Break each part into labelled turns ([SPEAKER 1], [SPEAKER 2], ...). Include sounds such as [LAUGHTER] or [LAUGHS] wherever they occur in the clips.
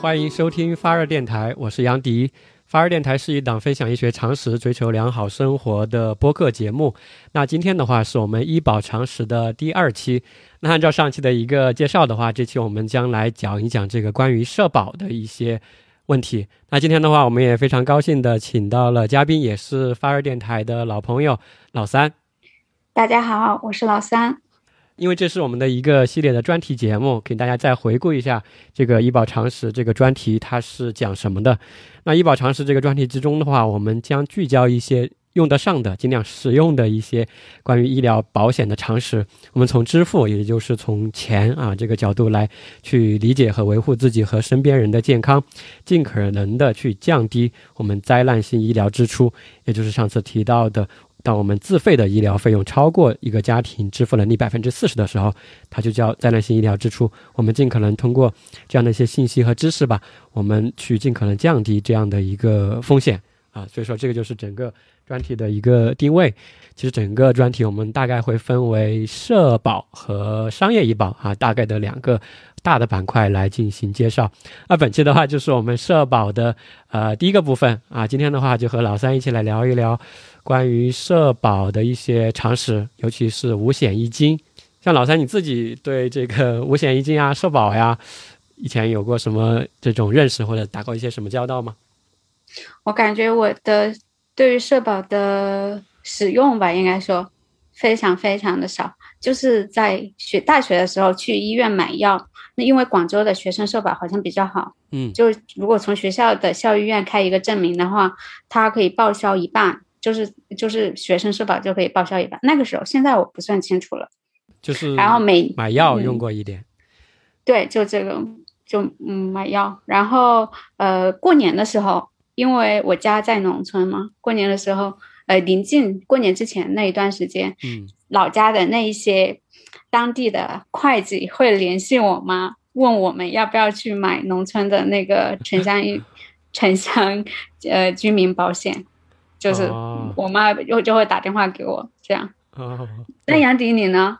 [SPEAKER 1] 欢迎收听发热电台，我是杨迪。发热电台是一档分享医学常识、追求良好生活的播客节目。那今天的话是我们医保常识的第二期。那按照上期的一个介绍的话，这期我们将来讲一讲这个关于社保的一些问题。那今天的话，我们也非常高兴的请到了嘉宾，也是发热电台的老朋友老三。
[SPEAKER 2] 大家好，我是老三。
[SPEAKER 1] 因为这是我们的一个系列的专题节目，给大家再回顾一下这个医保常识这个专题它是讲什么的。那医保常识这个专题之中的话，我们将聚焦一些用得上的、尽量实用的一些关于医疗保险的常识。我们从支付，也就是从钱啊这个角度来去理解和维护自己和身边人的健康，尽可能的去降低我们灾难性医疗支出，也就是上次提到的。当我们自费的医疗费用超过一个家庭支付能力百分之四十的时候，它就叫灾难性医疗支出。我们尽可能通过这样的一些信息和知识吧，我们去尽可能降低这样的一个风险啊。所以说，这个就是整个专题的一个定位。其实整个专题我们大概会分为社保和商业医保啊，大概的两个大的板块来进行介绍。那本期的话就是我们社保的呃第一个部分啊。今天的话就和老三一起来聊一聊。关于社保的一些常识，尤其是五险一金，像老三你自己对这个五险一金啊、社保呀，以前有过什么这种认识或者打过一些什么交道吗？
[SPEAKER 2] 我感觉我的对于社保的使用吧，应该说非常非常的少，就是在学大学的时候去医院买药，那因为广州的学生社保好像比较好，
[SPEAKER 1] 嗯，
[SPEAKER 2] 就如果从学校的校医院开一个证明的话，它可以报销一半。就是就是学生社保就可以报销一半，那个时候现在我不算清楚了。
[SPEAKER 1] 就是
[SPEAKER 2] 然后每
[SPEAKER 1] 买药用过一点，
[SPEAKER 2] 对，就这个就嗯买药，然后呃过年的时候，因为我家在农村嘛，过年的时候呃临近过年之前那一段时间，
[SPEAKER 1] 嗯，
[SPEAKER 2] 老家的那一些当地的会计会联系我妈，问我们要不要去买农村的那个 [LAUGHS] 城乡一城乡呃居民保险。就是我妈又就会打电话给我这样。那杨迪你呢？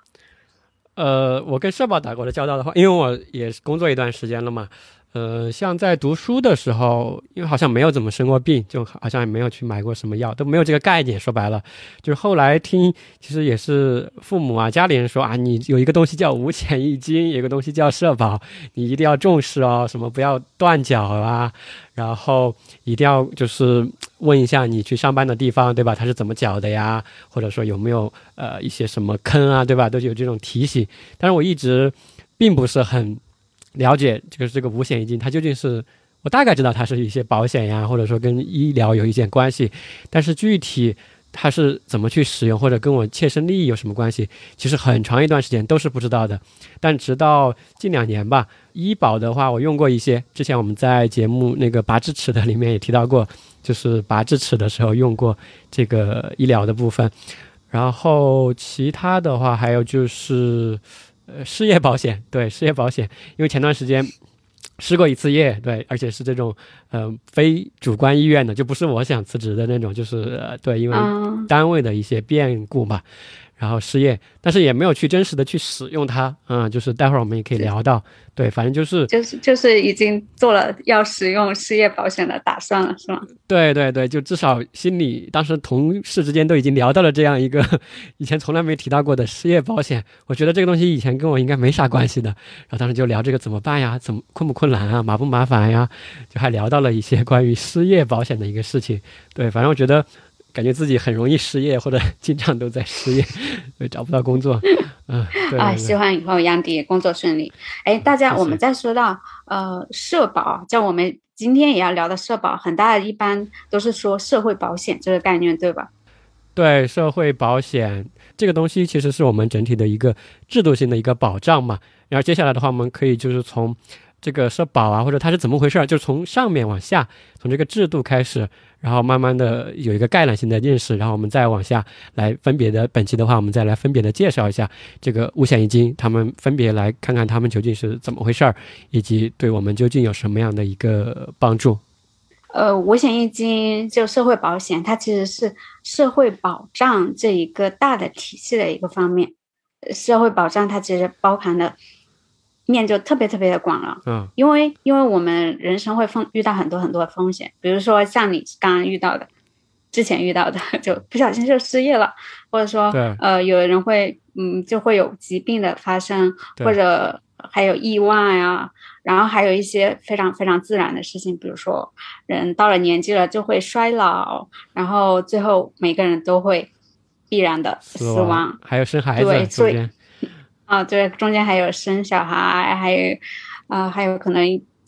[SPEAKER 1] 呃，我跟社保打过的交道的话，因为我也工作一段时间了嘛。呃，像在读书的时候，因为好像没有怎么生过病，就好像也没有去买过什么药，都没有这个概念。说白了，就是后来听，其实也是父母啊、家里人说啊，你有一个东西叫五险一金，有个东西叫社保，你一定要重视哦，什么不要断缴啊，然后一定要就是问一下你去上班的地方，对吧？他是怎么缴的呀？或者说有没有呃一些什么坑啊，对吧？都有这种提醒。但是我一直并不是很。了解就是这个五险一金，它究竟是我大概知道它是一些保险呀，或者说跟医疗有一些关系，但是具体它是怎么去使用，或者跟我切身利益有什么关系，其实很长一段时间都是不知道的。但直到近两年吧，医保的话我用过一些，之前我们在节目那个拔智齿的里面也提到过，就是拔智齿的时候用过这个医疗的部分，然后其他的话还有就是。呃，失业保险，对失业保险，因为前段时间失过一次业，对，而且是这种呃非主观意愿的，就不是我想辞职的那种，就是对，因为单位的一些变故嘛。然后失业，但是也没有去真实的去使用它，嗯，就是待会儿我们也可以聊到，对，反正就是
[SPEAKER 2] 就是就是已经做了要使用失业保险的打算了，是吗？
[SPEAKER 1] 对对对，就至少心里当时同事之间都已经聊到了这样一个 [LAUGHS] 以前从来没提到过的失业保险，我觉得这个东西以前跟我应该没啥关系的，然后当时就聊这个怎么办呀，怎么困不困难啊，麻不麻烦呀，就还聊到了一些关于失业保险的一个事情，对，反正我觉得。感觉自己很容易失业，或者经常都在失业，[LAUGHS] 找不到工作。[LAUGHS] 嗯，啊，
[SPEAKER 2] 希望以后杨迪工作顺利。哎，大家，我们再说到呃社保，像我们今天也要聊的社保，很大的一般都是说社会保险这个概念，对吧？
[SPEAKER 1] 对，社会保险这个东西其实是我们整体的一个制度性的一个保障嘛。然后接下来的话，我们可以就是从。这个社保啊，或者它是怎么回事儿？就从上面往下，从这个制度开始，然后慢慢的有一个概览性的认识，然后我们再往下来分别的。本期的话，我们再来分别的介绍一下这个五险一金，他们分别来看看他们究竟是怎么回事儿，以及对我们究竟有什么样的一个帮助。
[SPEAKER 2] 呃，五险一金就社会保险，它其实是社会保障这一个大的体系的一个方面。社会保障它其实包含了。面就特别特别的广了。
[SPEAKER 1] 嗯
[SPEAKER 2] 因为因为我们人生会风遇到很多很多的风险，比如说像你刚刚遇到的，之前遇到的，[LAUGHS] 就不小心就失业了，或者说
[SPEAKER 1] 对
[SPEAKER 2] 呃有人会嗯就会有疾病的发生，或者还有意外啊，然后还有一些非常非常自然的事情，比如说人到了年纪了就会衰老，然后最后每个人都会必然的死亡。
[SPEAKER 1] 还有生孩子
[SPEAKER 2] 对所以啊，对，中间还有生小孩，还有啊、还有可能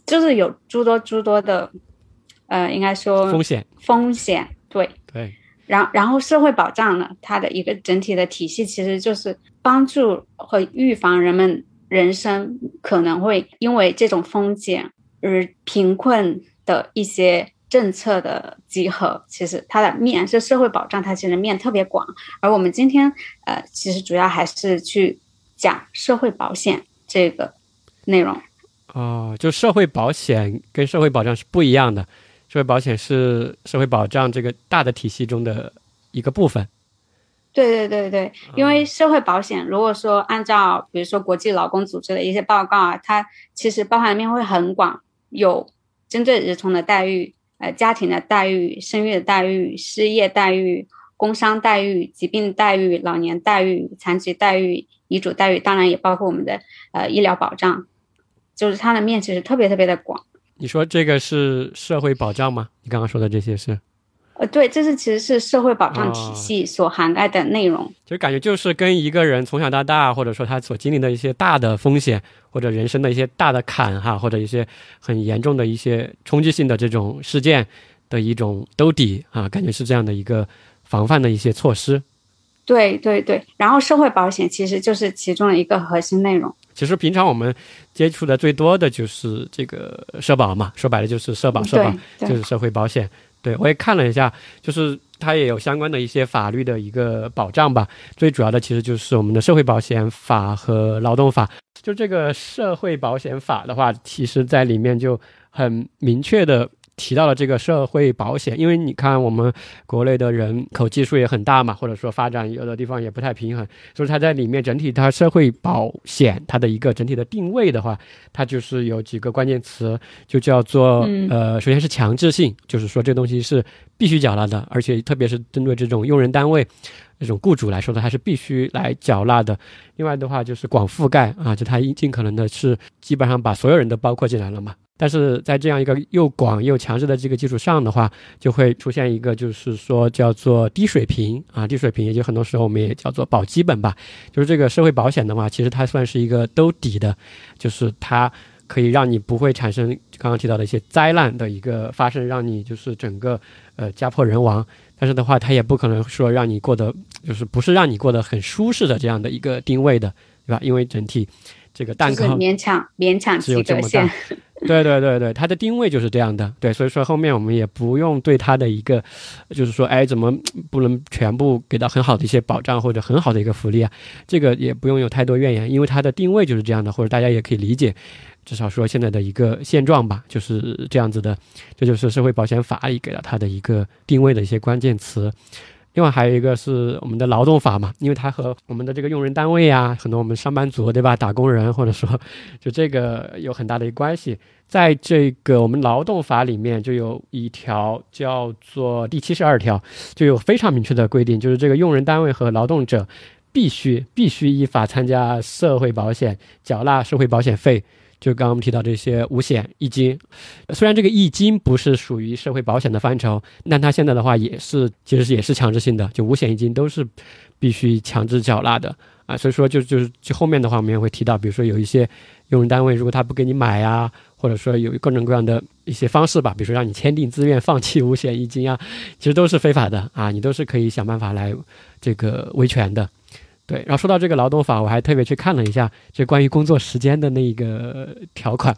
[SPEAKER 2] 就是有诸多诸多的，呃，应该说
[SPEAKER 1] 风险，
[SPEAKER 2] 风险，对。
[SPEAKER 1] 对，
[SPEAKER 2] 然然后社会保障呢，它的一个整体的体系其实就是帮助和预防人们人生可能会因为这种风险而贫困的一些政策的集合。其实它的面是社会保障，它其实面特别广。而我们今天呃，其实主要还是去讲社会保险这个内容。
[SPEAKER 1] 哦，就社会保险跟社会保障是不一样的，社会保险是社会保障这个大的体系中的一个部分。
[SPEAKER 2] 对对对对，因为社会保险，如果说按照比如说国际劳工组织的一些报告啊，它其实包含面会很广，有针对儿童的待遇、呃家庭的待遇、生育的待遇、失业待遇、工伤待遇、疾病待遇、老年待遇、残疾待遇、遗嘱待遇，当然也包括我们的呃医疗保障，就是它的面其实特别特别的广。
[SPEAKER 1] 你说这个是社会保障吗？你刚刚说的这些是，
[SPEAKER 2] 呃，对，这是其实是社会保障体
[SPEAKER 1] 哦
[SPEAKER 2] 系所涵盖的内容。
[SPEAKER 1] 就感觉就是跟一个人从小到大，或者说他所经历的一些大的风险，或者人生的一些大的坎哈，或者一些很严重的一些冲击性的这种事件的一种兜底啊，感觉是这样的一个防范的一些措施。
[SPEAKER 2] 对对对，然后社会保险其实就是其中的一个核心内容。
[SPEAKER 1] 其实平常我们接触的最多的就是这个社保嘛，说白了就是社保，社保就是社会保险。对我也看了一下，就是它也有相关的一些法律的一个保障吧。最主要的其实就是我们的社会保险法和劳动法。就这个社会保险法的话，其实在里面就很明确的提到了这个社会保险，因为你看我们国内的人口基数也很大嘛，或者说发展有的地方也不太平衡，所以它在里面整体它社会保险它的一个整体的定位的话，它就是有几个关键词，就叫做、
[SPEAKER 2] 嗯
[SPEAKER 1] 呃，首先是强制性，就是说这东西是必须缴纳的，而且特别是针对这种用人单位。这种雇主来说的，它是必须来缴纳的。另外的话就是广覆盖啊，就它尽可能的是基本上把所有人都包括进来了嘛。但是在这样一个又广又强势的这个基础上的话，就会出现一个就是说叫做低水平啊，低水平也就很多时候我们也叫做保基本吧。就是这个社会保险的话，其实它算是一个兜底的，就是它可以让你不会产生刚刚提到的一些灾难的一个发生，让你就是整个呃家破人亡。但是的话，它也不可能说让你过得就是不是让你过得很舒适的这样的一个定位的，对吧？因为整体这个蛋
[SPEAKER 2] 就是
[SPEAKER 1] 糕
[SPEAKER 2] 勉强勉强
[SPEAKER 1] 只有这么
[SPEAKER 2] 及格线
[SPEAKER 1] 大。对对对对，它的定位就是这样的。对，所以说后面我们也不用对它的一个，就是说，哎，怎么不能全部给到很好的一些保障或者很好的一个福利啊？这个也不用有太多怨言，因为它的定位就是这样的，或者大家也可以理解。至少说现在的一个现状吧，就是这样子的，这就是社会保险法里给到它的一个定位的一些关键词。另外还有一个是我们的劳动法嘛，因为它和我们的这个用人单位啊，很多我们上班族对吧，打工人或者说就这个有很大的一个关系。在这个我们劳动法里面就有一条叫做第七十二条，就有非常明确的规定，就是这个用人单位和劳动者必须必须依法参加社会保险，缴纳社会保险费。就刚刚我们提到这些五险一金，虽然这个一金不是属于社会保险的范畴，但它现在的话也是其实也是强制性的，就五险一金都是必须强制缴纳的啊。所以说就就是就后面的话我们也会提到，比如说有一些用人单位如果他不给你买啊，或者说有各种各样的一些方式吧，比如说让你签订自愿放弃五险一金啊，其实都是非法的啊，你都是可以想办法来这个维权的。对，然后说到这个劳动法，我还特别去看了一下这关于工作时间的那个条款。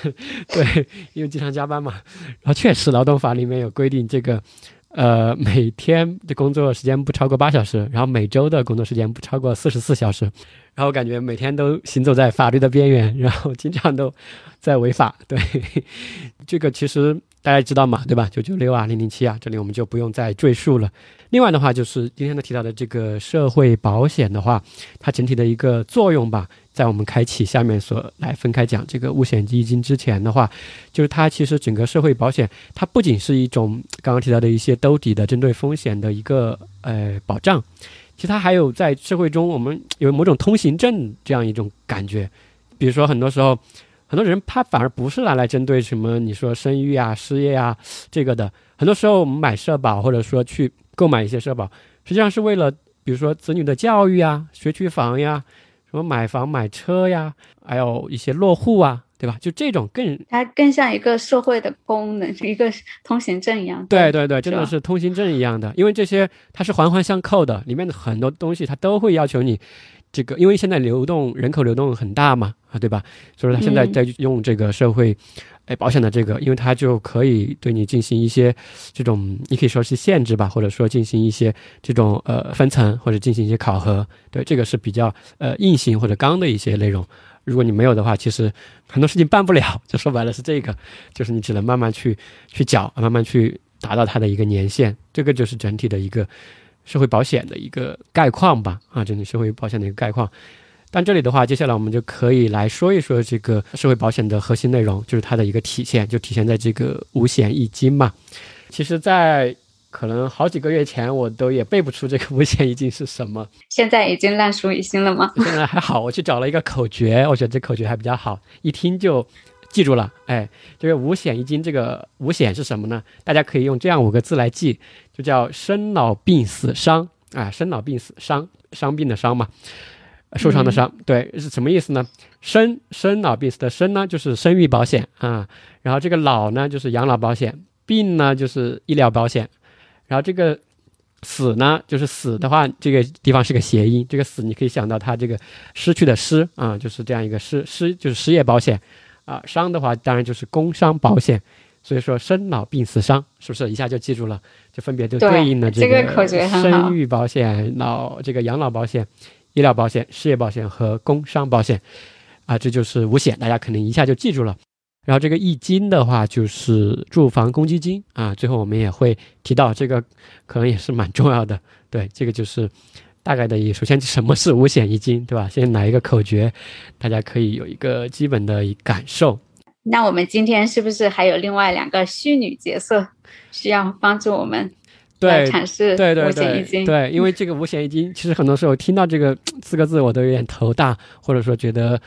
[SPEAKER 1] [LAUGHS] 对，因为经常加班嘛，然后确实劳动法里面有规定，这个呃每天的工作时间不超过八小时，然后每周的工作时间不超过四十四小时。然后感觉每天都行走在法律的边缘，然后经常都在违法。对，这个其实大家知道嘛，对吧？九九六啊，零零七啊，这里我们就不用再赘述了。另外的话，就是今天呢提到的这个社会保险的话，它整体的一个作用吧，在我们开启下面所来分开讲这个五险基金之前的话，就是它其实整个社会保险，它不仅是一种刚刚提到的一些兜底的针对风险的一个呃保障，其实它还有在社会中我们有某种通行证这样一种感觉，比如说很多时候。很多人他反而不是拿来针对什么你说生育啊、失业啊这个的。很多时候我们买社保或者说去购买一些社保，实际上是为了比如说子女的教育啊、学区房呀、什么买房买车呀，还有一些落户啊，对吧？就这种更
[SPEAKER 2] 它更像一个社会的功能，一个通行证一样。
[SPEAKER 1] 对对对，真的是通行证一样的，因为这些它是环环相扣的，里面的很多东西它都会要求你。这个，因为现在流动人口流动很大嘛，啊，对吧？所以说他现在在用这个社会，哎，保险的这个，因为它就可以对你进行一些这种，你可以说是限制吧，或者说进行一些这种呃分层，或者进行一些考核。对，这个是比较呃硬性或者刚的一些内容。如果你没有的话，其实很多事情办不了。就说白了是这个，就是你只能慢慢去去缴，慢慢去达到它的一个年限。这个就是整体的一个。社会保险的一个概况吧，啊，整体社会保险的一个概况。但这里的话，接下来我们就可以来说一说这个社会保险的核心内容，就是它的一个体现，就体现在这个五险一金嘛。其实，在可能好几个月前，我都也背不出这个五险一金是什么。
[SPEAKER 2] 现在已经烂熟于心了吗？
[SPEAKER 1] 现在还好，我去找了一个口诀，我觉得这口诀还比较好，一听就。记住了，哎，这个五险一金，这个五险是什么呢？大家可以用这样五个字来记，就叫生老病死伤啊，生老病死伤，伤病的伤嘛，受伤的伤，对，是什么意思呢？生生老病死的生呢，就是生育保险啊，然后这个老呢，就是养老保险，病呢，就是医疗保险，然后这个死呢，就是死的话，这个地方是个谐音，这个死你可以想到它这个失去的失啊，就是这样一个失失，就是失业保险。啊，伤的话当然就是工伤保险，所以说生老病死伤是不是一下就记住了？就分别就对应了这
[SPEAKER 2] 个
[SPEAKER 1] 生育保险、老这个养老保险、医疗保险、失业保险和工伤保险，啊，这就是五险，大家肯定一下就记住了。然后这个一金的话就是住房公积金啊，最后我们也会提到这个，可能也是蛮重要的。对，这个就是。大概的，首先什么是五险一金，对吧？先来一个口诀，大家可以有一个基本的感受。
[SPEAKER 2] 那我们今天是不是还有另外两个虚拟角色需要帮助我们
[SPEAKER 1] 对
[SPEAKER 2] 阐释五险一金？
[SPEAKER 1] 对，因为这个五险一金，其实很多时候听到这个四个字，我都有点头大，或者说觉得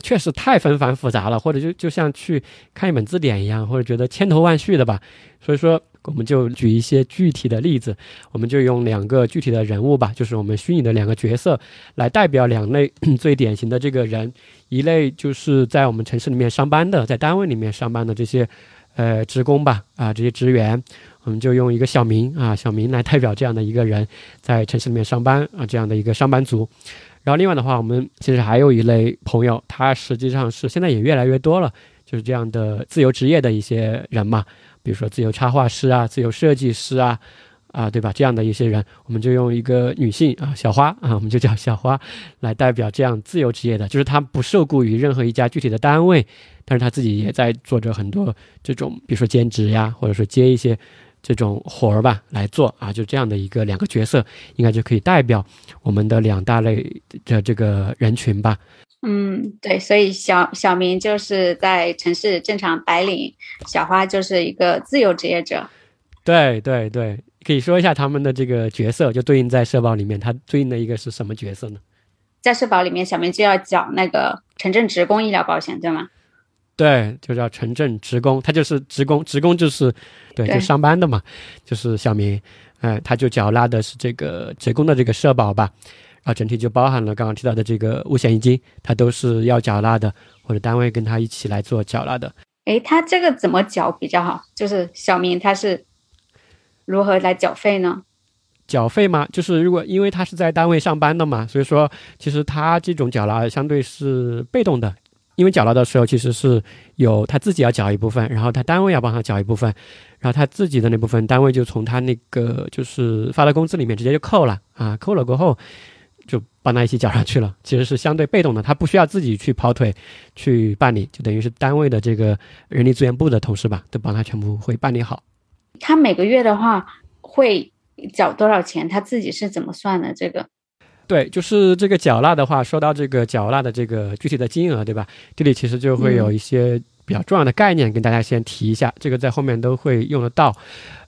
[SPEAKER 1] 确实太纷繁复杂了，或者就就像去看一本字典一样，或者觉得千头万绪的吧。所以说。我们就举一些具体的例子，我们就用两个具体的人物吧，就是我们虚拟的两个角色，来代表两类 [CLEARS THROAT] 最典型的这个人。一类就是在我们城市里面上班的，在单位里面上班的这些，呃，职工吧，啊，这些职员，我们就用一个小明啊，小明来代表这样的一个人，在城市里面上班啊，这样的一个上班族。然后另外的话，我们其实还有一类朋友，他实际上是现在也越来越多了，就是这样的自由职业的一些人嘛。比如说自由插画师啊，自由设计师啊，啊，对吧？这样的一些人，我们就用一个女性啊，小花啊，我们就叫小花，来代表这样自由职业的，就是她不受雇于任何一家具体的单位，但是她自己也在做着很多这种，比如说兼职呀，或者说接一些这种活儿吧来做啊，就这样的一个两个角色，应该就可以代表我们的两大类的这个人群吧。
[SPEAKER 2] 嗯，对，所以小小明就是在城市正常白领，小花就是一个自由职业者。
[SPEAKER 1] 对对对，可以说一下他们的这个角色，就对应在社保里面，它对应的一个是什么角色呢？
[SPEAKER 2] 在社保里面，小明就要缴那个城镇职工医疗保险，对吗？
[SPEAKER 1] 对，就叫城镇职工，他就是职工，职工就是对，就上班的嘛，就是小明，哎，他就缴纳的是这个职工的这个社保吧。啊，整体就包含了刚刚提到的这个五险一金，它都是要缴纳的，或者单位跟他一起来做缴纳的。
[SPEAKER 2] 诶，他这个怎么缴比较好？就是小明他是如何来缴费呢？
[SPEAKER 1] 缴费嘛，就是如果因为他是在单位上班的嘛，所以说其实他这种缴纳相对是被动的，因为缴纳的时候其实是有他自己要缴一部分，然后他单位要帮他缴一部分，然后他自己的那部分单位就从他那个就是发的工资里面直接就扣了啊，扣了过后。就帮他一起缴上去了，其实是相对被动的，他不需要自己去跑腿去办理，就等于是单位的这个人力资源部的同事吧，都帮他全部会办理好。
[SPEAKER 2] 他每个月的话会缴多少钱？他自己是怎么算的？这个？
[SPEAKER 1] 对，就是这个缴纳的话，说到这个缴纳的这个具体的金额，对吧？这里其实就会有一些比较重要的概念跟大家先提一下，这个在后面都会用得到。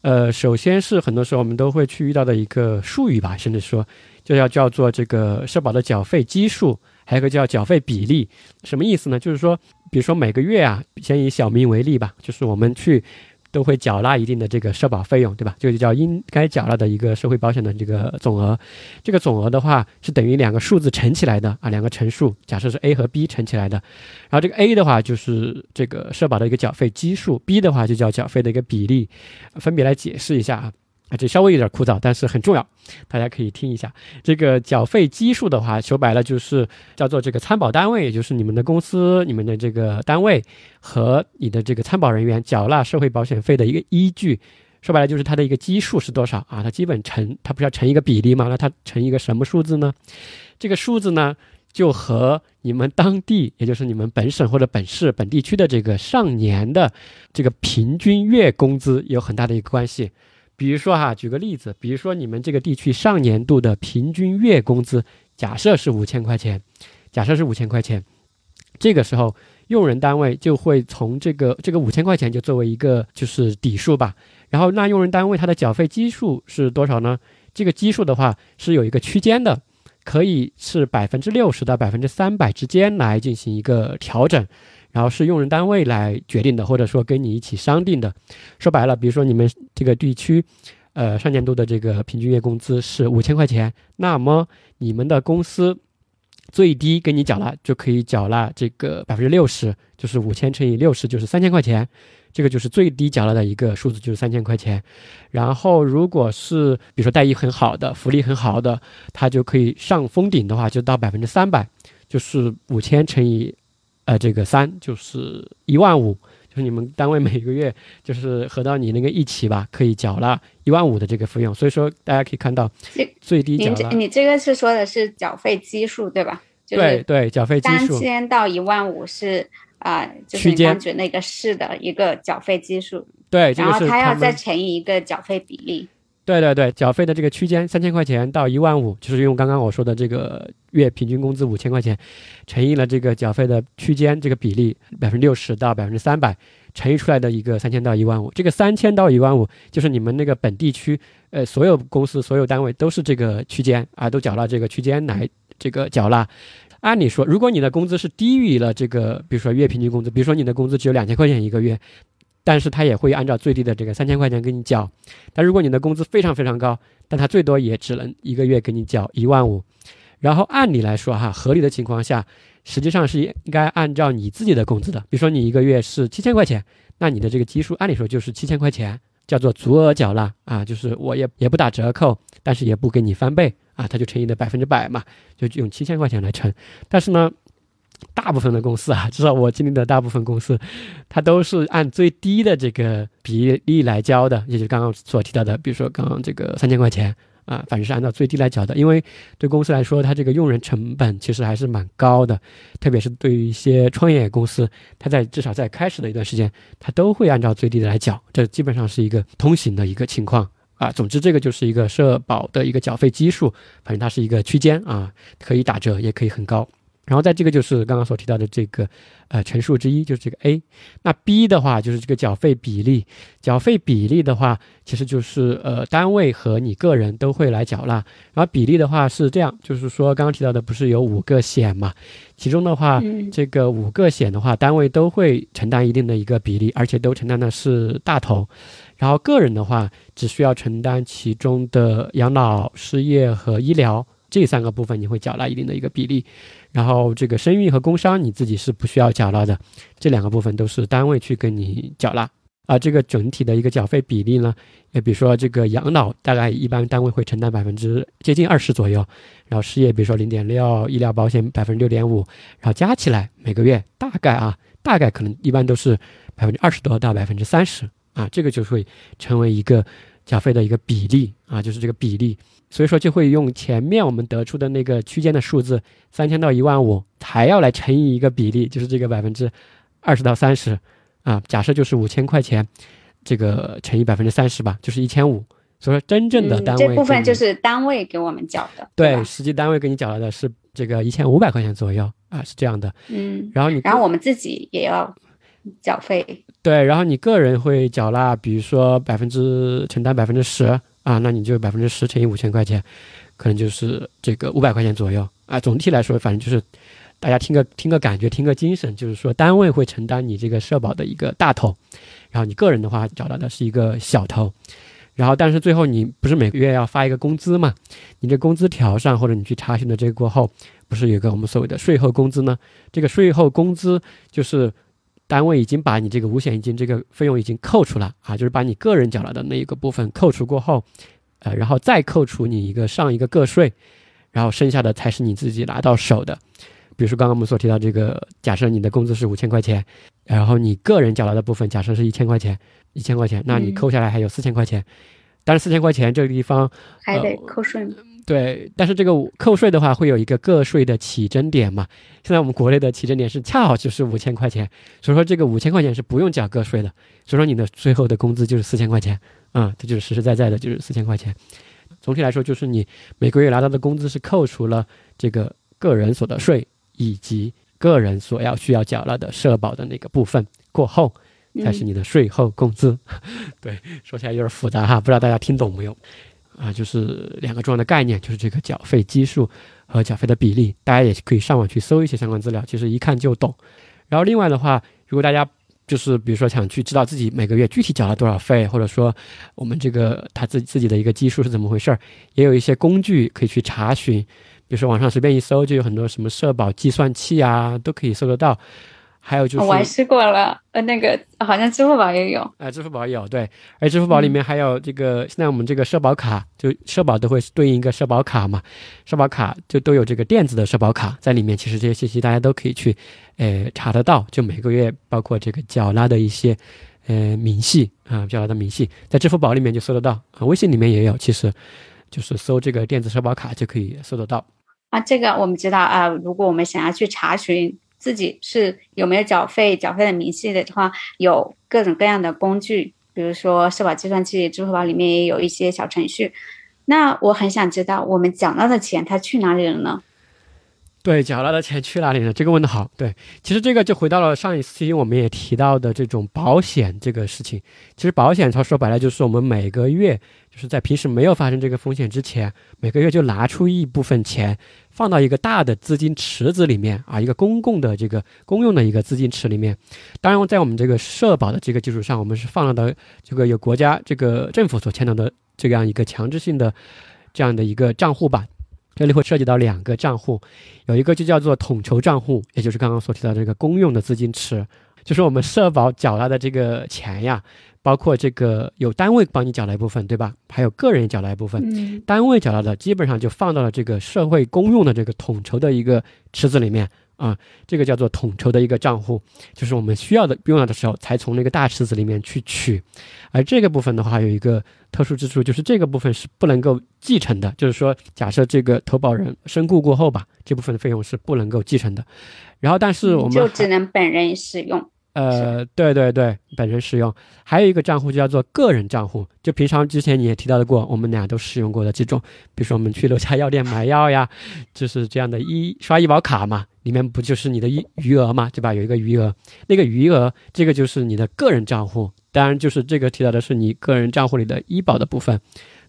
[SPEAKER 1] 呃，首先是很多时候我们都会去遇到的一个术语吧，甚至说就要叫做这个社保的缴费基数，还有一个叫缴费比例，什么意思呢？就是说，比如说每个月啊，先以小明为例吧，就是我们去。都会缴纳一定的这个社保费用，对吧？这就叫应该缴纳的一个社会保险的这个总额。这个总额的话是等于两个数字乘起来的啊，两个乘数，假设是 A 和 B 乘起来的。然后这个 A 的话就是这个社保的一个缴费基数，B 的话就叫缴费的一个比例，分别来解释一下啊。啊，这稍微有点枯燥，但是很重要，大家可以听一下。这个缴费基数的话，说白了就是叫做这个参保单位，也就是你们的公司、你们的这个单位和你的这个参保人员缴纳社会保险费的一个依据。说白了就是它的一个基数是多少啊？它基本乘，它不是要乘一个比例吗？那它乘一个什么数字呢？这个数字呢，就和你们当地，也就是你们本省或者本市本地区的这个上年的这个平均月工资有很大的一个关系。比如说哈，举个例子，比如说你们这个地区上年度的平均月工资，假设是五千块钱，假设是五千块钱，这个时候用人单位就会从这个这个五千块钱就作为一个就是底数吧，然后那用人单位它的缴费基数是多少呢？这个基数的话是有一个区间的，可以是百分之六十到百分之三百之间来进行一个调整。然后是用人单位来决定的，或者说跟你一起商定的。说白了，比如说你们这个地区，呃，上年度的这个平均月工资是五千块钱，那么你们的公司最低给你缴纳就可以缴纳这个百分之六十，就是五千乘以六十就是三千块钱，这个就是最低缴纳的一个数字，就是三千块钱。然后如果是比如说待遇很好的、福利很好的，它就可以上封顶的话，就到百分之三百，就是五千乘以。呃，这个三就是一万五，就是你们单位每个月就是合到你那个一起吧，可以缴纳一万五的这个费用。所以说大家可以看到，最低缴纳。
[SPEAKER 2] 你这个是说的是缴费基数对吧？
[SPEAKER 1] 对对，缴费基数。
[SPEAKER 2] 三千到一万五是啊，就是刚举那个市的一个缴费基数。
[SPEAKER 1] 对，
[SPEAKER 2] 然后
[SPEAKER 1] 他
[SPEAKER 2] 要再乘以一个缴费比例。
[SPEAKER 1] 对对对，缴费的这个区间三千块钱到一万五，就是用刚刚我说的这个月平均工资五千块钱，乘以了这个缴费的区间这个比例百分之六十到百分之三百，乘以出来的一个三千到一万五。这个三千到一万五就是你们那个本地区，呃，所有公司所有单位都是这个区间啊，都缴纳这个区间来这个缴纳。按理说，如果你的工资是低于了这个，比如说月平均工资，比如说你的工资只有两千块钱一个月。但是他也会按照最低的这个三千块钱给你缴，但如果你的工资非常非常高，但他最多也只能一个月给你缴一万五。然后按理来说哈，合理的情况下，实际上是应该按照你自己的工资的。比如说你一个月是七千块钱，那你的这个基数按理说就是七千块钱，叫做足额缴纳啊，就是我也也不打折扣，但是也不给你翻倍啊，他就乘以的百分之百嘛，就用七千块钱来乘。但是呢。大部分的公司啊，至少我经历的大部分公司，它都是按最低的这个比例来交的，也就是刚刚所提到的，比如说刚刚这个三千块钱啊，反正是按照最低来缴的。因为对公司来说，它这个用人成本其实还是蛮高的，特别是对于一些创业公司，它在至少在开始的一段时间，它都会按照最低的来缴，这基本上是一个通行的一个情况啊。总之，这个就是一个社保的一个缴费基数，反正它是一个区间啊，可以打折，也可以很高。然后在这个就是刚刚所提到的这个，呃，陈述之一就是这个 A，那 B 的话就是这个缴费比例，缴费比例的话其实就是呃单位和你个人都会来缴纳，然后比例的话是这样，就是说刚刚提到的不是有五个险嘛，其中的话这个五个险的话单位都会承担一定的一个比例，而且都承担的是大头，然后个人的话只需要承担其中的养老、失业和医疗。这三个部分你会缴纳一定的一个比例，然后这个生育和工伤你自己是不需要缴纳的，这两个部分都是单位去跟你缴纳啊。这个整体的一个缴费比例呢，也比如说这个养老大概一般单位会承担百分之接近二十左右，然后失业比如说零点六，医疗保险百分之六点五，然后加起来每个月大概啊，大概可能一般都是百分之二十多到百分之三十啊，这个就会成为一个缴费的一个比例啊，就是这个比例，所以说就会用前面我们得出的那个区间的数字三千到一万五，还要来乘以一个比例，就是这个百分之二十到三十啊。假设就是五千块钱，这个乘以百分之三十吧，就是一千五。所以说真正的单位
[SPEAKER 2] 这部分就是单位给我们缴的，
[SPEAKER 1] 对，实际单位给你缴了的是这个一千五百块钱左右啊，是这样的。
[SPEAKER 2] 嗯，
[SPEAKER 1] 然后你
[SPEAKER 2] 然后我们自己也要缴费。
[SPEAKER 1] 对，然后你个人会缴纳，比如说百分之承担百分之十啊，那你就百分之十乘以五千块钱，可能就是这个五百块钱左右啊。总体来说，反正就是大家听个听个感觉，听个精神，就是说单位会承担你这个社保的一个大头，然后你个人的话缴纳的是一个小头。然后，但是最后你不是每个月要发一个工资嘛？你这工资条上或者你去查询的这个过后，不是有个我们所谓的税后工资呢？这个税后工资就是。单位已经把你这个五险一金这个费用已经扣除了啊，就是把你个人缴纳的那一个部分扣除过后，呃，然后再扣除你一个上一个个税，然后剩下的才是你自己拿到手的。比如说刚刚我们所提到这个，假设你的工资是五千块钱，然后你个人缴纳的部分假设是一千块钱，一千块钱，那你扣下来还有四千块钱，但是四千块钱这个地方
[SPEAKER 2] 还得扣税吗？
[SPEAKER 1] 对，但是这个扣税的话，会有一个个税的起征点嘛？现在我们国内的起征点是恰好就是五千块钱，所以说这个五千块钱是不用缴个税的，所以说你的最后的工资就是四千块钱，啊，这就是实实在在的，就是四千块钱。总体来说，就是你每个月拿到的工资是扣除了这个个人所得税以及个人所要需要缴纳的社保的那个部分过后，才是你的税后工资。[LAUGHS] 对，说起来有点复杂哈，不知道大家听懂没有？啊，就是两个重要的概念，就是这个缴费基数和缴费的比例，大家也可以上网去搜一些相关资料，其实一看就懂。然后另外的话，如果大家就是比如说想去知道自己每个月具体缴了多少费，或者说我们这个他自自己的一个基数是怎么回事儿，也有一些工具可以去查询，比如说网上随便一搜，就有很多什么社保计算器啊，都可以搜得到。还有就是，
[SPEAKER 2] 我还试过了，呃，那个好像支付宝也有，
[SPEAKER 1] 哎，支付宝有，对，而支付宝里面还有这个，现在我们这个社保卡，就社保都会对应一个社保卡嘛，社保卡就都有这个电子的社保卡在里面，其实这些信息大家都可以去，呃，查得到，就每个月包括这个缴纳的一些，呃，明细啊，缴纳的明细，在支付宝里面就搜得到，啊，微信里面也有，其实就是搜这个电子社保卡就可以搜得到。
[SPEAKER 2] 啊，这个我们知道啊，如果我们想要去查询。自己是有没有缴费、缴费的明细的话，有各种各样的工具，比如说社保计算器、支付宝里面也有一些小程序。那我很想知道，我们缴纳的钱它去哪里了呢？
[SPEAKER 1] 对，缴纳的钱去哪里了？这个问的好。对，其实这个就回到了上一期我们也提到的这种保险这个事情。其实保险它说白了就是我们每个月。就是在平时没有发生这个风险之前，每个月就拿出一部分钱，放到一个大的资金池子里面啊，一个公共的这个公用的一个资金池里面。当然，在我们这个社保的这个基础上，我们是放了的这个有国家这个政府所牵头的这样一个强制性的这样的一个账户吧。这里会涉及到两个账户，有一个就叫做统筹账户，也就是刚刚所提到这个公用的资金池，就是我们社保缴纳的这个钱呀。包括这个有单位帮你缴纳一部分，对吧？还有个人缴纳一部分，单位缴纳的基本上就放到了这个社会公用的这个统筹的一个池子里面啊，这个叫做统筹的一个账户，就是我们需要的用到的时候才从那个大池子里面去取。而这个部分的话，有一个特殊之处，就是这个部分是不能够继承的，就是说，假设这个投保人身故过后吧，这部分的费用是不能够继承的。然后，但是我们
[SPEAKER 2] 就只能本人使用。
[SPEAKER 1] 呃，对对对，本人使用，还有一个账户就叫做个人账户，就平常之前你也提到的过，我们俩都使用过的这种，比如说我们去楼下药店买药呀，[LAUGHS] 就是这样的医刷医保卡嘛，里面不就是你的余余额嘛，对吧？有一个余额，那个余额，这个就是你的个人账户，当然就是这个提到的是你个人账户里的医保的部分，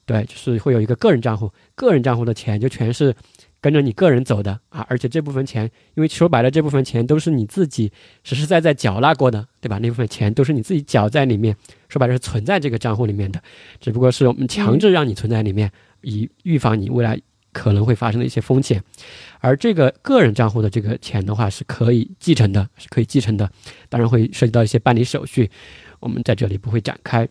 [SPEAKER 1] 对，就是会有一个个人账户，个人账户的钱就全是。跟着你个人走的啊，而且这部分钱，因为说白了，这部分钱都是你自己实实在在缴纳过的，对吧？那部分钱都是你自己缴在里面，说白了是存在这个账户里面的，只不过是我们强制让你存在里面，以预防你未来可能会发生的一些风险。而这个个人账户的这个钱的话，是可以继承的，是可以继承的，当然会涉及到一些办理手续，我们在这里不会展开。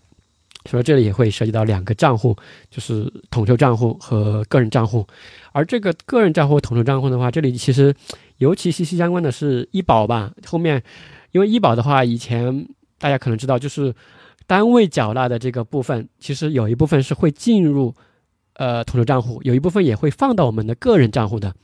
[SPEAKER 1] 所以这里也会涉及到两个账户，就是统筹账户和个人账户。而这个个人账户、统筹账户的话，这里其实尤其息息相关的是医保吧。后面，因为医保的话，以前大家可能知道，就是单位缴纳的这个部分，其实有一部分是会进入呃统筹账户，有一部分也会放到我们的个人账户的。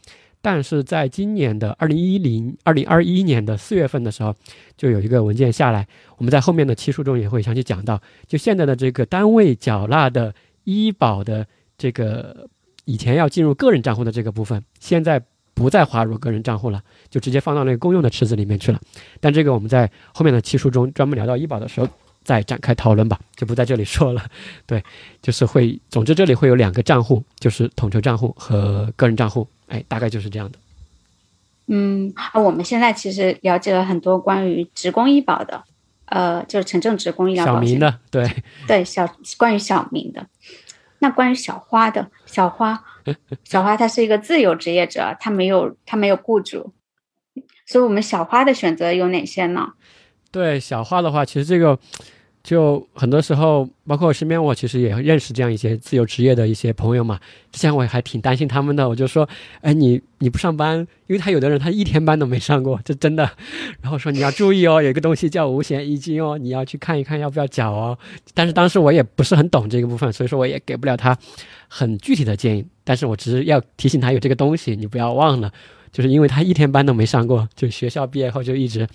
[SPEAKER 1] 但是在今年的二零一零二零二一年的四月份的时候，就有一个文件下来，我们在后面的期数中也会详细讲到，就现在的这个单位缴纳的医保的这个以前要进入个人账户的这个部分，现在不再划入个人账户了，就直接放到那个公用的池子里面去了。但这个我们在后面的期数中专门聊到医保的时候再展开讨论吧，就不在这里说了。[LAUGHS] 对，就是会，总之这里会有两个账户，就是统筹账户和个人账户。哎，大概就是这样的。
[SPEAKER 2] 嗯，啊，我们现在其实了解了很多关于职工医保的，呃，就是城镇职工医疗保
[SPEAKER 1] 险。小明的，对
[SPEAKER 2] 对，小关于小明的。那关于小花的，小花，[LAUGHS] 小花她是一个自由职业者，她没有她没有雇主，所以我们小花的选择有哪些呢？
[SPEAKER 1] 对，小花的话，其实这个。就很多时候，包括我身边，我其实也认识这样一些自由职业的一些朋友嘛。之前我还挺担心他们的，我就说：“哎，你你不上班，因为他有的人他一天班都没上过，这真的。”然后说你要注意哦，有一个东西叫五险一金哦，你要去看一看要不要缴哦。但是当时我也不是很懂这个部分，所以说我也给不了他很具体的建议。但是我只是要提醒他有这个东西，你不要忘了，就是因为他一天班都没上过，就学校毕业后就一直，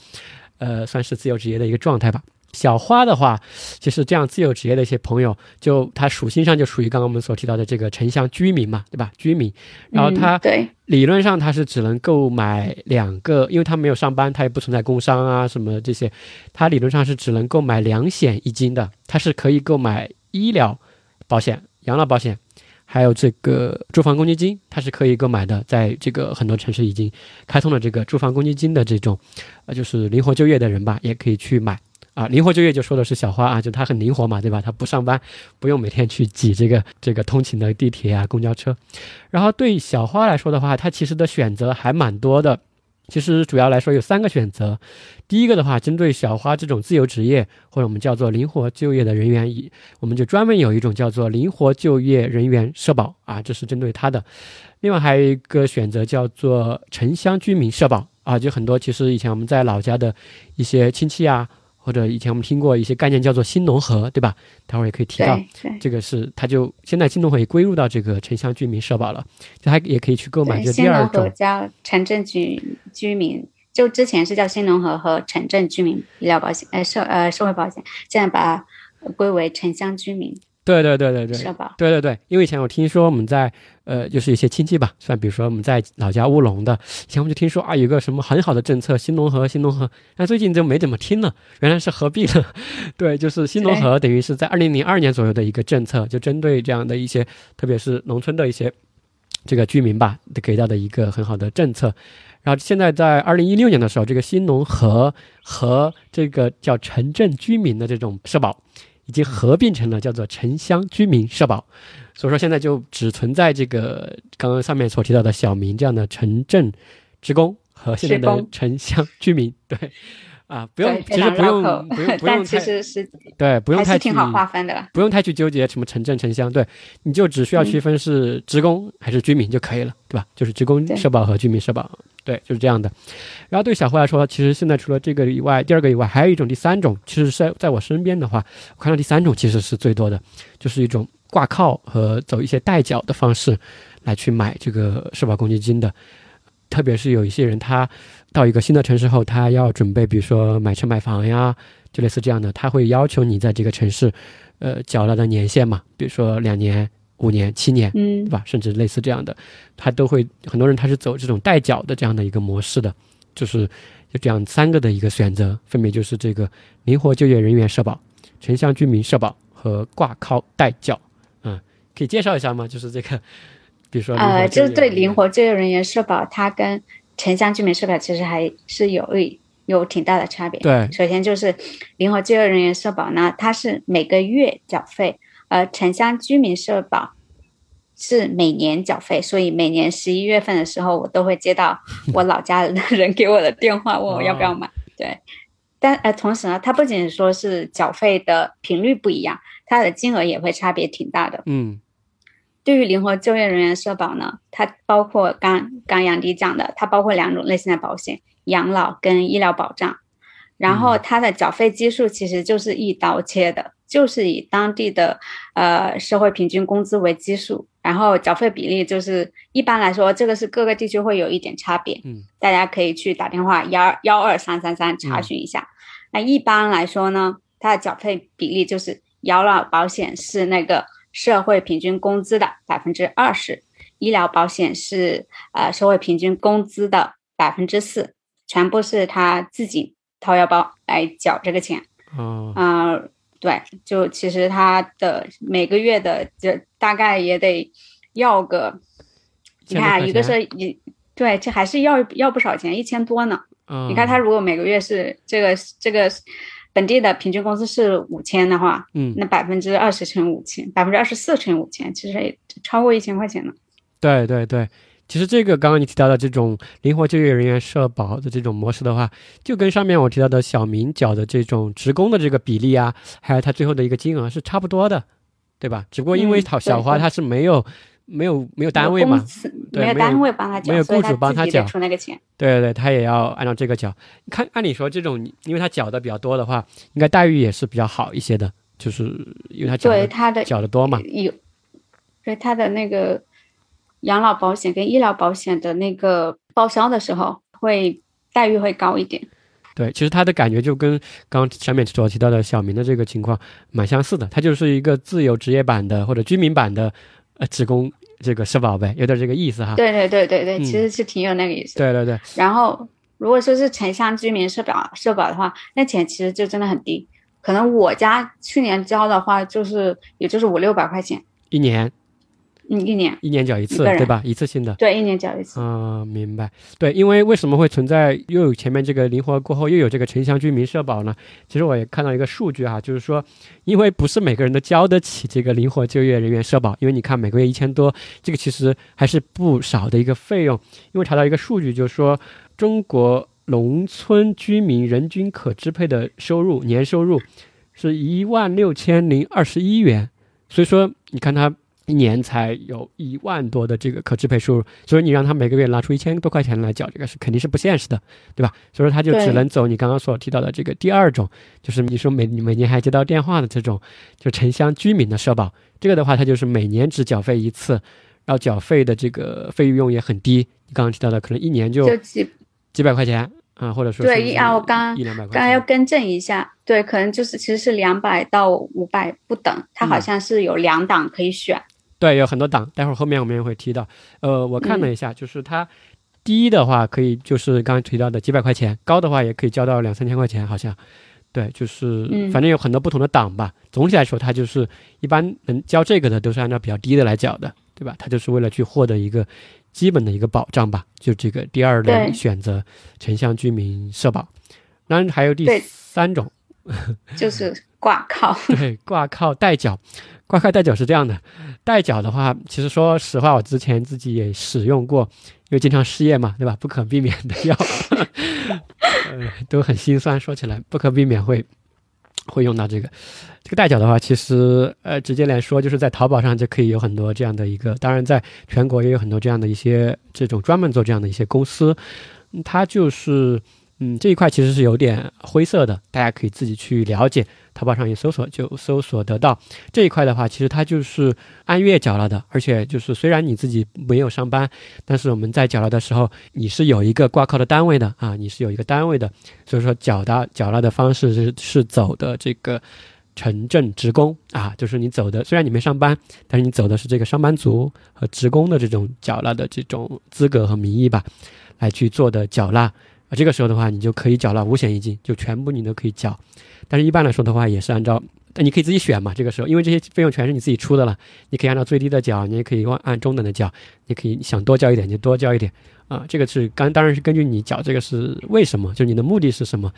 [SPEAKER 1] 呃，算是自由职业的一个状态吧。小花的话，其实这样自由职业的一些朋友，就他属性上就属于刚刚我们所提到的这个城乡居民嘛，对吧？居民，然后他
[SPEAKER 2] 对
[SPEAKER 1] 理论上他是只能购买两个，因为他没有上班，他也不存在工伤啊什么这些，他理论上是只能购买两险一金的，他是可以购买医疗保险、养老保险，还有这个住房公积金，他是可以购买的，在这个很多城市已经开通了这个住房公积金的这种，呃，就是灵活就业的人吧，也可以去买。啊，灵活就业就说的是小花啊，就她很灵活嘛，对吧？她不上班，不用每天去挤这个这个通勤的地铁啊、公交车。然后对小花来说的话，她其实的选择还蛮多的。其实主要来说有三个选择。第一个的话，针对小花这种自由职业或者我们叫做灵活就业的人员，以我们就专门有一种叫做灵活就业人员社保啊，这是针对他的。另外还有一个选择叫做城乡居民社保啊，就很多其实以前我们在老家的一些亲戚啊。或者以前我们听过一些概念叫做新农合，对吧？待会儿也可以提到，这个是它就现在新农合也归入到这个城乡居民社保了，就还也可以去购买这第二种
[SPEAKER 2] 叫城镇居居民，就之前是叫新农合和城镇居民医疗保险，呃社呃社会保险，现在把它归为城乡居民。
[SPEAKER 1] 对对对对对，
[SPEAKER 2] 社保。
[SPEAKER 1] 对对对，因为以前我听说我们在呃，就是一些亲戚吧，算比如说我们在老家务农的，以前我们就听说啊，有个什么很好的政策，新农合，新农合，那最近就没怎么听了，原来是合并了。[LAUGHS] 对，就是新农合，等于是在二零零二年左右的一个政策，就针对这样的一些，特别是农村的一些这个居民吧，给到的一个很好的政策。然后现在在二零一六年的时候，这个新农合和这个叫城镇居民的这种社保。已经合并成了叫做城乡居民社保，所以说现在就只存在这个刚刚上面所提到的小明这样的城镇职工和现在的城乡居民，对，啊，不用，其实不用，不用，[LAUGHS] 不用
[SPEAKER 2] 太，其实是
[SPEAKER 1] 对，不用太
[SPEAKER 2] 挺好划分的，
[SPEAKER 1] 不用太去纠结什么城镇城乡，对，你就只需要区分是职工还是居民就可以了，对吧？就是职工社保和居民社保。对，就是这样的。然后对小胡来说，其实现在除了这个以外，第二个以外，还有一种第三种。其实在在我身边的话，我看到第三种其实是最多的，就是一种挂靠和走一些代缴的方式来去买这个社保公积金的。特别是有一些人，他到一个新的城市后，他要准备，比如说买车买房呀，就类似这样的，他会要求你在这个城市，呃，缴纳的年限嘛，比如说两年。五年、七年，嗯，对吧？甚至类似这样的，他都会很多人他是走这种代缴的这样的一个模式的，就是就这样三个的一个选择，分别就是这个灵活就业人员社保、城乡居民社保和挂靠代缴。嗯，可以介绍一下吗？就是这个，比如说
[SPEAKER 2] 呃，就是对灵活就业人员社保，它跟城乡居民社保其实还是有有挺大的差别。
[SPEAKER 1] 对，
[SPEAKER 2] 首先就是灵活就业人员社保呢，它是每个月缴费。而城乡居民社保是每年缴费，所以每年十一月份的时候，我都会接到 [LAUGHS] 我老家的人给我的电话，问我要不要买。对，但呃，同时呢，它不仅说是缴费的频率不一样，它的金额也会差别挺大的。
[SPEAKER 1] 嗯，
[SPEAKER 2] 对于灵活就业人员社保呢，它包括刚刚杨迪讲的，它包括两种类型的保险：养老跟医疗保障。然后它的缴费基数其实就是一刀切的。就是以当地的呃社会平均工资为基数，然后缴费比例就是一般来说，这个是各个地区会有一点差别。
[SPEAKER 1] 嗯，
[SPEAKER 2] 大家可以去打电话幺幺二三三三查询一下。那一般来说呢，它的缴费比例就是养老保险是那个社会平均工资的百分之二十，医疗保险是呃社会平均工资的百分之四，全部是他自己掏腰包来缴这个钱。
[SPEAKER 1] 嗯，
[SPEAKER 2] 啊、对，就其实他的每个月的就大概也得要个，你看啊一个是一对，这还是要要不少钱，一千多呢。
[SPEAKER 1] 嗯
[SPEAKER 2] 你看他如果每个月是这个这个本地的平均工资是五千的话，
[SPEAKER 1] 嗯，
[SPEAKER 2] 那百分之二十乘五千，百分之二十四乘五千，其实也超过一千块钱了。
[SPEAKER 1] 对对对，其实这个刚刚你提到的这种灵活就业人员社保的这种模式的话，就跟上面我提到的小明缴的这种职工的这个比例啊，还有他最后的一个金额是差不多的，对吧？只不过因为
[SPEAKER 2] 嗯
[SPEAKER 1] 小花它是没有没有没有单位嘛没有
[SPEAKER 2] 单位帮他缴，
[SPEAKER 1] 没有雇主帮他缴
[SPEAKER 2] 出那个钱。
[SPEAKER 1] 对对对，他也要按照这个缴。看按理说这种，因为他缴的比较多的话，应该待遇也是比较好一些的，就是因为他缴的
[SPEAKER 2] 对他的
[SPEAKER 1] 缴的多嘛。
[SPEAKER 2] 有，对他的那个养老保险跟医疗保险的那个报销的时候，会待遇会高一点。
[SPEAKER 1] 对，其实他的感觉就跟刚刚上面所提到的小明的这个情况蛮相似的，他就是一个自由职业版的或者居民版的呃职工这个社保呗，有点这个意思哈。
[SPEAKER 2] 对对对对对，
[SPEAKER 1] 嗯。
[SPEAKER 2] 其实是挺有那个意思。
[SPEAKER 1] 对对对，
[SPEAKER 2] 然后如果说是城乡居民社保社保的话，那钱其实就真的很低，可能我家去年交的话，就是也就是五六百块钱，
[SPEAKER 1] 一年
[SPEAKER 2] 嗯，一年。
[SPEAKER 1] 一年缴一次，
[SPEAKER 2] 一
[SPEAKER 1] 对吧？一次性的。
[SPEAKER 2] 对，一年缴一次。
[SPEAKER 1] 啊、明白。对，因为为什么会存在又有前面这个灵活过后又有这个城乡居民社保呢？其实我也看到一个数据哈，就是说，因为不是每个人都交得起这个灵活就业人员社保，因为你看每个月一千多，这个其实还是不少的一个费用。因为查到一个数据，就是说中国农村居民人均可支配的收入年收入是一万六千零二十一元，所以说你看他。一年才有一万多的这个可支配收入，所以你让他每个月拿出一千多块钱来缴，这个是肯定是不现实的，对吧？所以说他就只能走你刚刚所提到的这个第二种，就是你说每每年还接到电话的这种，就城乡居民的社保。这个的话，它就是每年只缴费一次，然后缴费的这个费用也很低。你刚刚提到的，可能一年就
[SPEAKER 2] 就几
[SPEAKER 1] 几百块钱啊，或者说
[SPEAKER 2] 对
[SPEAKER 1] 甚至
[SPEAKER 2] 一啊我刚
[SPEAKER 1] 一两百块
[SPEAKER 2] 刚要。更正一下，对，可能就是其实是两百到五百不等，它好
[SPEAKER 1] 嗯
[SPEAKER 2] 像是有两档可以选。
[SPEAKER 1] 对，有很多档，待会儿后面我们也会提到。呃，我看了
[SPEAKER 2] 嗯
[SPEAKER 1] 一下，就是它低的话可以就是刚刚提到的几百块钱，高的话也可以交到两三千块钱，好像。对，就是
[SPEAKER 2] 嗯
[SPEAKER 1] 反正有很多不同的档吧。总体来说，它就是一般能交这个的都是按照比较低的来缴的，对吧？它就是为了去获得一个基本的一个保障吧。就这个第二类选择城乡居民社保，当然还有第三种，
[SPEAKER 2] 就是挂靠。[LAUGHS]
[SPEAKER 1] 对，挂靠代缴，挂靠代缴是这样的，代缴的话，其实说实话，我之前自己也使用过，因为经常失业嘛，对吧？不可避免的要，[LAUGHS] 呃，都很心酸。说起来，不可避免会会用到这个。这个代缴的话，其实呃，直接来说，就是在淘宝上就可以有很多这样的一个，当然在全国也有很多这样的一些这种专门做这样的一些公司，它就是。嗯，这一块其实是有点灰色的，大家可以自己去了解。淘宝上一搜索就搜索得到。这一块的话，其实它就是按月缴纳的，而且就是虽然你自己没有上班，但是我们在缴纳的时候，你是有一个挂靠的单位的啊，你是有一个单位的，所以说缴纳缴纳的方式是是走的这个城镇职工啊，就是你走的，虽然你没上班，但是你走的是这个上班族和职工的这种缴纳的这种资格和名义吧，来去做的缴纳。这个时候的话，你就可以缴纳五险一金，就全部你都可以缴。但是一般来说的话，也是按照，但你可以自己选嘛。这个时候，因为这些费用全是你自己出的了，你可以按照最低的缴，你也可以按按中等的缴，你可以想多交一点就多交一点啊。这个是刚当然是根据你缴这个是为什么，就你的目的是什么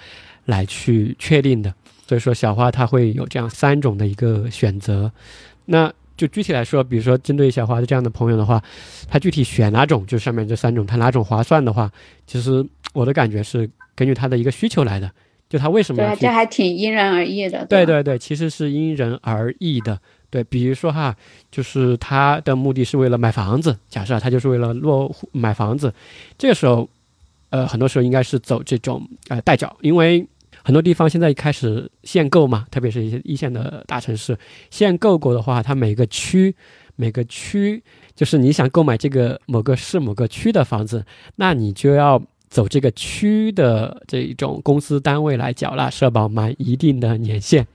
[SPEAKER 1] 来去确定的。所以说，小花它会有这样三种的一个选择。那就具体来说，比如说针对小花的这样的朋友的话，他具体选哪种，就上面这三种，他哪种划算的话，其实我的感觉是根据他的一个需求来的，就他为什么要
[SPEAKER 2] 对，这还挺因人而异的。
[SPEAKER 1] 对对对，其实是因人而异的。对，比如说哈，就是他的目的是为了买房子，假设他就是为了落户买房子，这个时候，呃，很多时候应该是走这种呃代缴，因为很多地方现在开始限购嘛，特别是一些一线的大城市，限购过的话，它每个区每个区，就是你想购买这个某个市某个区的房子，那你就要走这个区的这一种公司单位来缴纳社保满一定的年限。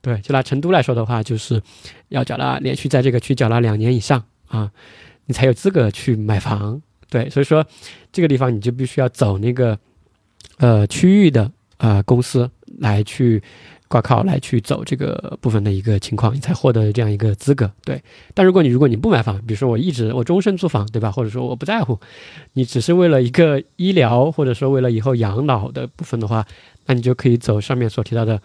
[SPEAKER 1] 对，就拿成都来说的话，就是要缴纳连续在这个区缴纳两年以上啊，你才有资格去买房。对，所以说这个地方你就必须要走那个呃区域的啊公司来去挂靠，来去走这个部分的一个情况，你才获得这样一个资格。对，但如果你如果你不买房，比如说我一直我终身租房，对吧？或者说我不在乎，你只是为了一个医疗，或者说为了以后养老的部分的话，那你就可以走上面所提到的。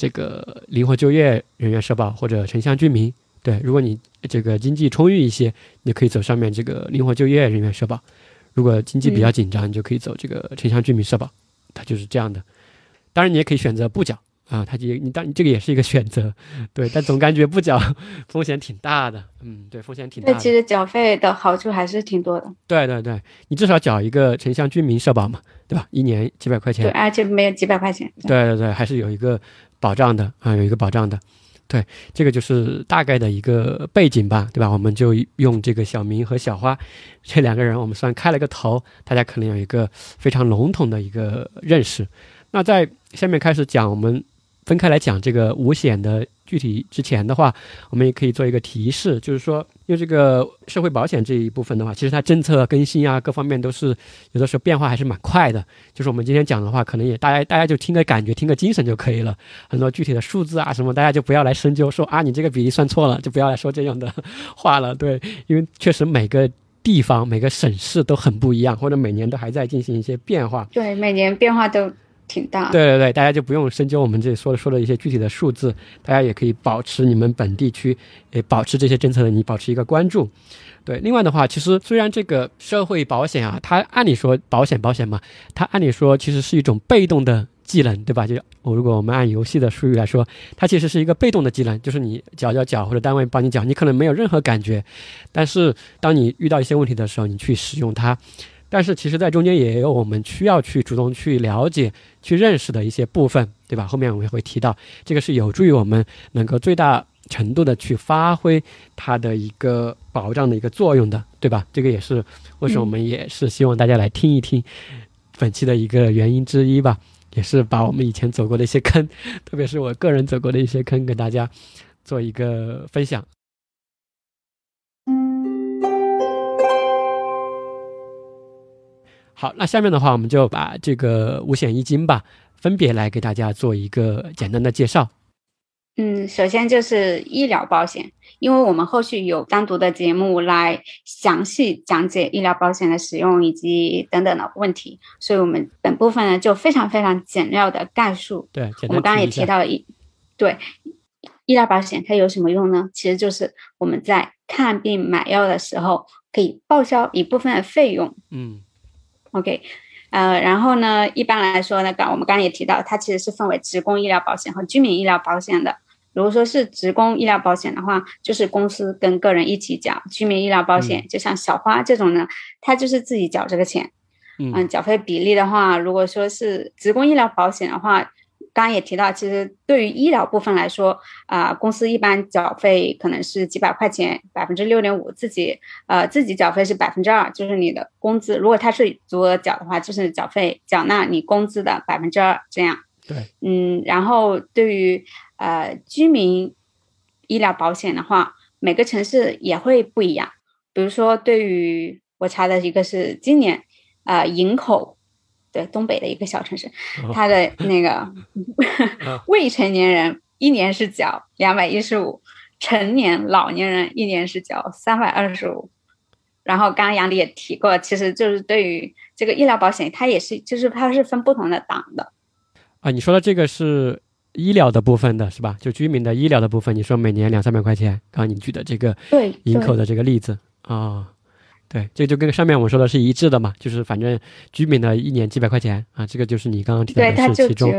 [SPEAKER 1] 这个灵活就业人员社保或者城乡居民，对，如果你这个经济充裕一些，你可以走上面这个灵活就业人员社保；如果经济比较紧张，你就可以走这个城乡居民社保。它就是这样的。当然，你也可以选择不缴啊，它也你当你这个也是一个选择，对。但总感觉不缴风险挺大的，嗯，对，风险挺大。
[SPEAKER 2] 那其实缴费的好处还是挺多的。
[SPEAKER 1] 对对对，你至少缴一个城乡居民社保嘛，对吧？一年几百块钱。
[SPEAKER 2] 对，而且没有几百块钱。
[SPEAKER 1] 对对对，还是有一个。保障的啊，有一个保障的，对，这个就是大概的一个背景吧，对吧？我们就用这个小明和小花这两个人，我们算开了个头，大家可能有一个非常笼统的一个认识。那在下面开始讲，我们分开来讲这个五险的。具体之前的话，我们也可以做一个提示，就是说，因为这个社会保险这一部分的话，其实它政策更新啊，各方面都是有的时候变化还是蛮快的。就是我们今天讲的话，可能也大家大家就听个感觉，听个精神就可以了。很多具体的数字啊什么，大家就不要来深究，说啊你这个比例算错了，就不要来说这样的话了。对，因为确实每个地方、每个省市都很不一样，或者每年都还在进行一些变化。
[SPEAKER 2] 对，每年变化都。[LAUGHS] 挺大，
[SPEAKER 1] 对对对，大家就不用深究我们这里说的说的一些具体的数字，大家也可以保持你们本地区，诶，保持这些政策的你保持一个关注。对，另外的话，其实虽然这个社会保险啊，它按理说保险保险嘛，它按理说其实是一种被动的技能，对吧？就我如果我们按游戏的术语来说，它其实是一个被动的技能，就是你缴缴缴或者单位帮你缴，你可能没有任何感觉，但是当你遇到一些问题的时候，你去使用它。但是其实，在中间也有我们需要去主动去了解、去认识的一些部分，对吧？后面我们也会提到，这个是有助于我们能够最大程度的去发挥它的一个保障的一个作用的，对吧？这个也是为什么我们也是希望大家来听一听本期的一个原因之一吧，也是把我们以前走过的一些坑，[LAUGHS] 特别是我个人走过的一些坑，给大家做一个分享。好，那下面的话，我们就把这个五险一金吧，分别来给大家做一个简单的介绍。
[SPEAKER 2] 嗯，首先就是医疗保险，因为我们后续有单独的节目来详细讲解医疗保险的使用以及等等的问题，所以我们本部分呢就非常非常简要的概述。
[SPEAKER 1] 对，
[SPEAKER 2] 我们刚刚也提到了一，对，医疗保险它有什么用呢？其实就是我们在看病买药的时候可以报销一部分的费用。
[SPEAKER 1] 嗯。
[SPEAKER 2] OK，呃，然后呢，一般来说呢，刚我们刚刚也提到，它其实是分为职工医疗保险和居民医疗保险的。如果说是职工医疗保险的话，就是公司跟个人一起缴；居民医疗保险，就像小花这种呢，他就是自己缴这个钱。
[SPEAKER 1] 嗯，
[SPEAKER 2] 缴费比例的话，如果说是职工医疗保险的话。刚刚也提到，其实对于医疗部分来说，啊，公司一般缴费可能是几百块钱，百分之六点五，自己呃自己缴费是百分之二，就是你的工资。如果它是足额缴的话，就是缴费缴纳你工资的百分之二这样。
[SPEAKER 1] 对，
[SPEAKER 2] 嗯，然后对于呃居民医疗保险的话，每个城市也会不一样。比如说，对于我查的一个是今年，呃，营口。对，东北的一个小城市，他的那个 [LAUGHS] [LAUGHS] 未成年人一年是缴两百一十五，成年老年人一年是缴三百二十五。然后刚刚杨丽也提过，其实就是对于这个医疗保险，它也是就是它是分不同的档的。
[SPEAKER 1] 啊，你说的这个是医疗的部分的是吧？就居民的医疗的部分，你说每年两三百块钱，刚刚你举的这个
[SPEAKER 2] 对
[SPEAKER 1] 营口的这个例子啊。对，这就跟上面我说的是一致的嘛，就是反正居民的一年几百块钱啊，这个就是你刚刚提到的是其中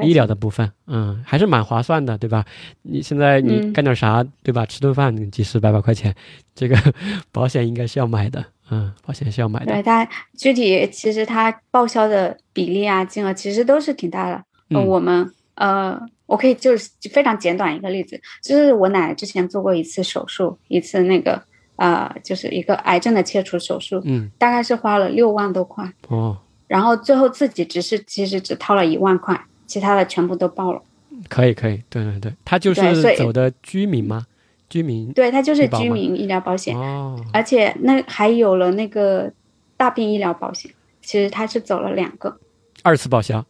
[SPEAKER 1] 医疗的部分，嗯，还是蛮划算的，对吧？你现在你干点啥，对吧？吃顿饭几十百把块钱，这个 [LAUGHS] 保险应该是要买的，嗯，保险是要买的。
[SPEAKER 2] 对，它具体其实它报销的比例啊，金额其实都是挺大的。我们呃，我可以就是非常简短一个例子，就是我奶奶之前做过一次手术，一次那个呃，就是一个癌症的切除手术，
[SPEAKER 1] 嗯，
[SPEAKER 2] 大概是花了六万多块，
[SPEAKER 1] 哦，
[SPEAKER 2] 然后最后自己只是其实只掏了一万块，其他的全部都报了。
[SPEAKER 1] 可以可以，对对对，他就是走的居民吗？居民
[SPEAKER 2] 对，他就是居民医疗保险，
[SPEAKER 1] 哦，
[SPEAKER 2] 而且那还有了那个大病医疗保险，其实他是走了两个，
[SPEAKER 1] 二次报销。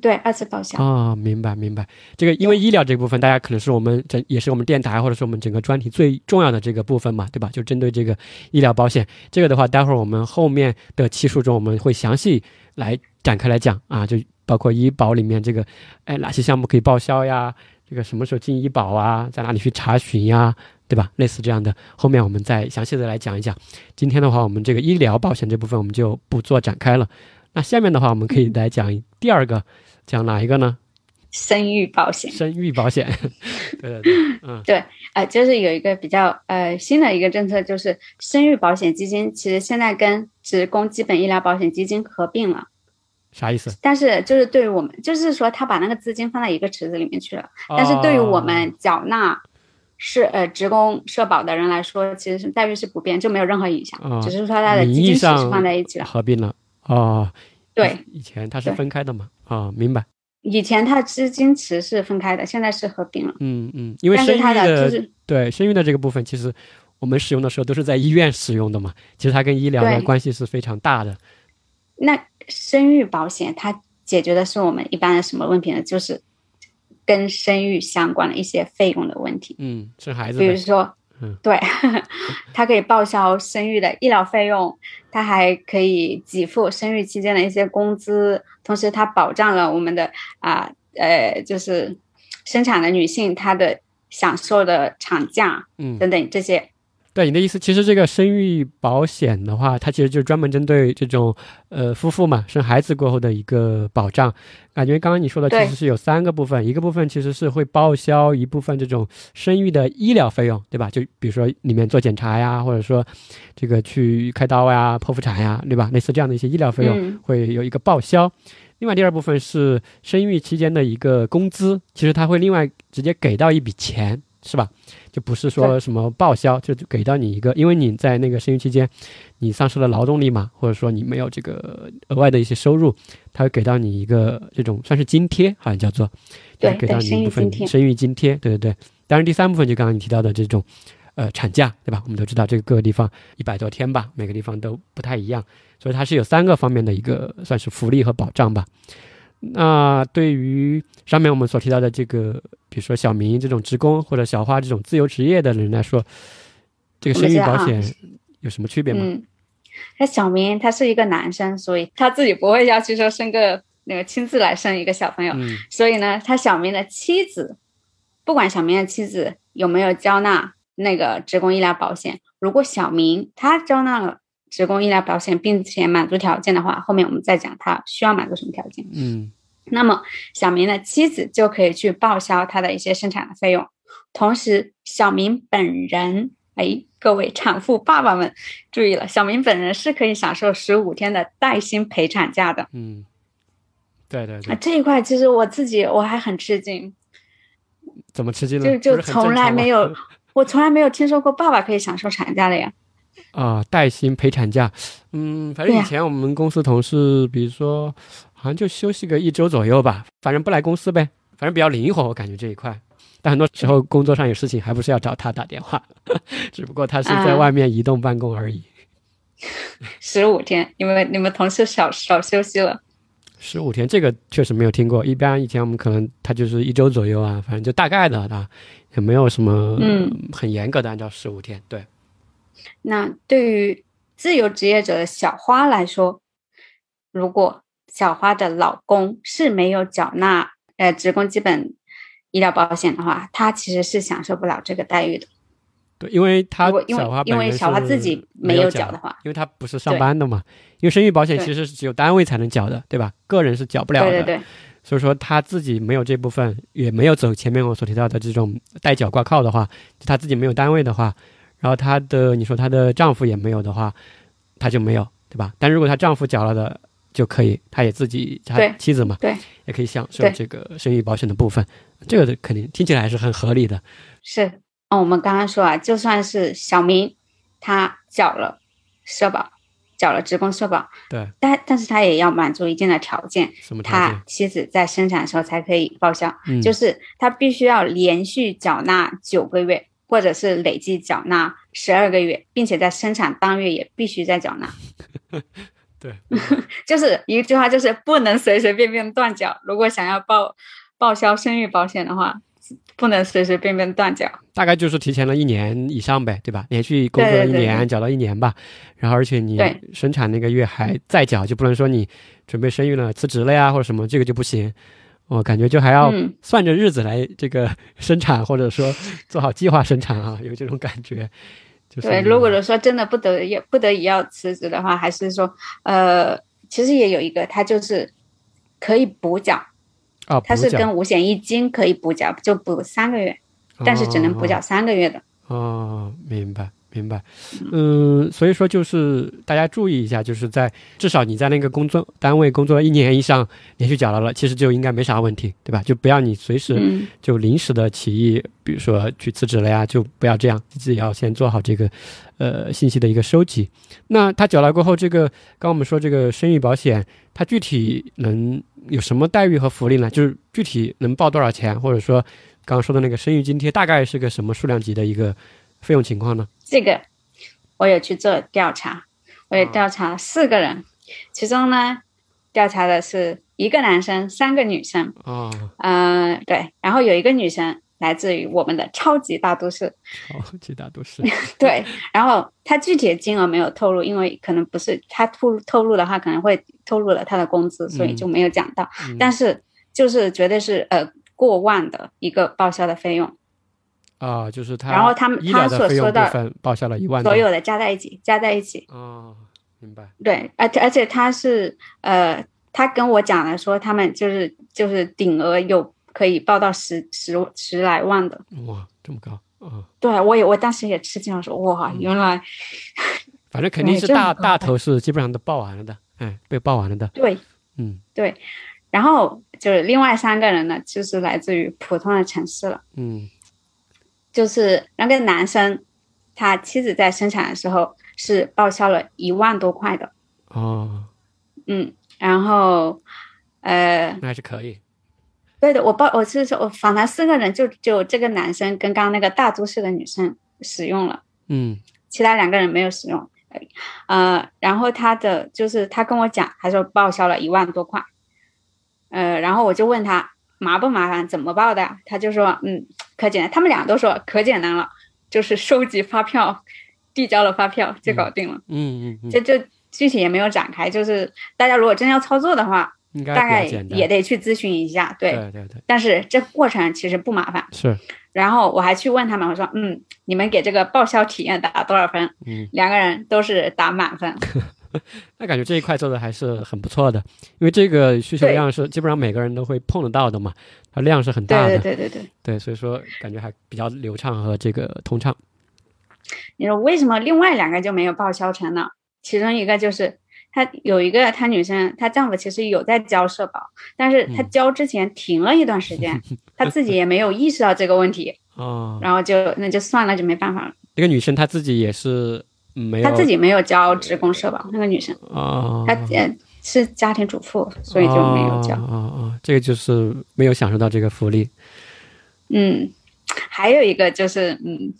[SPEAKER 2] 对，二次报销。
[SPEAKER 1] 哦，明白明白。这个因为医疗这部分，大家可能是我们整也是我们电台或者是我们整个专题最重要的这个部分嘛，对吧？就针对这个医疗保险，这个的话，待会儿我们后面的期数中我们会详细来展开来讲啊，就包括医保里面这个，哎，哪些项目可以报销呀？这个什么时候进医保啊？在哪里去查询呀？对吧？类似这样的，后面我们再详细的来讲一讲。今天的话，我们这个医疗保险这部分我们就不做展开了。那下面的话，我们可以来讲第二个，讲哪一个呢？
[SPEAKER 2] 生育保险，
[SPEAKER 1] 生育保险，[LAUGHS] 对对对，嗯。
[SPEAKER 2] 对呃，就是有一个比较呃新的一个政策，就是生育保险基金，其实现在跟职工基本医疗保险基金合并了，
[SPEAKER 1] 啥意思？
[SPEAKER 2] 但是就是对于我们，就是说他把那个资金放在一个池子里面去了，但是对于我们缴纳是呃职工社保的人来说，其实是待遇是不变，就没有任何影响，
[SPEAKER 1] 哦。
[SPEAKER 2] 只是说他的
[SPEAKER 1] 名
[SPEAKER 2] 基金池
[SPEAKER 1] 义上
[SPEAKER 2] 是放在一起
[SPEAKER 1] 哦
[SPEAKER 2] 了。
[SPEAKER 1] 合并了。哦，
[SPEAKER 2] 对，
[SPEAKER 1] 以以前它是分开的嘛，啊、明白，
[SPEAKER 2] 以前它资金池是分开的，现在是合并了。
[SPEAKER 1] 嗯嗯，因为生育
[SPEAKER 2] 但是它的就是
[SPEAKER 1] 对生育的这个部分，其实我们使用的时候都是在医院使用的嘛，其实它跟医疗的关系是非常大的，
[SPEAKER 2] 那生育保险它解决的是我们一般的什么问题呢？就是跟生育相关的一些费用的问题，
[SPEAKER 1] 嗯，生孩子
[SPEAKER 2] 比如，说
[SPEAKER 1] 嗯，
[SPEAKER 2] 对，[LAUGHS] 它可以报销生育的医疗费用，它还可以给付生育期间的一些工资，同时它保障了我们的啊呃就是生产的女性她的享受的产假
[SPEAKER 1] 嗯，
[SPEAKER 2] 等等这些。
[SPEAKER 1] 对你的意思，其实这个生育保险的话，它其实就是专门针对这种呃夫妇嘛生孩子过后的一个保障。感觉刚刚你说的其实是有三个部分，一个部分其实是会报销一部分这种生育的医疗费用，对吧？就比如说里面做检查呀，或者说这个去开刀呀、剖腹产呀，对吧？类似这样的一些医疗费用
[SPEAKER 2] 嗯
[SPEAKER 1] 会有一个报销。另外第二部分是生育期间的一个工资，其实它会另外直接给到一笔钱，是吧？就不是说什么报销，就给到你一个，因为你在那个生育期间，你丧失了劳动力嘛，或者说你没有这个额外的一些收入，他会给到你一个这种算是津贴，好像叫做，就是
[SPEAKER 2] 对
[SPEAKER 1] 给到你一部分生育津贴，对对对。当然第三部分就刚刚你提到的这种，呃，产假，对吧？我们都知道这个各个地方一百多天吧，每个地方都不太一样，所以它是有三个方面的一个算是福利和保障吧。那对于上面我们所提到的这个，比如说小明这种职工或者小花这种自由职业的人来说，这个生育保险有什么区别吗？
[SPEAKER 2] 嗯，那小明他是一个男生，所以他自己不会要去说生个那个亲自来生一个小朋友，
[SPEAKER 1] 嗯。
[SPEAKER 2] 所以呢，他小明的妻子，不管小明的妻子有没有交纳那个职工医疗保险，如果小明他交纳了职工医疗保险，并且满足条件的话，后面我们再讲他需要满足什么条件。
[SPEAKER 1] 嗯
[SPEAKER 2] 那么小明的妻子就可以去报销他的一些生产的费用，同时小明本人，哎，各位产妇爸爸们注意了，小明本人是可以享受十五天的带薪陪产假的。
[SPEAKER 1] 嗯，对对
[SPEAKER 2] 啊，
[SPEAKER 1] 对，
[SPEAKER 2] 这一块其实我自己我还很吃惊，
[SPEAKER 1] 怎么吃惊呢？
[SPEAKER 2] 就就从来没有，我从来没有听说过爸爸可以享受产假的呀。
[SPEAKER 1] 啊，带薪陪产假，嗯，反正以前我们公司同事，比如说，好像就休息个一周左右吧，反正不来公司呗，反正比较灵活，我感觉这一块。但很多时候工作上有事情，还不是要找他打电话，[LAUGHS] 只不过他是在
[SPEAKER 2] 啊
[SPEAKER 1] 外面移动办公而已。
[SPEAKER 2] 十五天，因为你们同事少少休息了。
[SPEAKER 1] 十五天这个确实没有听过，一般以前我们可能他就是一周左右啊，反正就大概的啊，也没有什么
[SPEAKER 2] 嗯
[SPEAKER 1] 很严格的按照十五天。对，
[SPEAKER 2] 那对于自由职业者的小花来说，如果小花的老公是没有缴纳呃职工基本医疗保险的话，她其实是享受不了这个待遇的。
[SPEAKER 1] 对，因为他
[SPEAKER 2] 因为
[SPEAKER 1] 小花
[SPEAKER 2] 因为小花自己没
[SPEAKER 1] 有缴
[SPEAKER 2] 的话，
[SPEAKER 1] 因为他不是上班的嘛，因为生育保险其实是只有单位才能缴的，对吧？个人是缴不了的。
[SPEAKER 2] 对对对，
[SPEAKER 1] 所以说他自己没有这部分，也没有走前面我所提到的这种代缴挂靠的话，就他自己没有单位的话，然后她的你说她的丈夫也没有的话，她就没有，对吧？但如果她丈夫缴了的，就可以，她也自己
[SPEAKER 2] 她
[SPEAKER 1] 妻子嘛，
[SPEAKER 2] 对，
[SPEAKER 1] 也可以享受这个生育保险的部分，这个肯定听起来还是很合理的。
[SPEAKER 2] 是，哦，我们刚刚说啊，就算是小明他缴了社保，缴了职工社保，
[SPEAKER 1] 对，
[SPEAKER 2] 但但是他也要满足一定的条件，
[SPEAKER 1] 什么条
[SPEAKER 2] 他？妻子在生产的时候才可以报销，
[SPEAKER 1] 嗯，
[SPEAKER 2] 就是他必须要连续缴纳九个月，或者是累计缴纳十二个月，并且在生产当月也必须再缴纳。[LAUGHS]
[SPEAKER 1] 对，[LAUGHS]
[SPEAKER 2] 就是一句话，就是不能随随便便断缴。如果想要报报销生育保险的话，不能随随便便断缴。
[SPEAKER 1] 大概就是提前了一年以上呗，对吧？连续工作一年，缴到一年吧。然后，而且你生产那个月还在缴，就不能说你准备生育了、辞职了呀，或者什么，这个就不行。我感觉就还要
[SPEAKER 2] 嗯
[SPEAKER 1] 算着日子来这个 [LAUGHS] 生产，或者说 [LAUGHS] 做好计划生产啊，有这种感觉。就是
[SPEAKER 2] 对，如果说真的不得已不得已要辞职的话，还是说，呃，其实也有一个，它就是可以补缴，
[SPEAKER 1] 啊，
[SPEAKER 2] 它是跟五险一金可以补缴，就补三个月，但是只能补缴三个月的。
[SPEAKER 1] 哦，明白明白，嗯，所以说就是大家注意一下，就是在至少你在那个工作单位工作了一年以上，连续缴纳了，其实就应该没啥问题，对吧？就不要你随时
[SPEAKER 2] 嗯，
[SPEAKER 1] 就临时的起意，比如说去辞职了呀，就不要这样，自己要先做好这个呃信息的一个收集。那他缴纳过后，这个刚我们说这个生育保险，它具体能有什么待遇和福利呢？就是具体能报多少钱，或者说刚刚说的那个生育津贴，大概是个什么数量级的一个费用情况呢？
[SPEAKER 2] 这个我有去做调查，我也调查了四个人，其中呢，调查的是一个男生，三个女生。
[SPEAKER 1] 哦，
[SPEAKER 2] 嗯、对，然后有一个女生来自于我们的超级大都市，
[SPEAKER 1] 超级大都市，[LAUGHS]
[SPEAKER 2] 对，然后她具体的金额没有透露，因为可能不是她透透露的话，可能会透露了她的工资，所以就没有讲到。
[SPEAKER 1] 嗯。
[SPEAKER 2] 但是就是绝对是呃过万的一个报销的费用，
[SPEAKER 1] 啊，就是他，
[SPEAKER 2] 然后他们他所说的
[SPEAKER 1] 分报销了一万多
[SPEAKER 2] 所有的加在一起，加在一起，
[SPEAKER 1] 哦，明白，
[SPEAKER 2] 对，而且而且他是呃，他跟我讲了说他们就是就是顶额有可以报到十十十来万的。
[SPEAKER 1] 哇，这么高啊！
[SPEAKER 2] 对，我也我当时也吃惊了，说哇，原来
[SPEAKER 1] 反正肯定是大大头是基本上都报完了的，哎，被报完了的，
[SPEAKER 2] 对
[SPEAKER 1] 嗯
[SPEAKER 2] 对。然后就是另外三个人呢，就是来自于普通的城市了。
[SPEAKER 1] 嗯
[SPEAKER 2] 就是那个男生，他妻子在生产的时候是报销了一万多块的，
[SPEAKER 1] 哦，
[SPEAKER 2] 嗯，然后呃，
[SPEAKER 1] 那还是可以，
[SPEAKER 2] 对的，我报我是说我访谈四个人就，只有这个男生跟刚刚那个大都市的女生使用了，
[SPEAKER 1] 嗯。
[SPEAKER 2] 其他两个人没有使用。呃，然后他的就是他跟我讲，他说报销了一万多块，呃，然后我就问他麻不麻烦，怎么报的？他就说嗯，可简单，他们俩都说可简单了，就是收集发票，递交了发票就搞定了，
[SPEAKER 1] 嗯嗯嗯，
[SPEAKER 2] 这就具体也没有展开，就是大家如果真要操作的话，
[SPEAKER 1] 应该
[SPEAKER 2] 大概也得去咨询一下，对。
[SPEAKER 1] 对对对，
[SPEAKER 2] 但是这过程其实不麻烦。
[SPEAKER 1] 是，
[SPEAKER 2] 然后我还去问他们，我说，嗯，你们给这个报销体验打多少分？
[SPEAKER 1] 嗯，
[SPEAKER 2] 两个人都是打满分。[LAUGHS] [LAUGHS]
[SPEAKER 1] 那感觉这一块做的还是很不错的，因为这个需求量是基本上每个人都会碰得到的嘛，它量是很大的，
[SPEAKER 2] 对对对对。
[SPEAKER 1] 对所以说感觉还比较流畅和这个通畅。
[SPEAKER 2] 你说为什么另外两个就没有报销成呢？其中一个就是她有一个她女生，她丈夫其实有在交社保，但是她
[SPEAKER 1] 嗯
[SPEAKER 2] 交之前停了一段时间，[LAUGHS] 她自己也没有意识到这个问题，[LAUGHS]
[SPEAKER 1] 哦，
[SPEAKER 2] 然后就那就算了，就没办法了。
[SPEAKER 1] 这个女生她自己也是没有，
[SPEAKER 2] 她自己没有交职工社保，那个女生
[SPEAKER 1] 啊，
[SPEAKER 2] 她呃是家庭主妇，所以就没有交。
[SPEAKER 1] 哦哦哦，这个就是没有享受到这个福利。
[SPEAKER 2] 嗯，还有一个就是，嗯，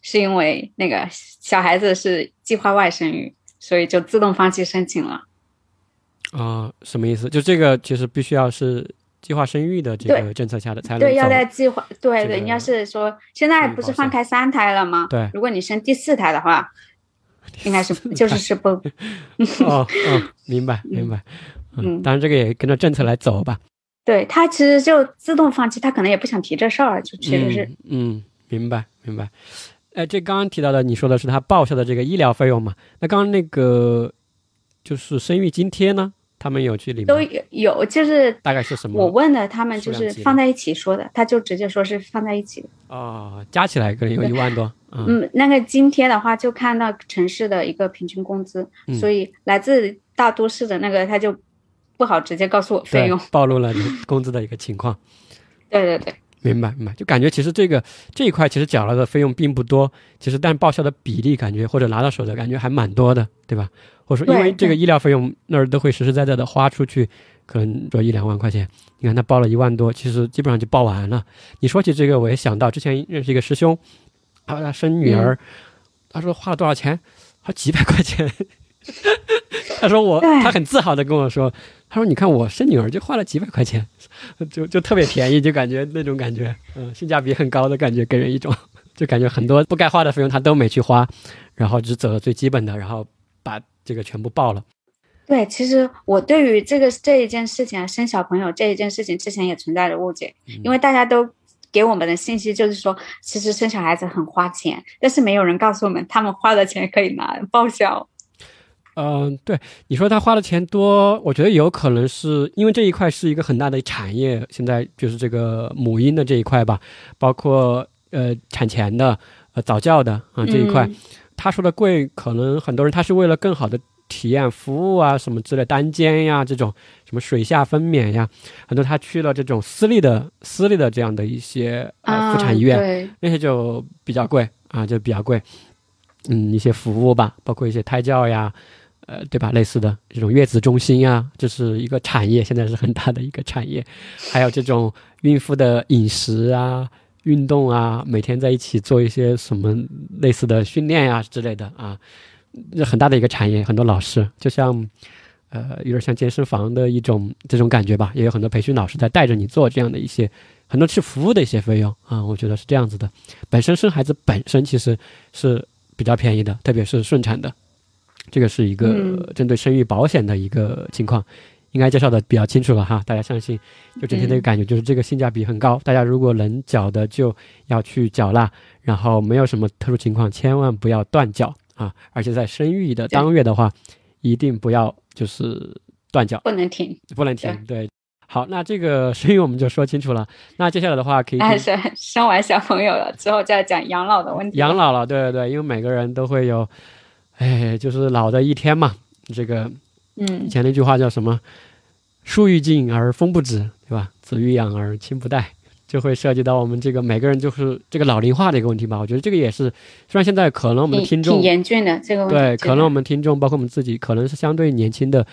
[SPEAKER 2] 是因为那个小孩子是计划外生育，所以就自动放弃申请了。
[SPEAKER 1] 啊、什么意思？就这个其实必须要是计划生育的这个政策下的才能
[SPEAKER 2] 对，要在计划，对对，你要是说现在不是放开三胎了吗？
[SPEAKER 1] 对
[SPEAKER 2] 如果你生第四胎的话，应该是 [LAUGHS] 就是是不，
[SPEAKER 1] 哦哦，明白 [LAUGHS] 明白。嗯，
[SPEAKER 2] 嗯
[SPEAKER 1] 当然这个也跟着政策来走吧。
[SPEAKER 2] 对他其实就自动放弃，他可能也不想提这事儿，就确实是、
[SPEAKER 1] 嗯嗯，明白明白。哎，这刚刚提到的，你说的是他报销的这个医疗费用嘛？那刚刚那个就是生育津贴呢？他们有去领吗
[SPEAKER 2] 都有有，就是
[SPEAKER 1] 大概是什么？
[SPEAKER 2] 我问的他们，就是放在一起说的，他就直接说是放在一起的。
[SPEAKER 1] 哦，加起来可能有一万多。嗯
[SPEAKER 2] 嗯，那个津贴的话，就看到城市的一个平均工资，
[SPEAKER 1] 嗯
[SPEAKER 2] 所以来自大都市的那个他就不好直接告诉我费用。，
[SPEAKER 1] 暴露了你工资的一个情况。[LAUGHS]
[SPEAKER 2] 对对对，
[SPEAKER 1] 明白明白，就感觉其实这个这一块其实缴了的费用并不多，其实但报销的比例感觉或者拿到手的感觉还蛮多的，对吧？或者说因为这个医疗费用那儿都会实实在在的花出去，可能说一两万块钱，你看他报了一万多，其实基本上就报完了。你说起这个，我也想到之前认识一个师兄，他说他生女儿，他说花了多少钱？他说几百块钱。[LAUGHS] 他说我，他很自豪的跟我说，他说你看我生女儿就花了几百块钱，就就特别便宜，就感觉那种感觉，嗯，性价比很高的感觉，给人一种 [LAUGHS] 就感觉很多不该花的费用他都没去花，然后只走了最基本的，然后把这个全部报了。
[SPEAKER 2] 对，其实我对于这个这一件事情啊，生小朋友这一件事情之前也存在着误解，因为大家都给我们的信息就是说，其实生小孩子很花钱，但是没有人告诉我们他们花的钱可以拿报销。
[SPEAKER 1] 嗯、对，你说他花的钱多，我觉得有可能是因为这一块是一个很大的产业，现在就是这个母婴的这一块吧，包括呃产前的、呃早教的啊、这一块，
[SPEAKER 2] 嗯
[SPEAKER 1] 他说的贵，可能很多人他是为了更好的体验服务啊什么之类，单间呀这种什么水下分娩呀，很多他去了这种私立的私立的这样的一些呃妇产医院，
[SPEAKER 2] 啊，
[SPEAKER 1] 那些就比较贵啊，就比较贵。嗯，一些服务吧，包括一些胎教呀，呃，对吧？类似的这种月子中心呀，这是一个产业，现在是很大的一个产业。还有这种孕妇的饮食啊、运动啊，每天在一起做一些什么类似的训练呀之类的啊，这很大的一个产业。很多老师就像。呃，有点像健身房的一种这种感觉吧，也有很多培训老师在带着你做这样的一些很多是服务的一些费用啊，我觉得是这样子的。本身生孩子本身其实是比较便宜的，特别是顺产的，这个是一个
[SPEAKER 2] 嗯
[SPEAKER 1] 针对生育保险的一个情况，应该介绍的比较清楚了哈。大家相信，就整体的一个感觉就是这个性价比很高，大家如果能缴的就要去缴纳，然后没有什么特殊情况，千万不要断缴啊！而且在生育的当月的话，一定不要就是断缴。
[SPEAKER 2] 不能停。
[SPEAKER 1] 不能停。对，好，那这个生育我们就说清楚了。那接下来的话，可以
[SPEAKER 2] 但是生完小朋友了之后再讲养老的问题。
[SPEAKER 1] 养老了，对对对，因为每个人都会有，哎，就是老的一天嘛。这个以
[SPEAKER 2] 嗯，
[SPEAKER 1] 前那句话叫什么？“树欲静而风不止”，对吧？“子欲养而亲不待”，就会涉及到我们这个每个人就是这个老龄化的一个问题吧。我觉得这个也是，虽然现在可能我们的听众
[SPEAKER 2] 挺挺严峻的这个问题。
[SPEAKER 1] 对，可能我们听众包括我们自己，可能是相对年轻的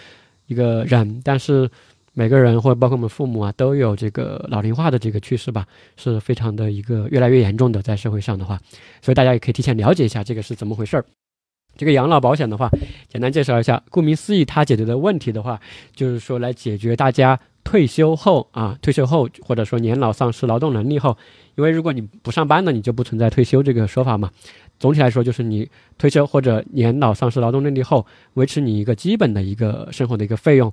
[SPEAKER 1] 一个人，但是每个人或者包括我们父母啊，都有这个老龄化的这个趋势吧，是非常的一个越来越严重的，在社会上的话，所以大家也可以提前了解一下这个是怎么回事儿。这个养老保险的话，简单介绍一下，顾名思义，它解决的问题的话，就是说来解决大家退休后啊，退休后或者说年老丧失劳动能力后，因为如果你不上班呢，你就不存在退休这个说法嘛。总体来说，就是你退休或者年老丧失劳动能力后，维持你一个基本的一个生活的一个费用。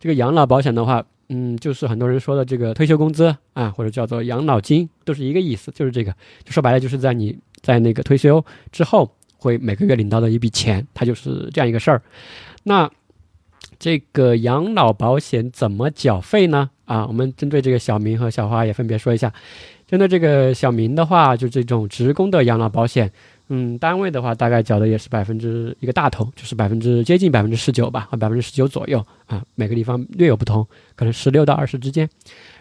[SPEAKER 1] 这个养老保险的话，嗯，就是很多人说的这个退休工资啊，或者叫做养老金，都是一个意思，就是这个，就说白了，就是在你在那个退休之后，会每个月领到的一笔钱，它就是这样一个事儿。那这个养老保险怎么缴费呢？啊，我们针对这个小明和小花也分别说一下。针对这个小明的话，就这种职工的养老保险，嗯，单位的话大概缴的也是百分之一个大头，就是百分之接近百分之十九吧，或百分之十九左右啊，每个地方略有不同，可能十六到二十之间。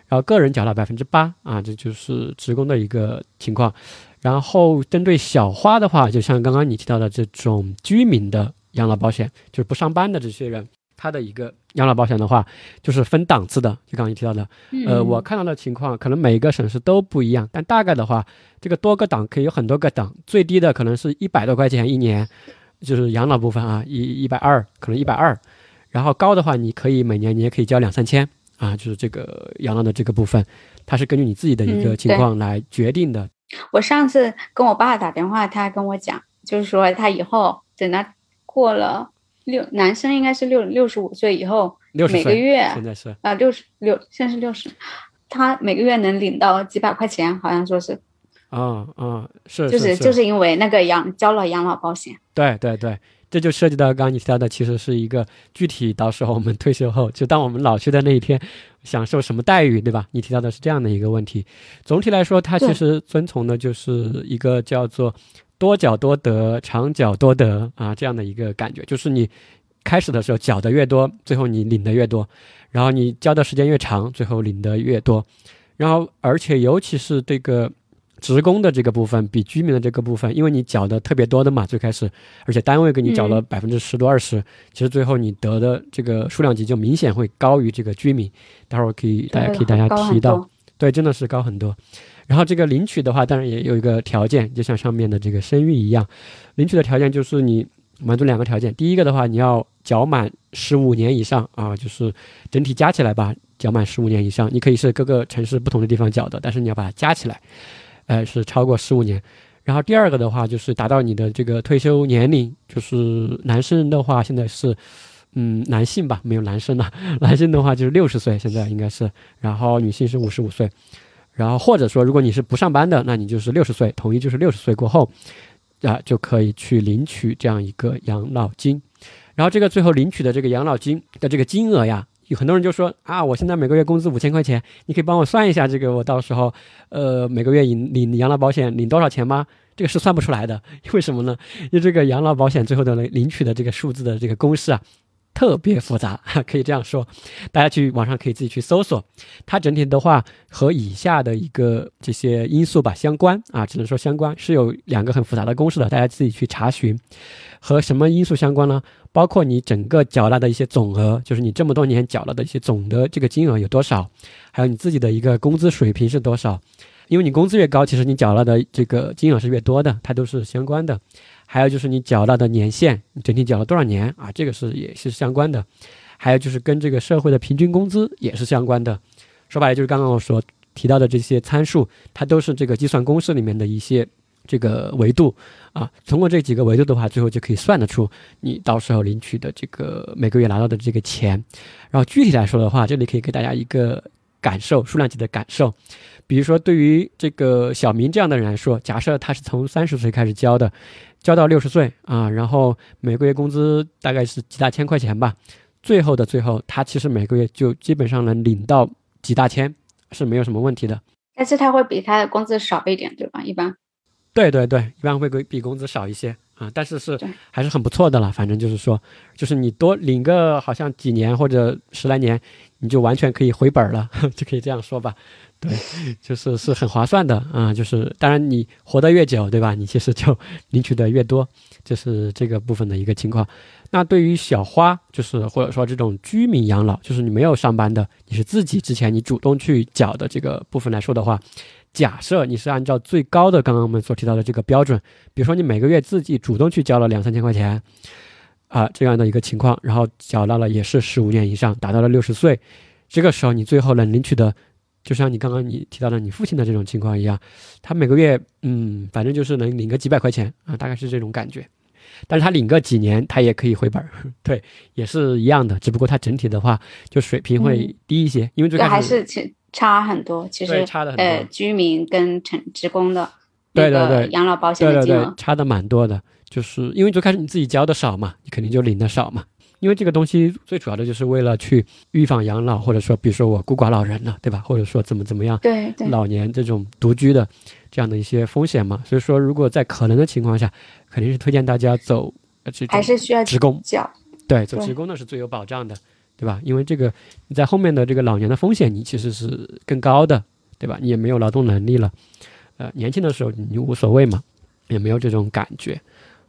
[SPEAKER 1] 然后个人缴了百分之八啊，这就是职工的一个情况。然后针对小花的话，就像刚刚你提到的这种居民的养老保险，就是不上班的这些人，他的一个养老保险的话，就是分档次的，就刚刚你提到的，呃，
[SPEAKER 2] 嗯
[SPEAKER 1] 我看到的情况，可能每一个省市都不一样，但大概的话，这个多个档可以有很多个档，最低的可能是一百多块钱一年，就是养老部分啊，一一百二，可能一百二，然后高的话，你可以每年你也可以交两三千啊，就是这个养老的这个部分，它是根据你自己的一个
[SPEAKER 2] 嗯
[SPEAKER 1] 情况来决定的。
[SPEAKER 2] 我上次跟我爸打电话，他还跟我讲，就是说他以后等他过了六，男生应该是六六十五岁以后，每个月
[SPEAKER 1] 现在是
[SPEAKER 2] 啊六十六，现在是六十，他每个月能领到几百块钱，好像说是，
[SPEAKER 1] 嗯嗯、是
[SPEAKER 2] 就是就是因为那个养交了养老保险。
[SPEAKER 1] 对对对，这就涉及到刚刚你提到的，其实是一个具体到时候我们退休后，就当我们老去的那一天，享受什么待遇，对吧？你提到的是这样的一个问题。总体来说，它其实遵从的就是一个叫做多缴多得、长缴多得啊这样的一个感觉，就是你开始的时候缴的越多，最后你领的越多，然后你交的时间越长，最后领的越多，然后而且尤其是这个。职工的这个部分比居民的这个部分，因为你缴的特别多的嘛，最开始，而且单位给你缴了百分之十多二十，其实最后你得的这个数量级就明显会高于这个居民。待会儿可以大家可以大家提到，对，真的是高很多。然后这个领取的话，当然也有一个条件，就像上面的这个生育一样，领取的条件就是你满足两个条件。第一个的话，你要缴满十五年以上啊，就是整体加起来吧，缴满十五年以上，你可以是各个城市不同的地方缴的，但是你要把它加起来。呃，是超过十五年，然后第二个的话就是达到你的这个退休年龄，就是男生的话现在是，嗯，男性吧，没有男生了，[LAUGHS] 男性的话就是六十岁，现在应该是，然后女性是五十五岁，然后或者说如果你是不上班的，那你就是六十岁，统一就是六十岁过后，啊，就可以去领取这样一个养老金，然后这个最后领取的这个养老金的这个金额呀。有很多人就说啊，我现在每个月工资五千块钱，你可以帮我算一下这个，我到时候，呃，每个月领领养老保险领多少钱吗？这个是算不出来的，为什么呢？因为这个养老保险最后的领取的这个数字的这个公式啊。特别复杂，[LAUGHS] 可以这样说，大家去网上可以自己去搜索。它整体的话和以下的一个这些因素吧相关啊，只能说相关是有两个很复杂的公式的，大家自己去查询。和什么因素相关呢？包括你整个缴纳的一些总额，就是你这么多年缴纳的一些总的这个金额有多少，还有你自己的一个工资水平是多少。因为你工资越高，其实你缴纳的这个金额是越多的，它都是相关的。还有就是你缴纳的年限，你整体缴了多少年啊？这个是也是相关的。还有就是跟这个社会的平均工资也是相关的。说白了就是刚刚我所提到的这些参数，它都是这个计算公式里面的一些这个维度啊。通过这几个维度的话，最后就可以算得出你到时候领取的这个每个月拿到的这个钱。然后具体来说的话，这里可以给大家一个感受，数量级的感受。比如说对于这个小明这样的人来说，假设他是从三十岁开始交的。交到六十岁啊，然后每个月工资大概是几大千块钱吧。最后的最后，他其实每个月就基本上能领到几大千，是没有什么问题的。
[SPEAKER 2] 但是他会比他的工资少一点，对吧？一般。
[SPEAKER 1] 对对对，一般会比比工资少一些啊，但是是还是很不错的了。反正就是说，就是你多领个好像几年或者十来年，你就完全可以回本了，[LAUGHS] 就可以这样说吧。对，就是是很划算的啊，就是当然你活得越久，对吧？你其实就 [LAUGHS] 领取的越多，就是这个部分的一个情况。那对于小花，就是或者说这种居民养老，就是你没有上班的，你是自己之前你主动去缴的这个部分来说的话，假设你是按照最高的刚刚我们所提到的这个标准，比如说你每个月自己主动去交了两三千块钱，啊这样的一个情况，然后缴到了也是十五年以上，达到了六十岁，这个时候你最后能领取的。就像你刚刚你提到的你父亲的这种情况一样，他每个月嗯，反正就是能领个几百块钱啊，大概是这种感觉。但是他领个几年，他也可以回本儿，[LAUGHS] 对，也是一样的。只不过他整体的话，就水平会低一些，因为最开始
[SPEAKER 2] 还是其差很多。其实
[SPEAKER 1] 差的很多。
[SPEAKER 2] 呃，居民跟城职工的
[SPEAKER 1] 对对对
[SPEAKER 2] 养老保险
[SPEAKER 1] 的金额差的蛮多的，就是因为最开始你自己交的少嘛，你肯定就领的少嘛。因为这个东西最主要的就是为了去预防养老，或者说，比如说我孤寡老人了，对吧？或者说怎么怎么样，
[SPEAKER 2] 对对，
[SPEAKER 1] 老年这种独居的这样的一些风险嘛。所以说，如果在可能的情况下，肯定是推荐大家走
[SPEAKER 2] 还是需要
[SPEAKER 1] 职工
[SPEAKER 2] 缴，
[SPEAKER 1] 对，走职工呢是最有保障的，对吧？因为这个你在后面的这个老年的风险，你其实是更高的，对吧？你也没有劳动能力了，呃，年轻的时候你无所谓嘛，也没有这种感觉。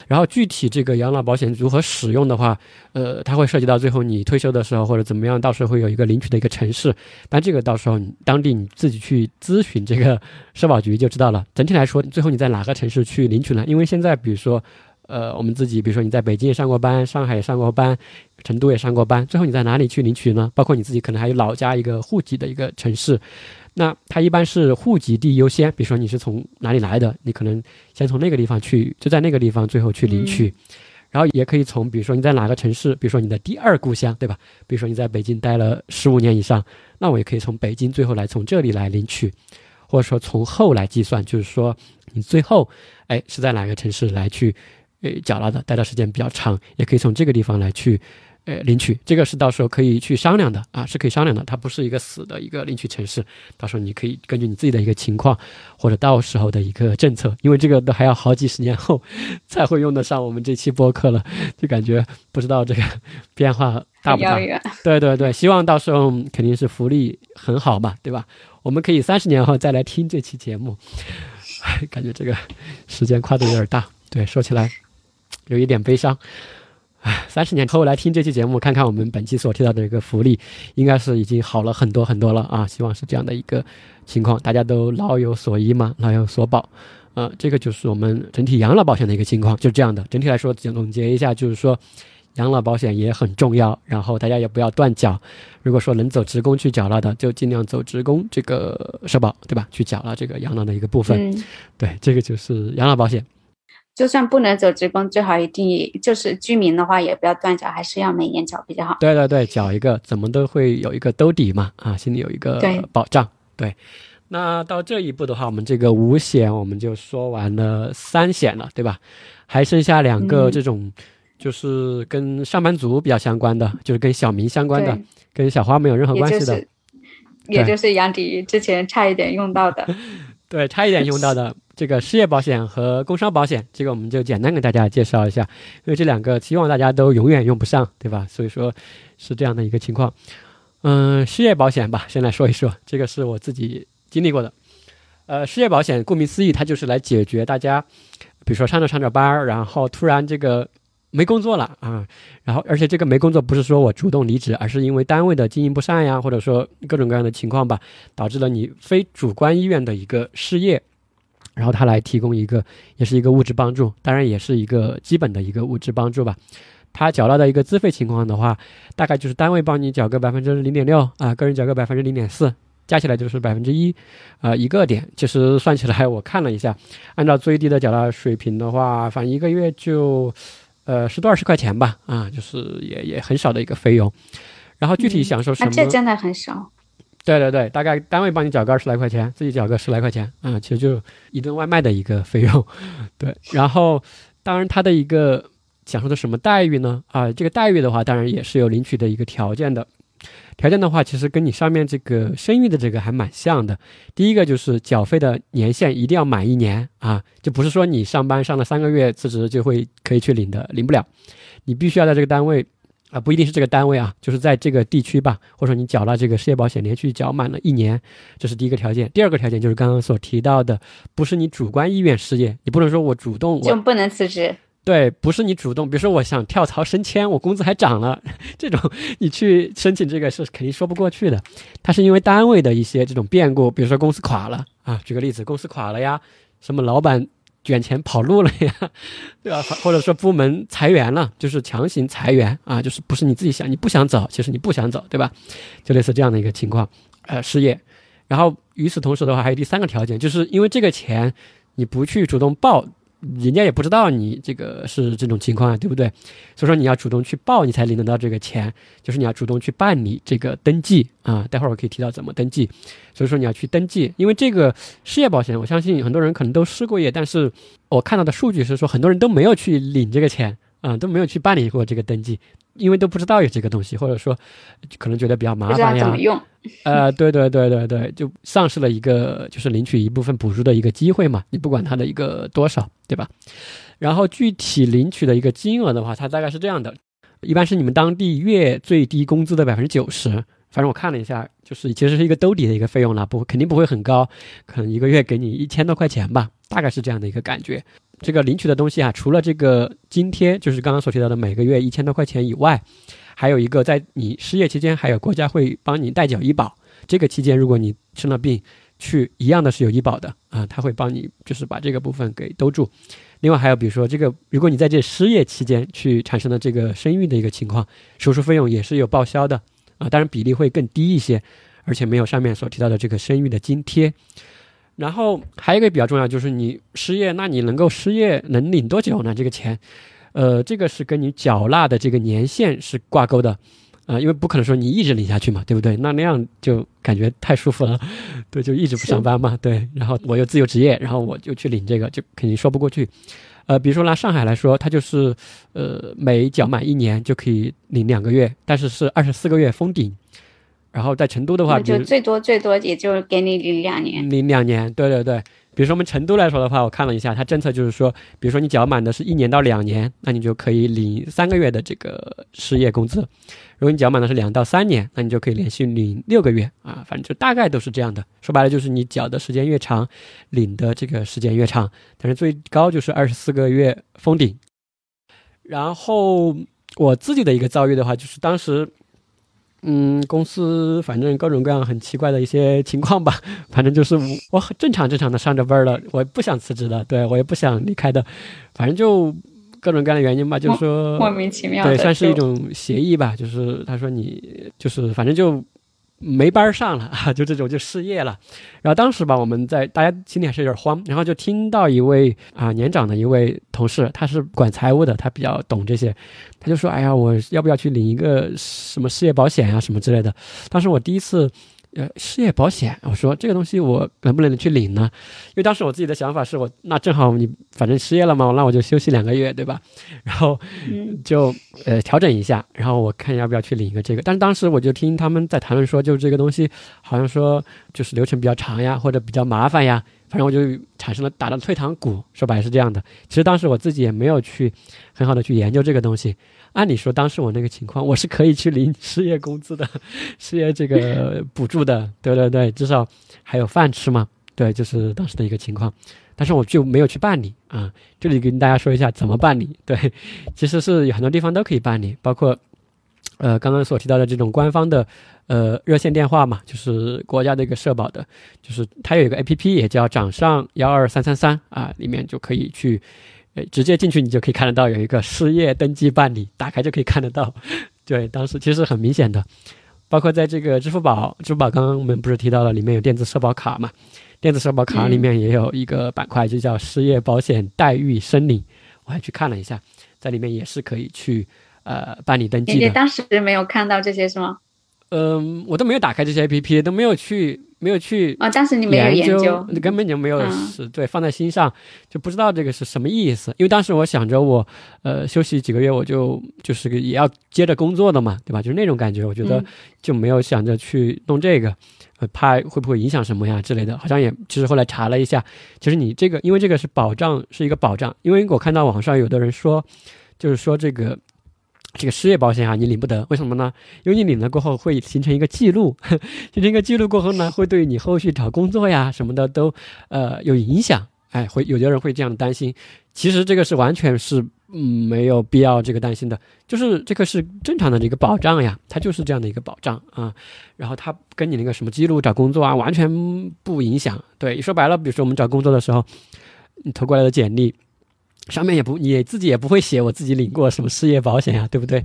[SPEAKER 1] 然后具体这个养老保险如何使用的话，呃，它会涉及到最后你退休的时候或者怎么样，到时候会有一个领取的一个城市，但这个到时候你当地你自己去咨询这个社保局就知道了。整体来说，最后你在哪个城市去领取呢？因为现在比如说，呃，我们自己比如说你在北京也上过班，上海也上过班，成都也上过班，最后你在哪里去领取呢？包括你自己可能还有老家一个户籍的一个城市。那它一般是户籍地优先，比如说你是从哪里来的，你可能先从那个地方去，就在那个地方最后去领取，然后也可以从，比如说你在哪个城市，比如说你的第二故乡，对吧？比如说你在北京待了十五年以上，那我也可以从北京最后来从这里来领取，或者说从后来计算，就是说你最后，哎是在哪个城市来去呃缴纳的，待的时间比较长，也可以从这个地方来去。呃，领取这个是到时候可以去商量的啊，是可以商量的。它不是一个死的一个领取城市，到时候你可以根据你自己的一个情况，或者到时候的一个政策，因为这个都还要好几十年后才会用得上我们这期播客了，就感觉不知道这个变化大不大。[LAUGHS] 对对对，希望到时候肯定是福利很好嘛，对吧？我们可以三十年后再来听这期节目，感觉这个时间跨度有点大。对，说起来有一点悲伤。唉，三十年后来听这期节目，看看我们本期所提到的一个福利，应该是已经好了很多很多了啊！希望是这样的一个情况，大家都老有所依嘛，老有所保，呃，这个就是我们整体养老保险的一个情况，就是这样的。整体来说，总结一下，就是说养老保险也很重要，然后大家也不要断缴。如果说能走职工去缴纳的，就尽量走职工这个社保，对吧？去缴纳这个养老的一个部分。对，这个就是养老保险。
[SPEAKER 2] 就算不能走职工，最好一定就是居民的话，也不要断缴，还是要每年缴比较好。
[SPEAKER 1] 对对对，缴一个怎么都会有一个兜底嘛，啊，心里有一个保障。对，那到这一步的话，我们这个五险我们就说完了三险了，对吧？还剩下两个这种，就是跟上班族比较相关的，就是跟小明相关的，跟小花没有任何关系的，
[SPEAKER 2] 也就是杨迪之前差一点用到的。
[SPEAKER 1] 对，[LAUGHS] 差一点用到的这个失业保险和工伤保险，这个我们就简单给大家介绍一下，因为这两个希望大家都永远用不上，对吧？所以说是这样的一个情况。嗯，失业保险吧，先来说一说，这个是我自己经历过的。呃，失业保险顾名思义，它就是来解决大家，比如说上着上着班儿，然后突然这个。没工作了啊，然后而且这个没工作不是说我主动离职，而是因为单位的经营不善呀，或者说各种各样的情况吧，导致了你非主观意愿的一个失业，然后他来提供一个也是一个物质帮助，当然也是一个基本的一个物质帮助吧。他缴纳的一个资费情况的话，大概就是单位帮你缴个百分之零点六啊，个人缴个百分之零点四，加起来就是百分之一，啊一个点。其实算起来我看了一下，按照最低的缴纳水平的话，反正一个月就。呃，十多二十块钱吧，啊，就是也也很少的一个费用，然后具体享受什么？
[SPEAKER 2] 这真的很少。
[SPEAKER 1] 对对对，大概单位帮你缴个二十来块钱，自己缴个十来块钱，啊，其实就一顿外卖的一个费用。[LAUGHS] 对，然后当然它的一个享受的什么待遇呢？啊，这个待遇的话，当然也是有领取的一个条件的。条件的话，其实跟你上面这个生育的这个还蛮像的。第一个就是缴费的年限一定要满一年啊，就不是说你上班上了三个月辞职就会可以去领的，领不了。你必须要在这个单位啊，不一定是这个单位啊，就是在这个地区吧，或者说你缴了这个失业保险连续缴满了一年，这是第一个条件。第二个条件就是刚刚所提到的，不是你主观意愿失业，你不能说我主动
[SPEAKER 2] 就不能辞职。
[SPEAKER 1] 对，不是你主动，比如说我想跳槽升迁，我工资还涨了，[LAUGHS] 这种你去申请这个是肯定说不过去的。它是因为单位的一些这种变故，比如说公司垮了啊，举个例子，公司垮了呀，什么老板卷钱跑路了呀，[LAUGHS] 对吧？或者说部门裁员了，就是强行裁员啊，就是不是你自己想，你不想走，其实你不想走，对吧？就类似这样的一个情况，呃，失业。然后与此同时的话，还有第三个条件，就是因为这个钱你不去主动报。人家也不知道你这个是这种情况啊，对不对？所以说你要主动去报，你才领得到这个钱。就是你要主动去办理这个登记啊。待会儿我可以提到怎么登记。所以说你要去登记，因为这个失业保险，我相信很多人可能都失过业，但是我看到的数据是说很多人都没有去领这个钱啊，都没有去办理过这个登记。因为都不知道有这个东西，或者说可能觉得比较麻烦呀。
[SPEAKER 2] 怎么用？
[SPEAKER 1] 呃，对对对对对，就丧失了一个就是领取一部分补助的一个机会嘛。你不管它的一个多少，对吧？然后具体领取的一个金额的话，它大概是这样的：一般是你们当地月最低工资的百分之九十。反正我看了一下，就是其实是一个兜底的一个费用了，不肯定不会很高，可能一个月给你一千多块钱吧，大概是这样的一个感觉。这个领取的东西啊，除了这个津贴，就是刚刚所提到的每个月一千多块钱以外，还有一个在你失业期间，还有国家会帮你代缴医保。这个期间，如果你生了病，去一样的是有医保的啊，他会帮你就是把这个部分给兜住。另外还有比如说这个，如果你在这失业期间去产生的这个生育的一个情况，手术费用也是有报销的啊，当然比例会更低一些，而且没有上面所提到的这个生育的津贴。然后还有一个比较重要，就是你失业，那你能够失业能领多久呢？这个钱，呃，这个是跟你缴纳的这个年限是挂钩的，啊，因为不可能说你一直领下去嘛，对不对？那那样就感觉太舒服了，[LAUGHS] 对，就一直不上班嘛，对。然后我又自由职业，然后我就去领这个，就肯定说不过去。呃，比如说拿上海来说，它就是呃每缴满一年就可以领两个月，但是是二十四个月封顶。然后在成都的话，
[SPEAKER 2] 就最多最多也就给你领两年，
[SPEAKER 1] 领两年。对对对。比如说我们成都来说的话，我看了一下，它政策就是说，比如说你缴满的是一年到两年，那你就可以领三个月的这个失业工资；如果你缴满的是两到三年，那你就可以连续领六个月啊。反正就大概都是这样的。说白了就是你缴的时间越长，领的这个时间越长，但是最高就是二十四个月封顶。然后我自己的一个遭遇的话，就是当时。嗯，公司反正各种各样很奇怪的一些情况吧，[LAUGHS] 反正就是我很正常正常的上着班了，我不想辞职的，对我也不想离开的，反正就各种各样的原因吧，就是说
[SPEAKER 2] 莫名其妙，
[SPEAKER 1] 对，算是一种协议吧，就是他说你就是反正就。没班上了 [LAUGHS] 啊，就这种就失业了。然后当时吧，我们在大家心里还是有点慌。然后就听到一位啊年长的一位同事，他是管财务的，他比较懂这些，他就说：“哎呀，我要不要去领一个什么失业保险啊，什么之类的？”当时我第一次。呃，失业保险，我说这个东西我能不能去领呢？因为当时我自己的想法是我那正好你反正失业了嘛，那我就休息两个月，对吧？然后就呃调整一下，然后我看要不要去领一个这个。但是当时我就听他们在谈论说，就这个东西好像说就是流程比较长呀，或者比较麻烦呀，反正我就产生了打了退堂鼓。说白了是这样的。其实当时我自己也没有去很好的去研究这个东西。按理说，当时我那个情况，我是可以去领失业工资的，[LAUGHS] 失业这个 [LAUGHS] 补助的，对对对，至少还有饭吃嘛。对，就是当时的一个情况，但是我就没有去办理啊。这里跟大家说一下怎么办理。对，其实是有很多地方都可以办理，包括呃刚刚所提到的这种官方的呃热线电话嘛，就是国家的一个社保的，就是它有一个 A P P 也叫掌上幺二三三三啊，里面就可以去。直接进去，你就可以看得到有一个失业登记办理，打开就可以看得到。[LAUGHS] 对，当时其实很明显的，包括在这个支付宝，支付宝刚刚我们不是提到了里面有电子社保卡嘛？电子社保卡里面也有一个板块，就叫失业保险待遇申领。我还去看了一下，在里面也是可以去呃办理登记的。
[SPEAKER 2] 你当时没有看到这些是吗？
[SPEAKER 1] 嗯，我都没有打开这些 A P P，都没有去，没有去
[SPEAKER 2] 啊。当时你没有研究，
[SPEAKER 1] 你根本就没有是对放在心上，就不知道这个是什么意思。因为当时我想着我，呃，休息几个月我就就是个也要接着工作的嘛，对吧？就是那种感觉，我觉得就没有想着去弄这个，怕会不会影响什么呀之类的。好像也其实后来查了一下，其实你这个因为这个是保障，是一个保障。因为我看到网上有的人说，就是说这个。这个失业保险啊，你领不得，为什么呢？因为你领了过后会形成一个记录，[LAUGHS] 形成一个记录过后呢，会对你后续找工作呀什么的都呃有影响。哎，会有的人会这样担心。其实这个是完全是没有必要这个担心的，就是这个是正常的一个保障呀，它就是这样的一个保障啊。然后它跟你那个什么记录找工作啊完全不影响。对，说白了，比如说我们找工作的时候，你投过来的简历。上面也不，你自己也不会写我自己领过什么失业保险呀，对不对？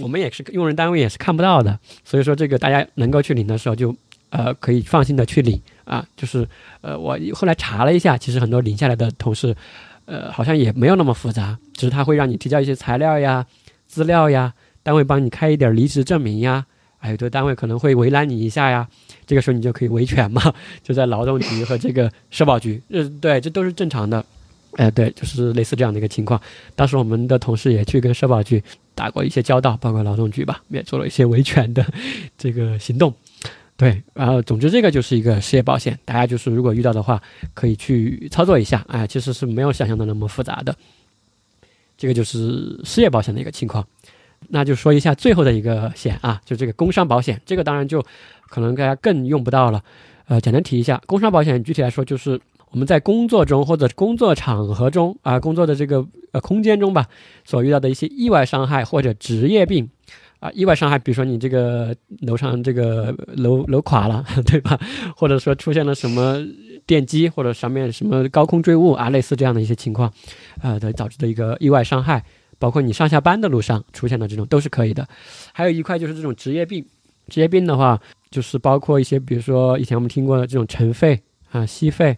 [SPEAKER 1] 我们也是用人单位也是看不到的，所以说这个大家能够去领的时候就，呃，可以放心的去领啊。就是，呃，我后来查了一下，其实很多领下来的同事，呃，好像也没有那么复杂，只是他会让你提交一些材料呀、资料呀，单位帮你开一点离职证明呀，还有的单位可能会为难你一下呀，这个时候你就可以维权嘛，就在劳动局和这个社保局，呃，对，这都是正常的。哎，对，就是类似这样的一个情况。当时我们的同事也去跟社保局打过一些交道，包括劳动局吧，也做了一些维权的这个行动。对，然后总之这个就是一个失业保险，大家就是如果遇到的话，可以去操作一下。哎，其实是没有想象的那么复杂的。这个就是失业保险的一个情况。那就说一下最后的一个险啊，就这个工伤保险。这个当然就可能大家更用不到了。呃，简单提一下，工伤保险具体来说就是。我们在工作中或者工作场合中啊，工作的这个呃空间中吧，所遇到的一些意外伤害或者职业病，啊，意外伤害，比如说你这个楼上这个楼楼垮了，对吧？[LAUGHS] 或者说出现了什么电机或者上面什么高空坠物啊，类似这样的一些情况，啊，的导致的一个意外伤害，包括你上下班的路上出现的这种都是可以的。还有一块就是这种职业病，职业病的话，就是包括一些，比如说以前我们听过的这种尘肺啊、吸肺。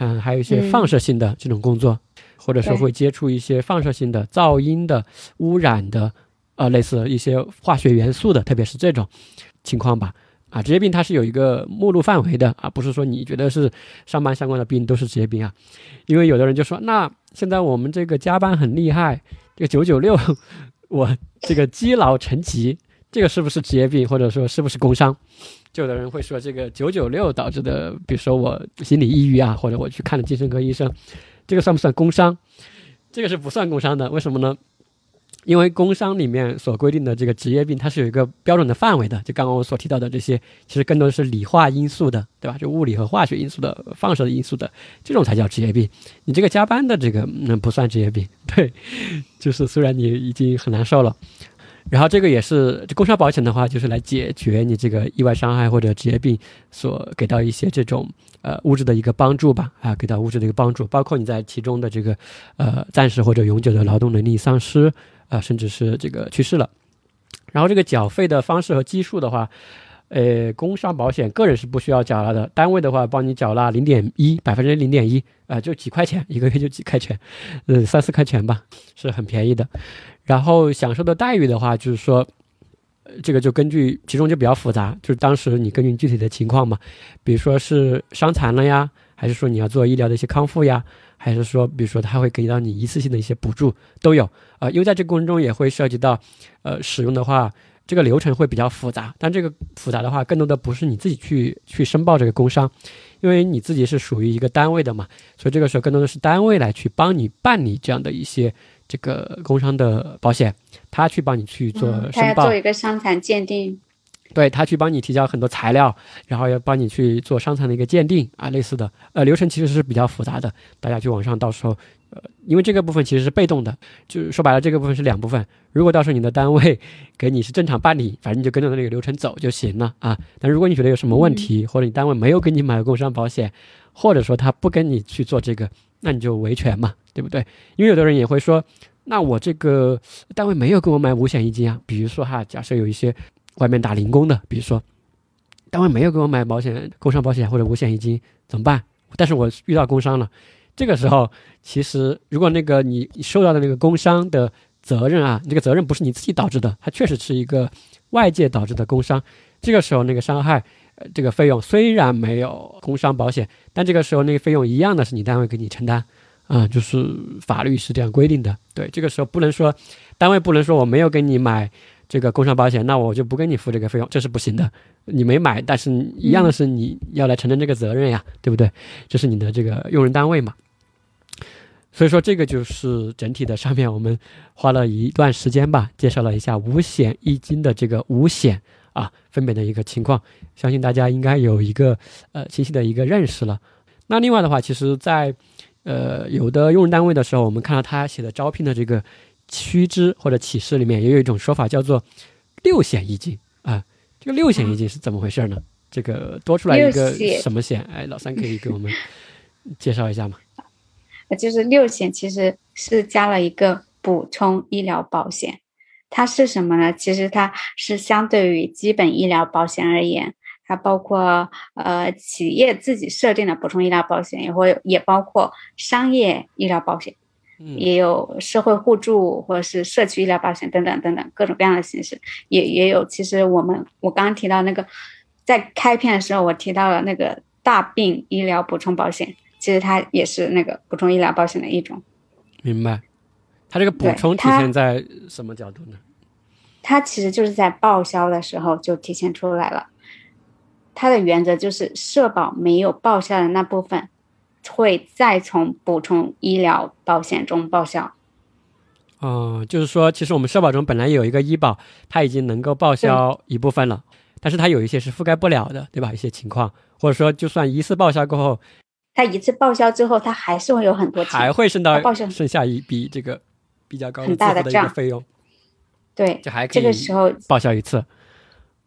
[SPEAKER 1] 嗯，还有一些放射性的这种工作，或者说会接触一些放射性的、噪音的、污染的，呃，类似一些化学元素的，特别是这种情况吧。啊，职业病它是有一个目录范围的啊，不是说你觉得是上班相关的病都是职业病啊。因为有的人就说，那现在我们这个加班很厉害，这个九九六，我这个积劳成疾，这个是不是职业病，或者说是不是工伤？就有的人会说，这个九九六导致的，比如说我心理抑郁啊，或者我去看了精神科医生，这个算不算工伤？这个是不算工伤的，为什么呢？因为工伤里面所规定的这个职业病，它是有一个标准的范围的。就刚刚我所提到的这些，其实更多的是理化因素的，对吧？就物理和化学因素的放射因素的，这种才叫职业病。你这个加班的这个，那不算职业病。[LAUGHS] 对，就是虽然你已经很难受了，然后这个也是工伤保险的话，就是来解决你这个意外伤害或者职业病所给到一些这种呃物质的一个帮助吧，啊，给到物质的一个帮助，包括你在其中的这个呃暂时或者永久的劳动能力丧失。啊，甚至是这个去世了，然后这个缴费的方式和基数的话，呃，工伤保险个人是不需要缴纳的，单位的话帮你缴纳零点一百分之零点一，啊，就几块钱一个月就几块钱，嗯，三四块钱吧，是很便宜的。然后享受的待遇的话，就是说，这个就根据其中就比较复杂，就是当时你根据具体的情况嘛，比如说是伤残了呀，还是说你要做医疗的一些康复呀。还是说，比如说，他会给到你一次性的一些补助，都有啊。因为在这个过程中也会涉及到，呃，使用的话，这个流程会比较复杂。但这个复杂的话，更多的不是你自己去去申报这个工伤，因为你自己是属于一个单位的嘛，所以这个时候更多的是单位来去帮你办理这样的一些这个工伤的保险，他去帮你去做申报，
[SPEAKER 2] 做一个伤残鉴定。
[SPEAKER 1] 对他去帮你提交很多材料，然后要帮你去做伤残的一个鉴定啊，类似的，呃，流程其实是比较复杂的。大家去网上到时候，呃，因为这个部分其实是被动的，就是说白了，这个部分是两部分。如果到时候你的单位给你是正常办理，反正你就跟着那个流程走就行了啊。但如果你觉得有什么问题，或者你单位没有给你买工伤保险，或者说他不跟你去做这个，那你就维权嘛，对不对？因为有的人也会说，那我这个单位没有给我买五险一金啊。比如说哈，假设有一些。外面打零工的，比如说单位没有给我买保险、工伤保险或者五险一金，怎么办？但是我遇到工伤了，这个时候其实如果那个你受到的那个工伤的责任啊，这个责任不是你自己导致的，它确实是一个外界导致的工伤。这个时候那个伤害，呃，这个费用虽然没有工伤保险，但这个时候那个费用一样的是你单位给你承担，啊，就是法律是这样规定的。对，这个时候不能说单位不能说我没有给你买。这个工伤保险，那我就不给你付这个费用，这是不行的。你没买，但是一样的是你要来承担这个责任呀，对不对？这是你的这个用人单位嘛。所以说，这个就是整体的上面我们花了一段时间吧，介绍了一下五险一金的这个五险啊分别的一个情况，相信大家应该有一个呃清晰的一个认识了。那另外的话，其实，在呃有的用人单位的时候，我们看到他写的招聘的这个。须知或者启示里面也有一种说法叫做六险一金啊，这个六险一金是怎么回事呢？这个多出来一个什么险？哎，老三可以给我们介绍一下吗？
[SPEAKER 2] 就是六险其实是加了一个补充医疗保险，它是什么呢？其实它是相对于基本医疗保险而言，它包括呃企业自己设定的补充医疗保险，也会也包括商业医疗保险。也有社会互助或者是社区医疗保险等等等等各种各样的形式，也也有。其实我们我刚刚提到那个，在开篇的时候我提到了那个大病医疗补充保险，其实它也是那个补充医疗保险的一种。
[SPEAKER 1] 明白，它这个补充体现在什么角度呢？
[SPEAKER 2] 它其实就是在报销的时候就体现出来了，它的原则就是社保没有报销的那部分。会再从补充医疗保险中报销。
[SPEAKER 1] 哦，就是说，其实我们社保中本来有一个医保，它已经能够报销一部分了，但是它有一些是覆盖不了的，对吧？一些情况，或者说，就算一次报销过后，
[SPEAKER 2] 它一次报销之后，他还是会有很多钱，
[SPEAKER 1] 还会剩到
[SPEAKER 2] 报销
[SPEAKER 1] 剩下一笔这个比较高
[SPEAKER 2] 很大
[SPEAKER 1] 的
[SPEAKER 2] 一个
[SPEAKER 1] 费用。
[SPEAKER 2] 对，
[SPEAKER 1] 这还
[SPEAKER 2] 这个时候
[SPEAKER 1] 报销一次，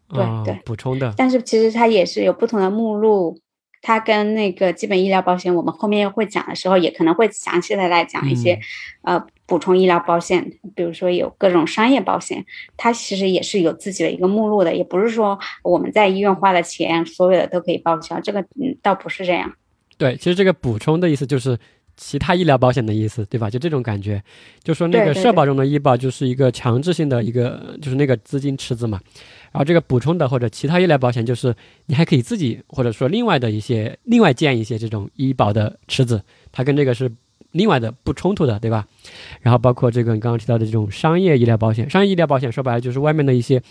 [SPEAKER 2] 对对，
[SPEAKER 1] 补充的。
[SPEAKER 2] 但是其实它也是有不同的目录。它跟那个基本医疗保险，我们后面会讲的时候，也可能会详细的来讲一些，呃，补充医疗保险，比如说有各种商业保险，它其实也是有自己的一个目录的，也不是说我们在医院花的钱，所有的都可以报销，这个嗯，倒不是这样。
[SPEAKER 1] 对，其实这个补充的意思就是其他医疗保险的意思，对吧？就这种感觉，就说那个社保中的医保就是一个强制性的一个，就是那个资金池子嘛。然后这个补充的或者其他医疗保险，就是你还可以自己或者说另外的一些另外建一些这种医保的池子，它跟这个是另外的不冲突的，对吧？然后包括这个你刚刚提到的这种商业医疗保险，商业医疗保险说白了就是外面的一些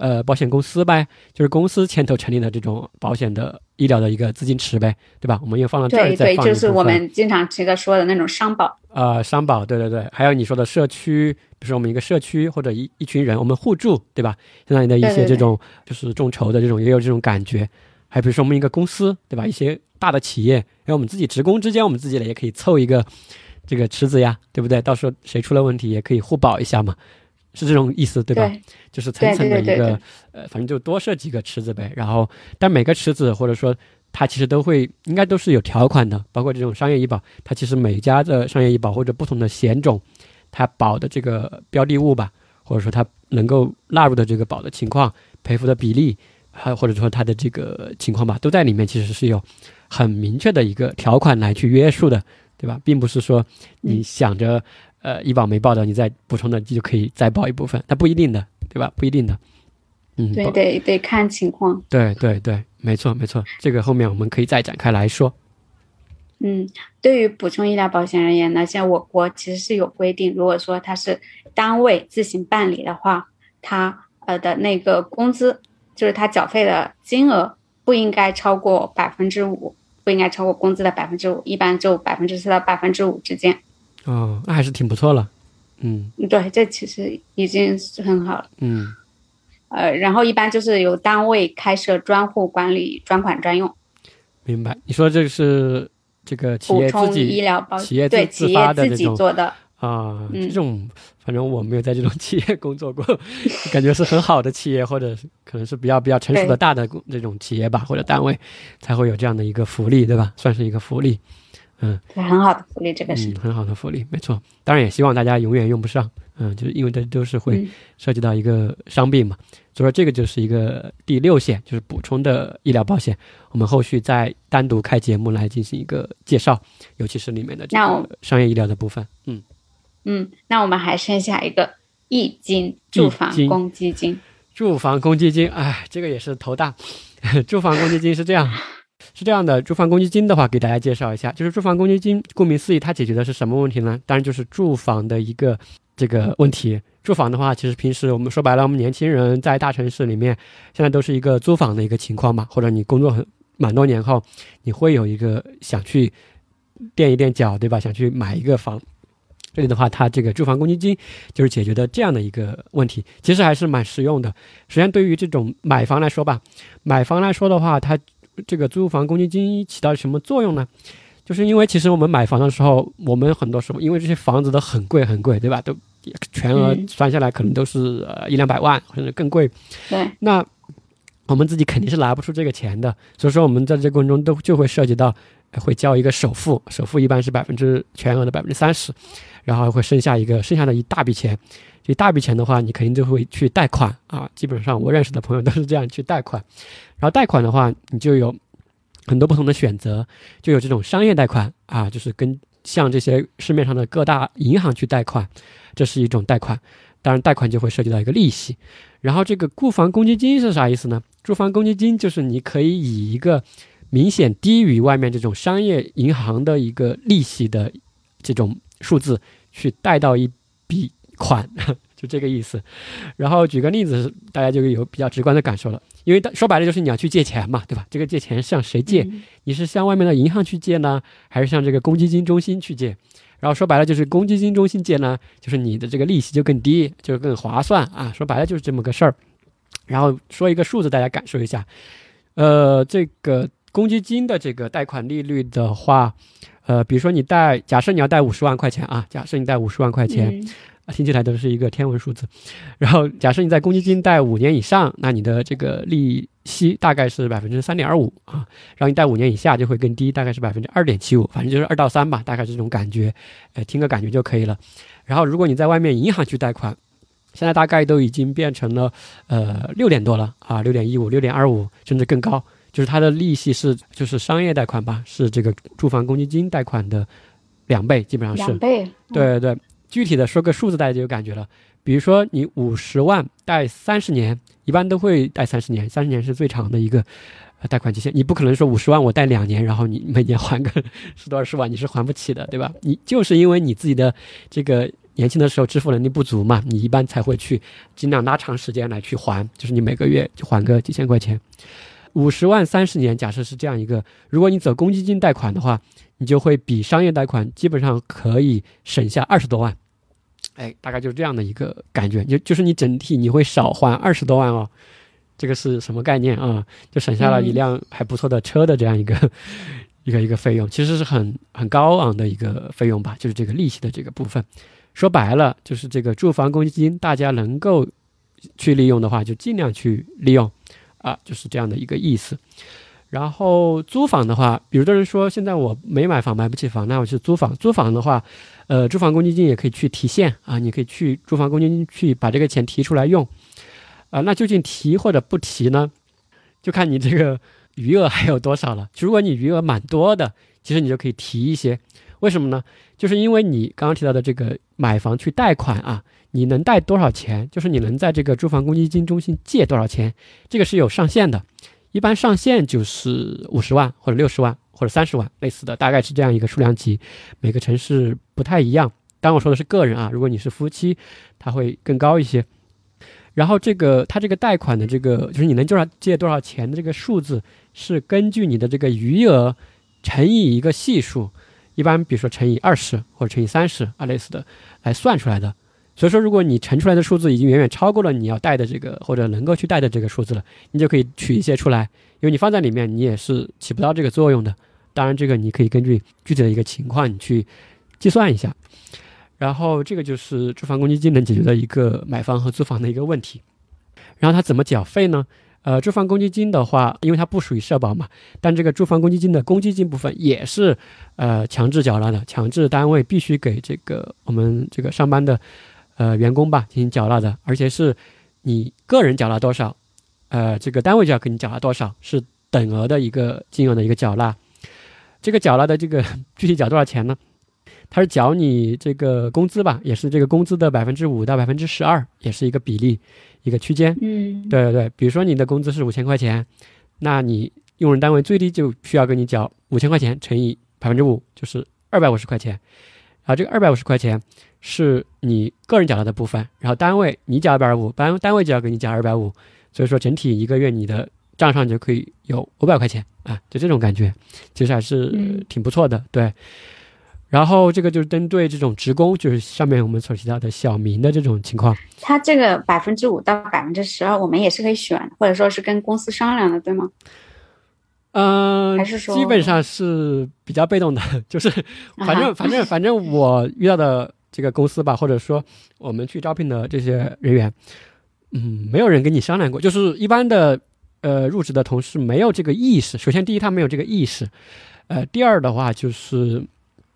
[SPEAKER 1] 呃保险公司呗，就是公司牵头成立的这种保险的医疗的一个资金池呗，对吧？我们又放了这儿
[SPEAKER 2] 对对，就是我们经常这个说的那种商保。
[SPEAKER 1] 呃，商保，对对对，还有你说的社区，比如说我们一个社区或者一一群人，我们互助，对吧？相当于的一些这种就是众筹的这种，也有这种感觉。还比如说我们一个公司，对吧？一些大的企业，然后我们自己职工之间，我们自己也可以凑一个这个池子呀，对不对？到时候谁出了问题，也可以互保一下嘛，是这种意思，对吧？
[SPEAKER 2] 对
[SPEAKER 1] 就是层层的一个呃，反正就多设几个池子呗。然后，但每个池子或者说它其实都会应该都是有条款的，包括这种商业医保，它其实每家的商业医保或者不同的险种，它保的这个标的物吧，或者说它能够纳入的这个保的情况、赔付的比例，还有或者说它的这个情况吧，都在里面其实是有很明确的一个条款来去约束的，对吧？并不是说你
[SPEAKER 2] 嗯
[SPEAKER 1] 想着。呃，医保没报的，你再补充的就可以再报一部分，那不一定的，对吧？不一定的。嗯，
[SPEAKER 2] 对
[SPEAKER 1] 包
[SPEAKER 2] 得得看情况。
[SPEAKER 1] 对对对，没错没错，这个后面我们可以再展开来说。
[SPEAKER 2] 嗯，对于补充医疗保险而言呢，现在我国其实是有规定，如果说它是单位自行办理的话，它呃的那个工资，就是他缴费的金额不应该超过百分之五，不应该超过工资的百分之五，一般就百分之四到百分之五之间。
[SPEAKER 1] 哦，那还是挺不错了。嗯
[SPEAKER 2] 嗯对，这其实已经是很好了。
[SPEAKER 1] 嗯，
[SPEAKER 2] 呃，然后一般就是由单位开设专户管理专款专用，
[SPEAKER 1] 明白。你说这个是这个企业自
[SPEAKER 2] 己医疗保
[SPEAKER 1] 企业
[SPEAKER 2] 对企业自己做的。
[SPEAKER 1] 啊，
[SPEAKER 2] 嗯
[SPEAKER 1] 这种反正我没有在这种企业工作过，[LAUGHS] 感觉是很好的企业，或者是可能是比较比较成熟的大的这种企业吧，或者单位才会有这样的一个福利，对吧？算是一个福利。
[SPEAKER 2] 对，很好的福利，这个是。
[SPEAKER 1] 嗯，很好的福利，没错。当然也希望大家永远用不上，嗯，就是因为这都是会
[SPEAKER 2] 嗯
[SPEAKER 1] 涉及到一个伤病嘛，所以说这个就是一个第六险，就是补充的医疗保险。我们后续再单独开节目来进行一个介绍，尤其是里面的这
[SPEAKER 2] 那我
[SPEAKER 1] 个商业医疗的部分。嗯，
[SPEAKER 2] 嗯，那我们还剩下一个易金住房公积金。
[SPEAKER 1] 住房公积金，哎，这个也是头大。[LAUGHS] 住房公积金是这样，是这样的，住房公积金的话，给大家介绍一下，就是住房公积金，顾名思义，它解决的是什么问题呢？当然就是住房的一个这个问题。住房的话，其实平时我们说白了，我们年轻人在大城市里面，现在都是一个租房的一个情况嘛，或者你工作很蛮多年后，你会有一个想去垫一垫脚，对吧？想去买一个房。这里的话，它这个住房公积金就是解决的这样的一个问题，其实还是蛮实用的。首先，对于这种买房来说吧，买房来说的话，它这个租房公积金起到什么作用呢？就是因为其实我们买房的时候，我们很多时候因为这些房子都很贵很贵，对吧？都全额
[SPEAKER 2] 嗯
[SPEAKER 1] 算下来可能都是呃一两百万，甚至更贵。
[SPEAKER 2] 对，
[SPEAKER 1] 那我们自己肯定是拿不出这个钱的，所以说我们在这个过程中都就会涉及到呃会交一个首付，首付一般是百分之全额的百分之三十，然后会剩下一个剩下的一大笔钱。这一大笔钱的话，你肯定就会去贷款啊。基本上我认识的朋友都是这样去贷款，然后贷款的话，你就有很多不同的选择，就有这种商业贷款啊，就是跟向这些市面上的各大银行去贷款，这是一种贷款。当然，贷款就会涉及到一个利息。然后这个住房公积金是啥意思呢？住房公积金就是你可以以一个明显低于外面这种商业银行的一个利息的这种数字去贷到一笔款，[LAUGHS] 就这个意思。然后举个例子，大家就有比较直观的感受了。因为说白了就是你要去借钱嘛，对吧？这个借钱向谁借？
[SPEAKER 2] 嗯
[SPEAKER 1] 你是向外面的银行去借呢，还是向这个公积金中心去借？然后说白了就是公积金中心借呢，就是你的这个利息就更低，就更划算啊。说白了就是这么个事儿。然后说一个数字，大家感受一下。呃，这个公积金的这个贷款利率的话，呃，比如说你贷，假设你要贷五十万块钱啊，假设你贷五十万块钱，
[SPEAKER 2] 嗯
[SPEAKER 1] 听起来都是一个天文数字。然后假设你在公积金贷五年以上，那你的这个利息大概是百分之三点二五啊。然后你贷五年以下就会更低，大概是百分之二点七五，反正就是二到三吧，大概是这种感觉，呃，听个感觉就可以了。然后如果你在外面银行去贷款，现在大概都已经变成了呃六点多了啊，六点一五、六点二五，甚至更高。就是它的利息是就是商业贷款吧，是这个住房公积金贷款的两倍，基本上是
[SPEAKER 2] 两。倍。
[SPEAKER 1] 对对对，具体的说个数字，大家就有感觉了。比如说你五十万贷三十年，一般都会贷三十年，三十年是最长的一个呃贷款期限。你不可能说五十万我贷两年，然后你每年还个十多二十万，你是还不起的，对吧？你就是因为你自己的这个年轻的时候支付能力不足嘛，你一般才会去尽量拉长时间来去还，就是你每个月就还个几千块钱。五十万三十年，假设是这样一个，如果你走公积金贷款的话，你就会比商业贷款基本上可以省下二十多万。哎，大概就是这样的一个感觉，就就是你整体你会少还二十多万哦，这个是什么概念啊？就省下了一辆还不错的车的这样一个一个一个费用，其实是很很高昂的一个费用吧，就是这个利息的这个部分。说白了，就是这个住房公积金，大家能够去利用的话，就尽量去利用啊，就是这样的一个意思。然后租房的话，有的人说现在我没买房，买不起房，那我去租房。租房的话，呃，住房公积金也可以去提现啊，你可以去住房公积金去把这个钱提出来用，啊，那究竟提或者不提呢？就看你这个余额还有多少了。如果你余额蛮多的，其实你就可以提一些。为什么呢？就是因为你刚刚提到的这个买房去贷款啊，你能贷多少钱？就是你能在这个住房公积金中心借多少钱？这个是有上限的。一般上限就是五十万或者六十万或者三十万，类似的，大概是这样一个数量级。每个城市不太一样。当我说的是个人啊，如果你是夫妻，它会更高一些。然后这个它这个贷款的这个，就是你能多少借多少钱的这个数字，是根据你的这个余额乘以一个系数，一般比如说乘以二十或者乘以三十啊类似的来算出来的。所以说，如果你乘出来的数字已经远远超过了你要贷的这个或者能够去贷的这个数字了，你就可以取一些出来，因为你放在里面，你也是起不到这个作用的。当然，这个你可以根据具体的一个情况，你去计算一下。然后，这个就是住房公积金能解决的一个买房和租房的一个问题。然后，它怎么缴费呢？呃，住房公积金的话，因为它不属于社保嘛，但这个住房公积金的公积金部分也是呃强制缴纳的，强制单位必须给这个我们这个上班的。呃，员工吧进行缴纳的，而且是你个人缴纳多少，呃，这个单位就要给你缴纳多少，是等额的一个金额的一个缴纳。这个缴纳的这个 [LAUGHS] 具体缴多少钱呢？它是缴你这个工资吧，也是这个工资的百分之五到百分之十二，也是一个比例一个区间。
[SPEAKER 2] 嗯，
[SPEAKER 1] 对对对，比如说你的工资是五千块钱，那你用人单位最低就需要给你缴五千块钱乘以百分之五，就是二百五十块钱。然后，这个二百五十块钱是你个人缴纳的部分，然后单位你缴二百五，单单位就要给你缴二百五，所以说整体一个月你的账上就可以有五百块钱啊，就这种感觉，其实还是挺不错的，对。然后这个就是针对这种职工，就是上面我们所提到的小明的这种情况，
[SPEAKER 2] 他这个百分之五到百分之十二，我们也是可以选，或者说是跟公司商量的，对吗？
[SPEAKER 1] 嗯，
[SPEAKER 2] 还是说
[SPEAKER 1] 基本上是比较被动的，[LAUGHS] 就是反正反正反正我遇到的这个公司吧，或者说我们去招聘的这些人员，嗯，没有人跟你商量过，就是一般的呃入职的同事没有这个意识。首先，第一，他没有这个意识；呃，第二的话，就是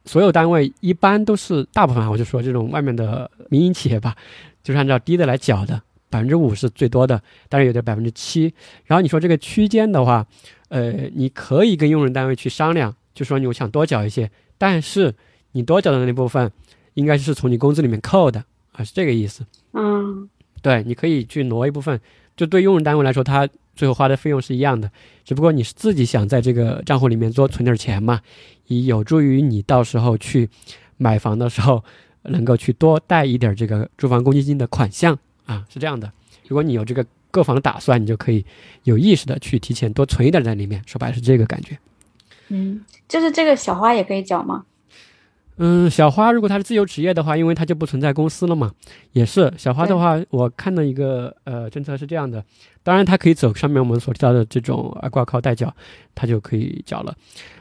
[SPEAKER 1] 所有单位一般都是大部分，我就说这种外面的民营企业吧，就是按照低的来缴的，百分之五是最多的，当然有的百分之七。然后你说这个区间的话。呃，你可以跟用人单位去商量，就说你我想多缴一些，但是你多缴的那部分应该是从你工资里面扣的啊，是这个意思。
[SPEAKER 2] 嗯，
[SPEAKER 1] 对，你可以去挪一部分，就对用人单位来说，他最后花的费用是一样的，只不过你是自己想在这个账户里面多存点钱嘛，以有助于你到时候去买房的时候能够去多贷一点这个住房公积金的款项啊，是这样的。如果你有这个。购房的打算，你就可以有意识的去提前多存一点在里面。说白了是这个感觉。
[SPEAKER 2] 嗯，就是这个小花也可以缴吗？
[SPEAKER 1] 嗯，小花如果他是自由职业的话，因为他就不存在公司了嘛，也是小花的话，我看到一个呃政策是这样的，当然他可以走上面我们所提到的这种啊挂靠代缴，他就可以缴了。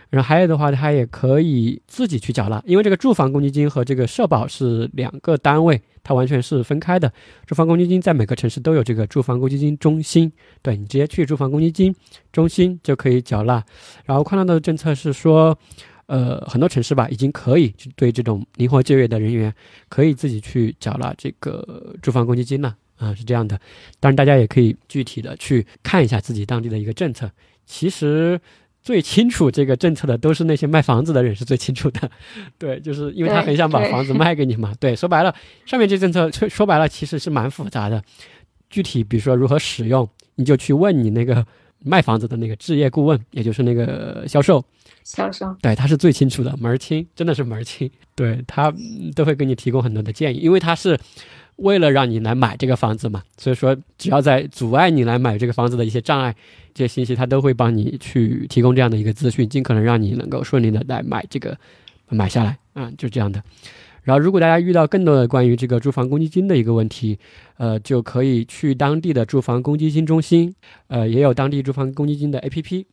[SPEAKER 1] 然后还有的话，他也可以自己去缴纳，因为这个住房公积金和这个社保是两个单位，它完全是分开的。住房公积金在每个城市都有这个住房公积金中心，对你直接去住房公积金中心就可以缴纳。然后看到的政策是说，呃，很多城市吧已经可以去对这种灵活就业的人员可以自己去缴纳这个住房公积金了啊，是这样的。当然，大家也可以具体的去看一下自己当地的一个政策，其实。最清楚这个政策的都是那些卖房子的人是最清楚的，对，就是因为他很想把房子卖给你嘛。对，说白了，上面这政策说说白了其实是蛮复杂的，具体比如说如何使用，你就去问你那个卖房子的那个置业顾问，也就是那个销售。
[SPEAKER 2] 销售
[SPEAKER 1] 对他是最清楚的，门儿清，真的是门儿 [LAUGHS] 清，对他都会给你提供很多的建议，因为他是。为了让你来买这个房子嘛，所以说只要在阻碍你来买这个房子的一些障碍，这些信息他都会帮你去提供这样的一个资讯，尽可能让你能够顺利的来买这个买下来啊，就这样的。然后如果大家遇到更多的关于这个住房公积金的一个问题，呃，就可以去当地的住房公积金中心，呃，也有当地住房公积金的 APP，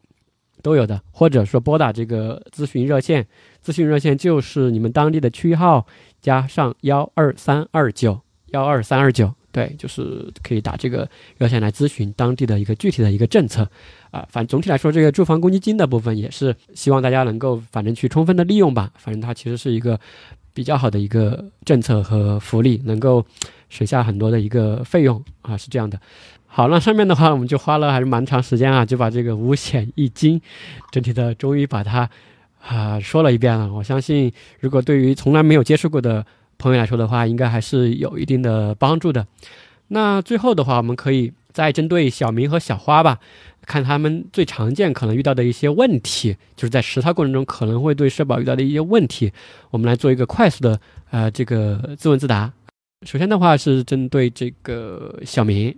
[SPEAKER 1] 都有的，或者说拨打这个咨询热线，咨询热线就是你们当地的区号加上幺二三二九。幺二三二九，对，就是可以打这个热线来咨询当地的一个具体的一个政策，啊，反正总体来说，这个住房公积金的部分也是希望大家能够反正去充分的利用吧，反正它其实是一个比较好的一个政策和福利，能够省下很多的一个费用啊，是这样的。好，那上面的话我们就花了还是蛮长时间啊，就把这个五险一金整体的终于把它啊说了一遍了。我相信，如果对于从来没有接触过的。朋友来说的话，应该还是有一定的帮助的。那最后的话，我们可以再针对小明和小花吧，看他们最常见可能遇到的一些问题，就是在实操过程中可能会对社保遇到的一些问题，我们来做一个快速的呃这个自问自答。首先的话是针对这个小明，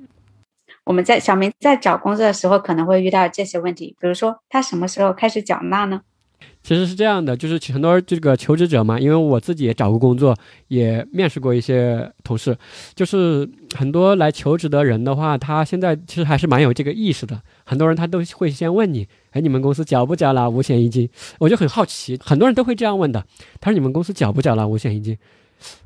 [SPEAKER 2] 我们在小明在找工作的时候可能会遇到这些问题，比如说他什么时候开始缴纳呢？
[SPEAKER 1] 其实是这样的，就是很多这个求职者嘛，因为我自己也找过工作，也面试过一些同事，就是很多来求职的人的话，他现在其实还是蛮有这个意识的。很多人他都会先问你，哎，你们公司缴不缴了五险一金？我就很好奇，很多人都会这样问的。他说你们公司缴不缴了五险一金？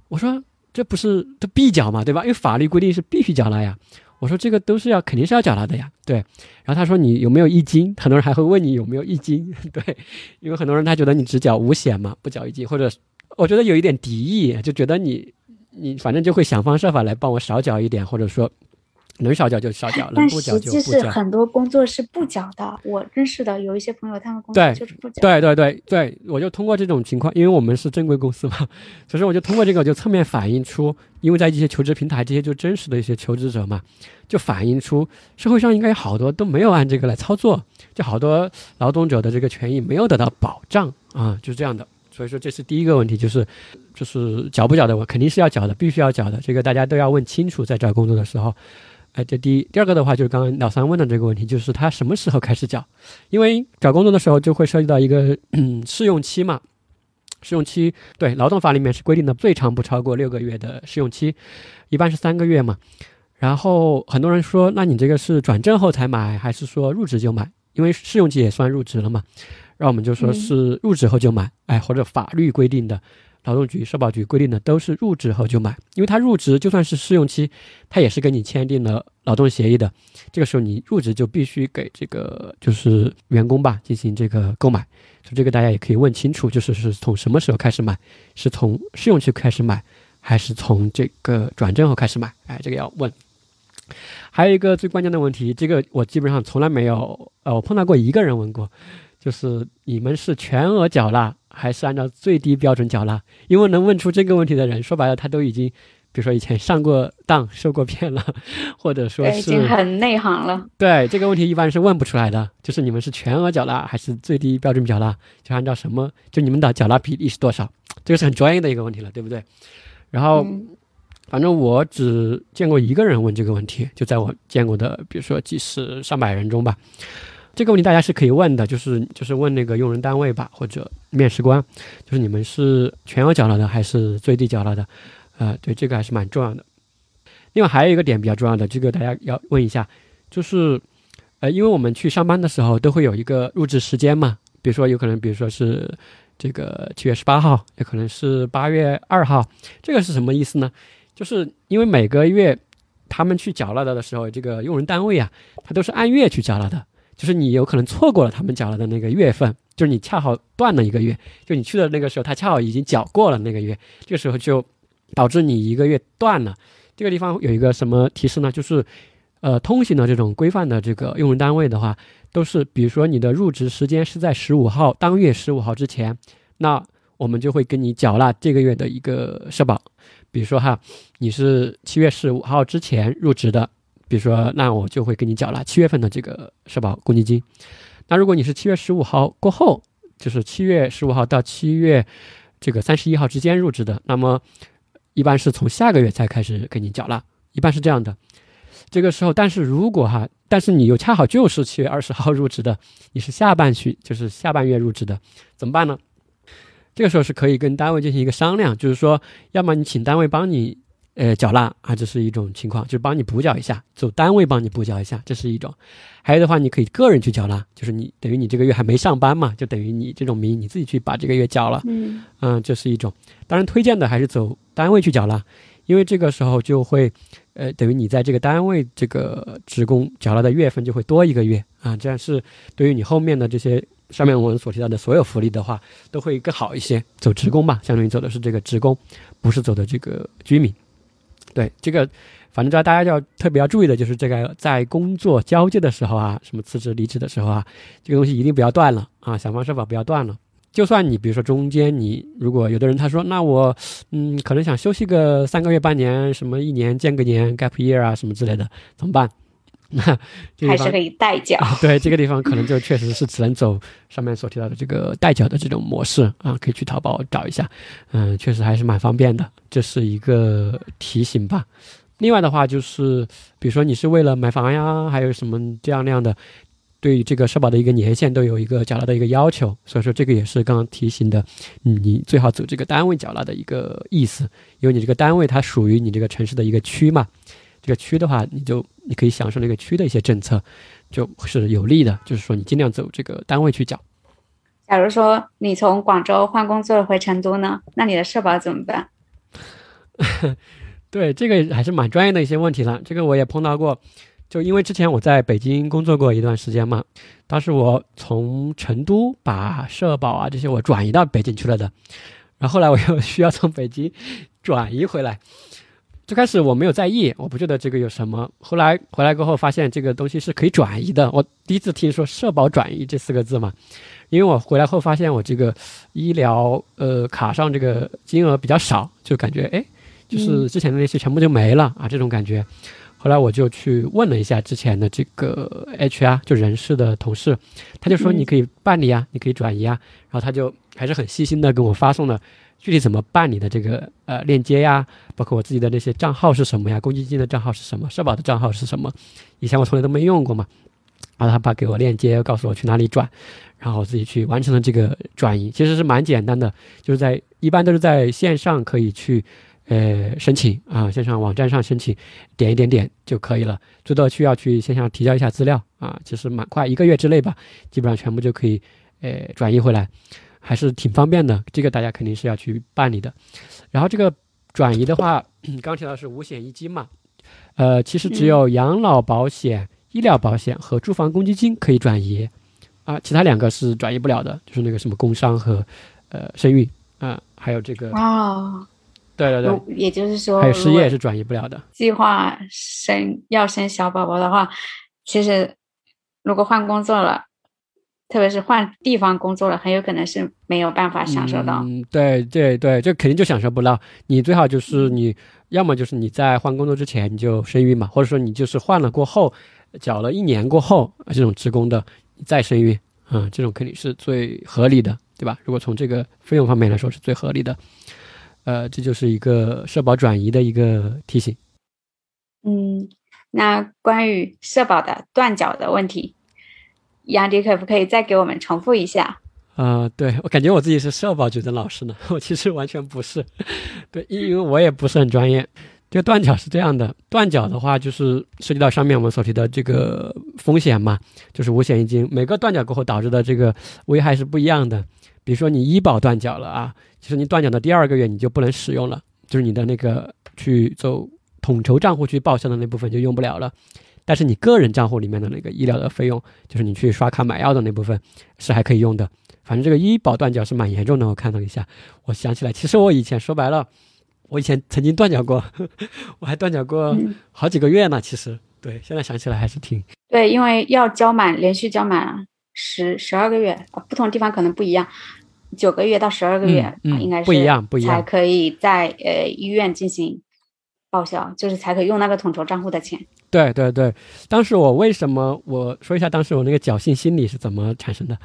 [SPEAKER 1] 我说这不是都必缴嘛，对吧？因为法律规定是必须缴纳呀。我说这个都是要肯定是要缴纳的呀，对。然后他说你有没有一金？很多人还会问你有没有一金，[LAUGHS] 对，因为很多人他觉得你只缴五险嘛，不缴一金，或者我觉得有一点敌意，就觉得你你反正就会想方设法来帮我少缴一点，或者说。能少缴就少缴，能不缴就不缴。
[SPEAKER 2] 实际是很多工作是不缴的。我认识的有一些朋友，他们工作就是不缴。对
[SPEAKER 1] 对对对，我就通过这种情况，因为我们是正规公司嘛，所以说我就通过这个就侧面反映出，因为在一些求职平台，这些就真实的一些求职者嘛，就反映出社会上应该有好多都没有按这个来操作，就好多劳动者的这个权益没有得到保障啊，就是这样的。所以说这是第一个问题，就是就是缴不缴的，我肯定是要缴的，必须要缴的，这个大家都要问清楚，在找工作的时候。哎，这第一，第二个的话就是刚刚老三问的这个问题，就是他什么时候开始缴？因为找工作的时候就会涉及到一个试用期嘛。试用期对劳动法里面是规定的最长不超过六个月的试用期，一般是三个月嘛。然后很多人说，那你这个是转正后才买，还是说入职就买？因为试用期也算入职了嘛。那我们就说是入职后就买，哎，或者法律规定的。劳动局、社保局规定的都是入职后就买，因为他入职就算是试用期，他也是跟你签订了劳动协议的。这个时候你入职就必须给这个就是员工吧进行这个购买，所以这个大家也可以问清楚，就是是从什么时候开始买，是从试用期开始买，还是从这个转正后开始买？哎，这个要问。还有一个最关键的问题，这个我基本上从来没有，呃，我碰到过一个人问过，就是你们是全额缴纳？还是按照最低标准缴纳，因为能问出这个问题的人，说白了他都已经，比如说以前上过当、受过骗了，或者说是
[SPEAKER 2] 已经很内行了。
[SPEAKER 1] 对这个问题一般是问不出来的，就是你们是全额缴纳还是最低标准缴纳，就按照什么，就你们的缴纳比例是多少，这个是很专业的一个问题了，对不对？然后，反正我只见过一个人问这个问题，就在我见过的，比如说几十上百人中吧。这个问题大家是可以问的，就是就是问那个用人单位吧，或者面试官，就是你们是全额缴纳的还是最低缴纳的？呃，对，这个还是蛮重要的。另外还有一个点比较重要的，这个大家要问一下，就是，呃，因为我们去上班的时候都会有一个入职时间嘛，比如说有可能，比如说是这个七月十八号，也可能是八月二号，这个是什么意思呢？就是因为每个月他们去缴纳的的时候，这个用人单位啊，他都是按月去缴纳的。就是你有可能错过了他们缴了的那个月份，就是你恰好断了一个月，就你去的那个时候，他恰好已经缴过了那个月，这个时候就导致你一个月断了。这个地方有一个什么提示呢？就是呃通行的这种规范的这个用人单位的话，都是比如说你的入职时间是在十五号当月十五号之前，那我们就会跟你缴纳这个月的一个社保。比如说哈，你是七月十五号之前入职的，比如说那我就会给你缴纳七月份的这个社保公积金。那如果你是七月十五号过后，就是七月十五号到七月这个三十一号之间入职的，那么一般是从下个月才开始给你缴纳，一般是这样的。这个时候，但是如果哈，但是你又恰好就是七月二十号入职的，你是下半旬，就是下半月入职的，怎么办呢？这个时候是可以跟单位进行一个商量，就是说，要么你请单位帮你。呃，缴纳啊，这是一种情况，就是帮你补缴一下，走单位帮你补缴一下，这是一种。还有的话，你可以个人去缴纳，就是你等于你这个月还没上班嘛，就等于你这种名你自己去把这个月缴了。
[SPEAKER 2] 嗯
[SPEAKER 1] 嗯，这是一种。当然，推荐的还是走单位去缴纳，因为这个时候就会，呃，等于你在这个单位这个职工缴纳的月份就会多一个月啊，这样是对于你后面的这些上面我们所提到的所有福利的话，都会更好一些。走职工吧，相当于走的是这个职工，不是走的这个居民。对这个，反正大大家要特别要注意的就是这个，在工作交接的时候啊，什么辞职、离职的时候啊，这个东西一定不要断了啊，想方设法不要断了。就算你比如说中间你如果有的人他说，那我嗯可能想休息个三个月、半年，什么一年间隔年 gap year 啊什么之类的，怎么办？[LAUGHS] 那
[SPEAKER 2] 还是可以代缴。
[SPEAKER 1] 对这个地方可能就确实是只能走上面所提到的这个代缴的这种模式啊，可以去淘宝找一下，嗯，确实还是蛮方便的，这是一个提醒吧。另外的话就是，比如说你是为了买房呀，还有什么这样那样的，对于这个社保的一个年限都有一个缴纳的一个要求，所以说这个也是刚刚提醒的，你最好走这个单位缴纳的一个意思，因为你这个单位它属于你这个城市的一个区嘛。这个区的话，你就你可以享受那个区的一些政策，就是有利的。就是说，你尽量走这个单位去缴。
[SPEAKER 2] 假如说你从广州换工作回成都呢，那你的社保怎么办？[LAUGHS]
[SPEAKER 1] 对，这个还是蛮专业的一些问题了。这个我也碰到过，就因为之前我在北京工作过一段时间嘛，当时我从成都把社保啊这些我转移到北京去了的，然后后来我又需要从北京转移回来。最开始我没有在意，我不觉得这个有什么。后来回来过后，发现这个东西是可以转移的。我第一次听说社保转移这四个字嘛，因为我回来后发现我这个医疗呃卡上这个金额比较少，就感觉哎，就是之前的那些全部就没了啊，这种感觉。后来我就去问了一下之前的这个 HR，就人事的同事，他就说你可以办理啊，你可以转移啊。然后他就还是很细心的给我发送了。具体怎么办理的这个呃链接呀，包括我自己的那些账号是什么呀？公积金的账号是什么？社保的账号是什么？以前我从来都没用过嘛，然后他把给我链接，告诉我去哪里转，然后我自己去完成了这个转移，其实是蛮简单的，就是在一般都是在线上可以去呃申请啊，线上网站上申请，点一点点就可以了，最多需要去线上提交一下资料啊，其实蛮快，一个月之内吧，基本上全部就可以呃转移回来。还是挺方便的，这个大家肯定是要去办理的。然后这个转移的话，[CLEARS THROAT] 刚提到是五险一金嘛，呃，其实只有养老保险、医疗保险和住房公积金可以转移，啊，其他两个是转移不了的，就是那个什么工伤和呃生育啊，还有这个
[SPEAKER 2] 哦，
[SPEAKER 1] 对对对，
[SPEAKER 2] 也就是说
[SPEAKER 1] 还有失业是转移不了的。
[SPEAKER 2] 计划生要生小宝宝的话，其实如果换工作了。特别是换地方工作了，很有可能是没有办法享受到。
[SPEAKER 1] 嗯，对对对，这肯定就享受不到。你最好就是你要么就是你在换工作之前你就生育嘛，或者说你就是换了过后，缴了一年过后这种职工的再生育，啊，这种肯定是最合理的，对吧？如果从这个费用方面来说是最合理的。呃，这就是一个社保转移的一个提醒。
[SPEAKER 2] 嗯，那关于社保的断缴的问题。杨迪可不可以再给我们重复一下？
[SPEAKER 1] 啊，对我感觉我自己是社保局的老师呢，[LAUGHS] 我其实完全不是。[LAUGHS] 对，因为我也不是很专业。这个断缴是这样的，断缴的话就是涉及到上面我们所提的这个风险嘛，就是五险一金，每个断缴过后导致的这个危害是不一样的。比如说你医保断缴了啊，其实你断缴的第二个月你就不能使用了，就是你的那个去走统筹账户去报销的那部分就用不了了。但是你个人账户里面的那个医疗的费用，就是你去刷卡买药的那部分，是还可以用的。反正这个医保断缴是蛮严重的。我看了一下，我想起来，其实我以前说白了，我以前曾经断缴过，[LAUGHS] 我还断缴过好几个月呢。其实，对，现在想起来还是挺
[SPEAKER 2] 对，因为要交满，连续交满十十二个月，啊不同地方可能不一样，九个月到十二个月，
[SPEAKER 1] 嗯嗯
[SPEAKER 2] 啊应该是
[SPEAKER 1] 不一样不一样
[SPEAKER 2] 才可以在呃医院进行报销，就是才可以用那个统筹账户的钱。
[SPEAKER 1] 对对对，当时我为什么我说一下当时我那个侥幸心理是怎么产生的？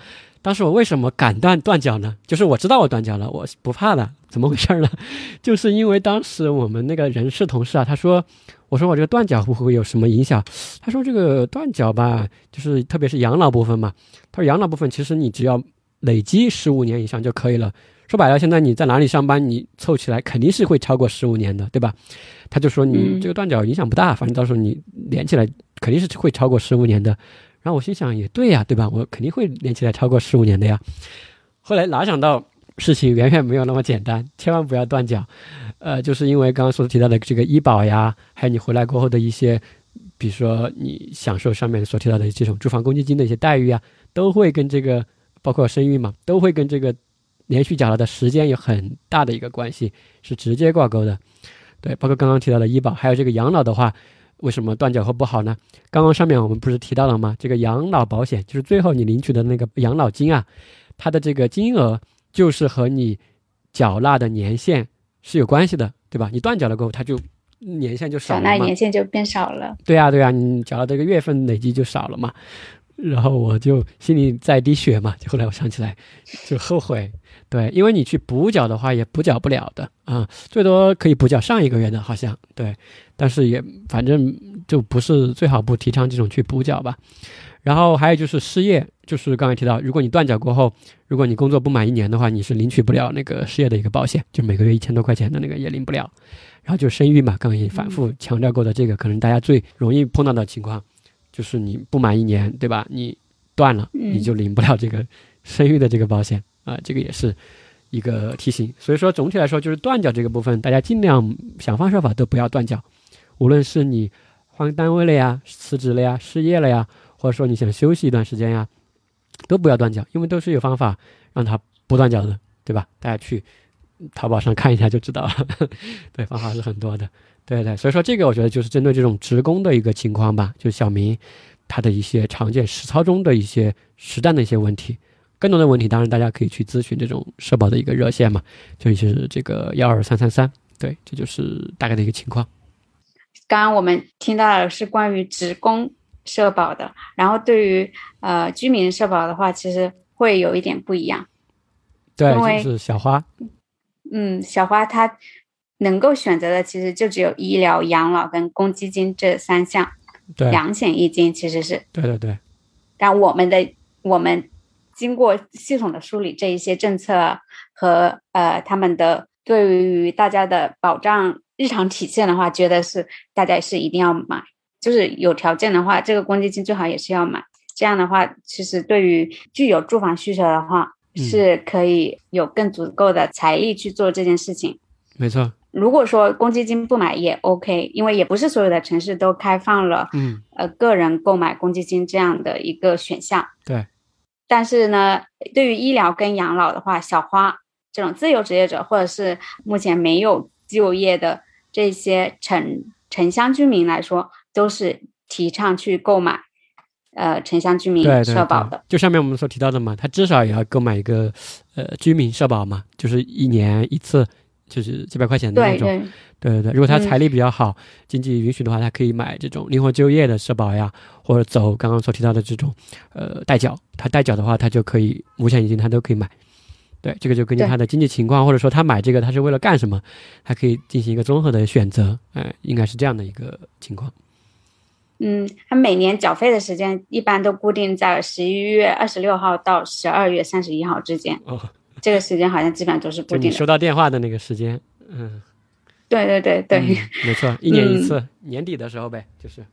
[SPEAKER 1] 当时我为什么敢断断脚呢？就是我知道我断脚了，我不怕的，怎么回事呢？[LAUGHS] 就是因为当时我们那个人事同事啊，他说，我说我这个断脚会不会有什么影响？他说这个断脚吧，就是特别是养老部分嘛，他说养老部分其实你只要累积十五年以上就可以了。说白了，现在你在哪里上班，你凑起来肯定是会超过十五年的，对吧？他就说你
[SPEAKER 2] 嗯
[SPEAKER 1] 这个断缴影响不大，反正到时候你连起来肯定是会超过十五年的。然后我心想也对呀，对吧？我肯定会连起来超过十五年的呀。后来哪想到事情远远没有那么简单，千万不要断缴。呃，就是因为刚刚所提到的这个医保呀，还有你回来过后的一些，比如说你享受上面所提到的这种住房公积金的一些待遇啊，都会跟这个包括生育嘛，都会跟这个连续缴纳的时间有很大的一个关系，是直接挂钩的。对，包括刚刚提到的医保，还有这个养老的话，为什么断缴后不好呢？刚刚上面我们不是提到了吗？这个养老保险就是最后你领取的那个养老金啊，它的这个金额就是和你缴纳的年限是有关系的，对吧？你断缴了过后，它就年限就少
[SPEAKER 2] 缴纳。年限就变少了。
[SPEAKER 1] 对呀、对呀、你缴了这个月份累积就少了嘛。然后我就心里在滴血嘛，就后来我想起来，就后悔。对，因为你去补缴的话也补缴不了的啊，最多可以补缴上一个月的，好像对，但是也反正就不是最好不提倡这种去补缴吧。然后还有就是失业，就是刚才提到，如果你断缴过后，如果你工作不满一年的话，你是领取不了那个失业的一个保险，就每个月一千多块钱的那个也领不了。然后就生育嘛，刚刚也反复强调过的这个，可能大家最容易碰到的情况，就是你不满一年，对吧？你断了，
[SPEAKER 2] 嗯
[SPEAKER 1] 你就领不了这个生育的这个保险啊、这个也是一个提醒。所以说总体来说，就是断缴这个部分，大家尽量想方设法都不要断缴，无论是你换单位了呀、辞职了呀、失业了呀，或者说你想休息一段时间呀，都不要断缴，因为都是有方法让它不断缴的，对吧？大家去淘宝上看一下就知道了，[LAUGHS] 对，方法是很多的，对对。所以说这个我觉得就是针对这种职工的一个情况吧，就小明他的一些常见实操中的一些实战的一些问题。更多的问题，当然大家可以去咨询这种社保的一个热线嘛，就是这个幺二三三三，对，这就是大概的一个情况。
[SPEAKER 2] 刚刚我们听到的是关于职工社保的，然后对于呃居民社保的话，其实会有一点不一样。
[SPEAKER 1] 对，就是小花，
[SPEAKER 2] 嗯，小花她能够选择的其实就只有医疗、养老跟公积金这三项，
[SPEAKER 1] 对，
[SPEAKER 2] 两险一金其实是。
[SPEAKER 1] 对对对，
[SPEAKER 2] 但我们的我们经过系统的梳理，这一些政策和呃他们的对于大家的保障日常体现的话，觉得是大家是一定要买，就是有条件的话，这个公积金最好也是要买。这样的话，其实对于具有住房需求的话，
[SPEAKER 1] 嗯
[SPEAKER 2] 是可以有更足够的财力去做这件事情。
[SPEAKER 1] 没错，
[SPEAKER 2] 如果说公积金不买也 OK，因为也不是所有的城市都开放了
[SPEAKER 1] 嗯，
[SPEAKER 2] 呃个人购买公积金这样的一个选项。
[SPEAKER 1] 对，
[SPEAKER 2] 但是呢，对于医疗跟养老的话，小花这种自由职业者或者是目前没有就业的这些城城乡居民来说，都是提倡去购买呃城乡居民
[SPEAKER 1] 对对对
[SPEAKER 2] 社保的。，
[SPEAKER 1] 就上面我们所提到的嘛，他至少也要购买一个呃居民社保嘛，就是一年一次，就是几百块钱的那种。
[SPEAKER 2] 对对
[SPEAKER 1] 对如果他
[SPEAKER 2] 嗯
[SPEAKER 1] 财力比较好，经济允许的话，他可以买这种灵活就业的社保呀，或者走刚刚所提到的这种呃代缴。他代缴的话，他就可以五险一金，他都可以买。对，这个就根据他的经济情况，或者说他买这个他是为了干什么，他可以进行一个综合的选择。哎、应该是这样的一个情况。
[SPEAKER 2] 嗯，他每年缴费的时间一般都固定在十一月二十六号到十二月三十一号之间，
[SPEAKER 1] 哦，
[SPEAKER 2] 这个时间好像基本上都是
[SPEAKER 1] 就你
[SPEAKER 2] 固定的。
[SPEAKER 1] 收到电话的那个时间，嗯，
[SPEAKER 2] 对对对对、
[SPEAKER 1] 嗯没错，[LAUGHS] 一年一次，年底的时候呗，就是，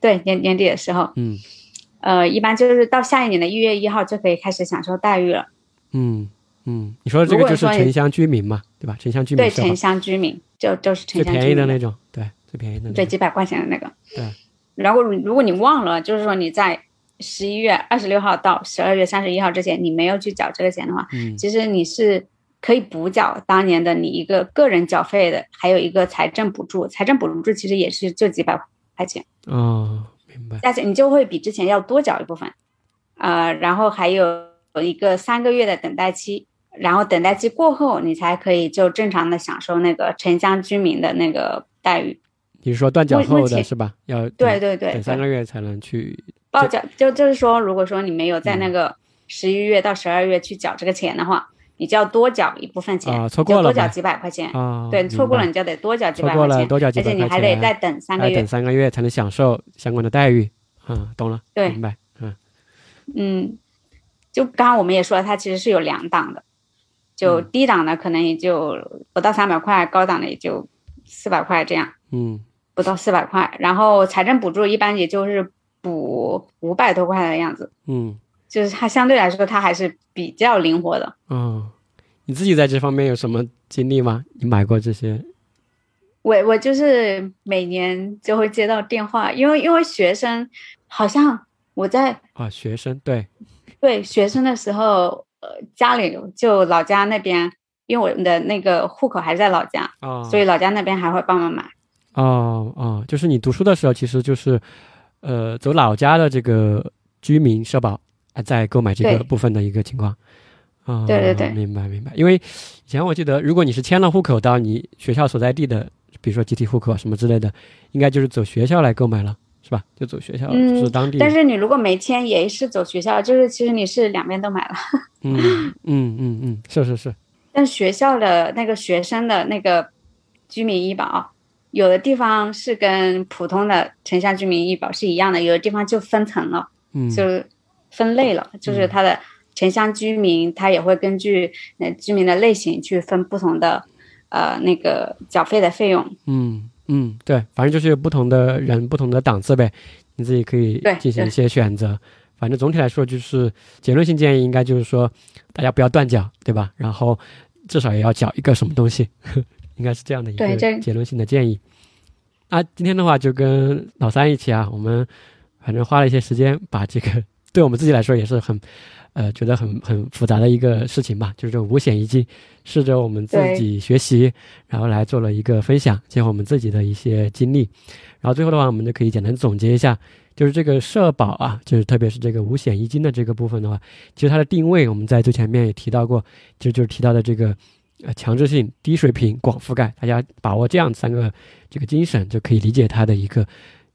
[SPEAKER 2] 对，年年底的时候，
[SPEAKER 1] 嗯
[SPEAKER 2] 呃，一般就是到下一年的一月一号就可以开始享受待遇了。
[SPEAKER 1] 嗯嗯，你说的这个就是城乡居民嘛，对吧？城乡居民
[SPEAKER 2] 对，城乡居民就就是城
[SPEAKER 1] 最便宜的那种，对，最便宜的那种，
[SPEAKER 2] 对几百块钱的那个。
[SPEAKER 1] 对。
[SPEAKER 2] 然后如果你忘了，就是说你在十一月二十六号到十二月三十一号之前，你没有去缴这个钱的话，
[SPEAKER 1] 嗯
[SPEAKER 2] 其实你是可以补缴当年的你一个个人缴费的，还有一个财政补助。财政补助其实也是就几百块钱。
[SPEAKER 1] 哦，明白。
[SPEAKER 2] 加起来你就会比之前要多缴一部分，呃，然后还有一个三个月的等待期，然后等待期过后，你才可以就正常的享受那个城乡居民的那个待遇。
[SPEAKER 1] 你是说断缴后的是吧？要
[SPEAKER 2] 对对对，
[SPEAKER 1] 等三个月才能去
[SPEAKER 2] 报缴就就是说，如果说你没有在
[SPEAKER 1] 嗯
[SPEAKER 2] 那个十一月到十二月去缴这个钱的话，你就要多缴一部分钱，
[SPEAKER 1] 啊错过了
[SPEAKER 2] 多缴几百块钱。
[SPEAKER 1] 啊。
[SPEAKER 2] 对，错过了你就得多缴几百块钱，
[SPEAKER 1] 了多缴几
[SPEAKER 2] 而且你
[SPEAKER 1] 百块钱
[SPEAKER 2] 还得再等三个月
[SPEAKER 1] 等。三个月才能享受相关的待遇。嗯，懂了，
[SPEAKER 2] 对
[SPEAKER 1] 明白。嗯
[SPEAKER 2] 嗯，就刚刚我们也说了，它其实是有两档的，就
[SPEAKER 1] 嗯
[SPEAKER 2] 低档的可能也就不到三百块，高档的也就四百块这样，
[SPEAKER 1] 嗯
[SPEAKER 2] 不到四百块。然后财政补助一般也就是补五百多块的样子，
[SPEAKER 1] 嗯
[SPEAKER 2] 就是它相对来说它还是比较灵活的。
[SPEAKER 1] 嗯，你自己在这方面有什么经历吗？你买过这些？
[SPEAKER 2] 我我就是每年就会接到电话，因为因为学生好像我在
[SPEAKER 1] 啊，学生对，
[SPEAKER 2] 对学生的时候，呃，家里就老家那边，因为我们的那个户口还在老家，
[SPEAKER 1] 哦，
[SPEAKER 2] 所以老家那边还会帮忙买。
[SPEAKER 1] 哦哦，就是你读书的时候，其实就是，呃，走老家的这个居民社保，啊，在购买这个部分的一个情况。啊、
[SPEAKER 2] 对对对
[SPEAKER 1] 明白明白。因为以前我记得，如果你是迁了户口到你学校所在地的，比如说集体户口什么之类的，应该就是走学校来购买了，是吧？就走学校，
[SPEAKER 2] 嗯
[SPEAKER 1] 就是当地。
[SPEAKER 2] 但是你如果没签，也是走学校，就是其实你是两边都买了。[LAUGHS]
[SPEAKER 1] 嗯嗯嗯嗯，是是是，
[SPEAKER 2] 但学校的那个学生的那个居民医保，有的地方是跟普通的城乡居民医保是一样的，有的地方就分层了。
[SPEAKER 1] 嗯，
[SPEAKER 2] 就分类了，就是它的城乡居民，它也会根据呃居民的类型去分不同的呃那个缴费的费用。
[SPEAKER 1] 嗯嗯，对，反正就是不同的人、不同的档次呗，你自己可以进行一些选择。反正总体来说，就是结论性建议应该就是说，大家不要断缴，对吧？然后至少也要缴一个什么东西，应该是这样的一个结论性的建议。那今天的话，就跟老三一起啊，我们反正花了一些时间，把这个对我们自己来说也是很，呃，觉得很很复杂的一个事情吧，就是这种五险一金，试着我们自己学习，然后来做了一个分享，结合我们自己的一些经历，然后最后的话，我们就可以简单总结一下，就是这个社保啊，就是特别是这个五险一金的这个部分的话，其实它的定位我们在最前面也提到过，其实就是提到的这个呃强制性、低水平、广覆盖，大家把握这样三个这个精神，就可以理解它的一个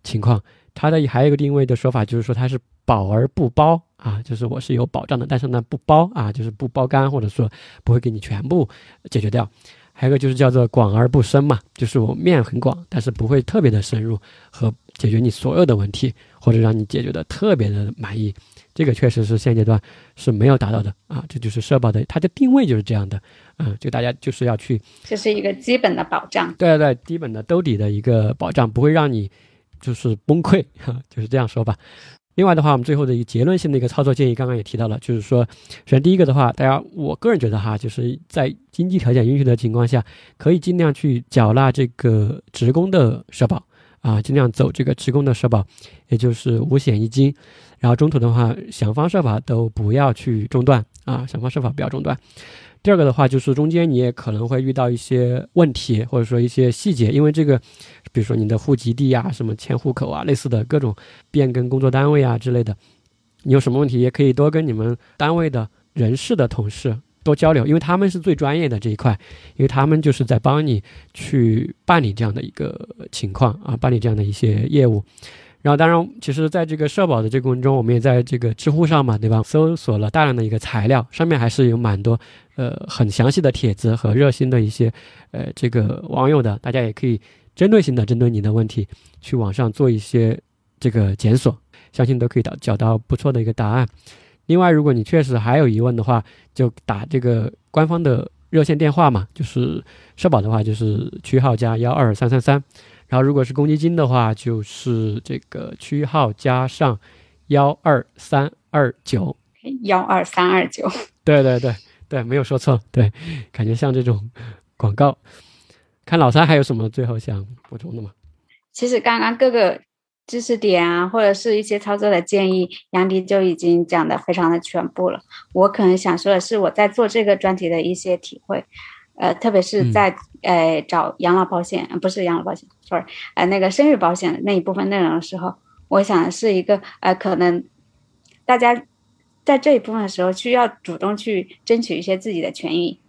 [SPEAKER 1] 情况。它的还有一个定位的说法，就是说它是保而不包啊，就是我是有保障的，但是呢不包啊，就是不包干，或者说不会给你全部解决掉。还有一个就是叫做广而不深嘛，就是我面很广，但是不会特别的深入和解决你所有的问题，或者让你解决的特别的满意。这个确实是现阶段是没有达到的啊，这就是社保的它的定位就是这样的，嗯，就大家就是要去
[SPEAKER 2] 这是一个基本的保障。
[SPEAKER 1] 对对对，基本的兜底的一个保障，不会让你就是崩溃，哈，就是这样说吧。另外的话，我们最后的一个结论性的一个操作建议，刚刚也提到了，就是说，首先第一个的话，大家我个人觉得哈，就是在经济条件允许的情况下，可以尽量去缴纳这个职工的社保啊，尽量走这个职工的社保，也就是五险一金。然后中途的话，想方设法都不要去中断啊，想方设法不要中断。第二个的话，就是中间你也可能会遇到一些问题，或者说一些细节，因为这个，比如说你的户籍地啊、什么迁户口啊，类似的各种变更工作单位啊之类的，你有什么问题也可以多跟你们单位的人事的同事多交流，因为他们是最专业的这一块，因为他们就是在帮你去办理这样的一个情况啊，办理这样的一些业务。然后，当然，其实在这个社保的这个过程中，我们也在这个知乎上嘛，对吧？搜索了大量的一个材料，上面还是有蛮多呃很详细的帖子和热心的一些呃这个网友的，大家也可以针对性的针对你的问题去网上做一些这个检索，相信都可以找找到不错的一个答案。另外，如果你确实还有疑问的话，就打这个官方的热线电话嘛，就是社保的话就是区号加幺二三三三。然后，如果是公积金的话，就是这个区号加上幺二三二九。
[SPEAKER 2] 幺二三二九，
[SPEAKER 1] 对对对对，没有说错。对，感觉像这种广告。看老三还有什么最后想补充的吗？
[SPEAKER 2] 其实刚刚各个知识点啊，或者是一些操作的建议，杨迪就已经讲的非常的全部了。我可能想说的是，我在做这个专题的一些体会。呃，特别是在、呃找养老保险，呃不是养老保险，sorry，呃那个生育保险的那一部分内容的时候，我想是一个呃，可能大家在这一部分的时候，需要主动去争取一些自己的权益。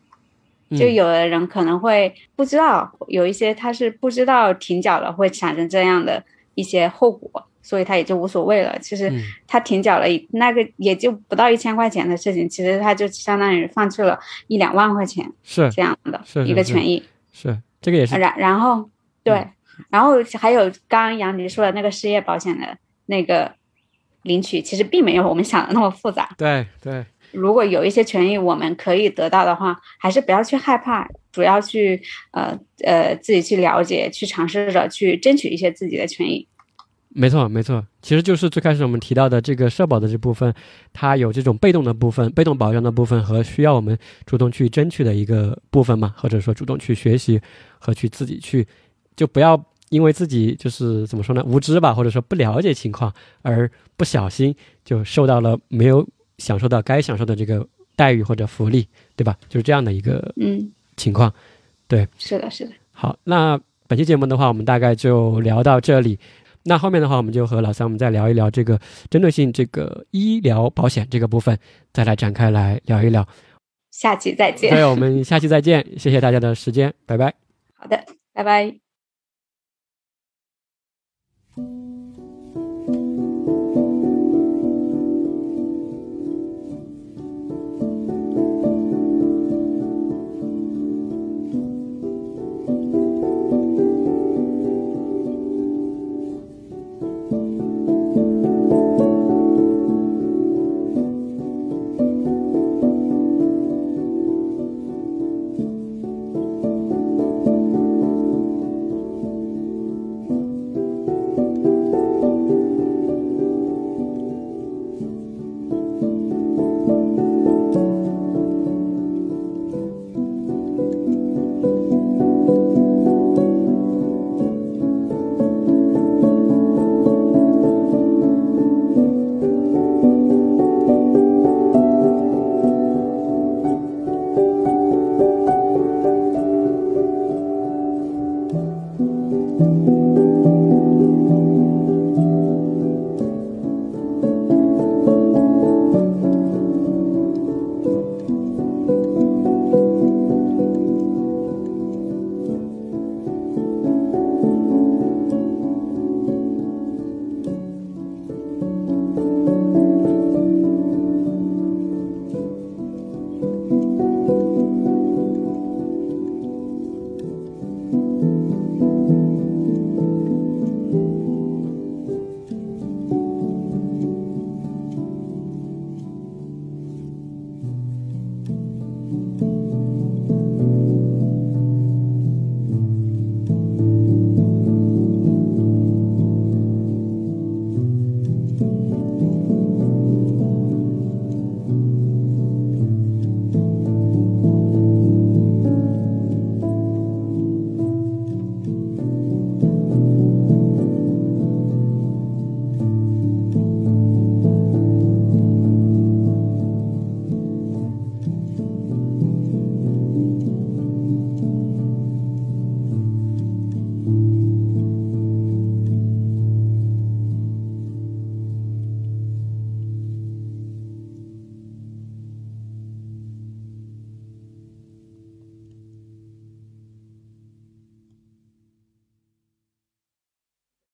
[SPEAKER 2] 就有的人可能会不知道，有一些他是不知道停缴了会产生这样的一些后果，所以他也就无所谓了。其实他停缴了那个也就不到一千块钱的事情，其实他就相当于放弃了一两万块钱，
[SPEAKER 1] 是
[SPEAKER 2] 这样的一个权益。
[SPEAKER 1] 是这个也是。
[SPEAKER 2] 然然后对，然后还有刚刚杨迪说的那个失业保险的那个领取，其实并没有我们想的那么复杂。
[SPEAKER 1] 对对。
[SPEAKER 2] 如果有一些权益我们可以得到的话，还是不要去害怕，主要去呃呃自己去了解，去尝试着去争取一些自己的权益。
[SPEAKER 1] 没错，没错，其实就是最开始我们提到的这个社保的这部分，它有这种被动的部分、被动保障的部分和需要我们主动去争取的一个部分嘛，或者说主动去学习和去自己去，就不要因为自己就是怎么说呢，无知吧，或者说不了解情况而不小心就受到了没有。享受到该享受的这个待遇或者福利，对吧？就是这样的一个
[SPEAKER 2] 嗯
[SPEAKER 1] 情况，对，
[SPEAKER 2] 是的，是的。
[SPEAKER 1] 好，那本期节目的话，我们大概就聊到这里。那后面的话，我们就和老三我们再聊一聊这个针对性这个医疗保险这个部分，再来展开来聊一聊。
[SPEAKER 2] 下期再见。
[SPEAKER 1] 对，我们下期再见，谢谢大家的时间，拜拜。
[SPEAKER 2] 好的，拜拜。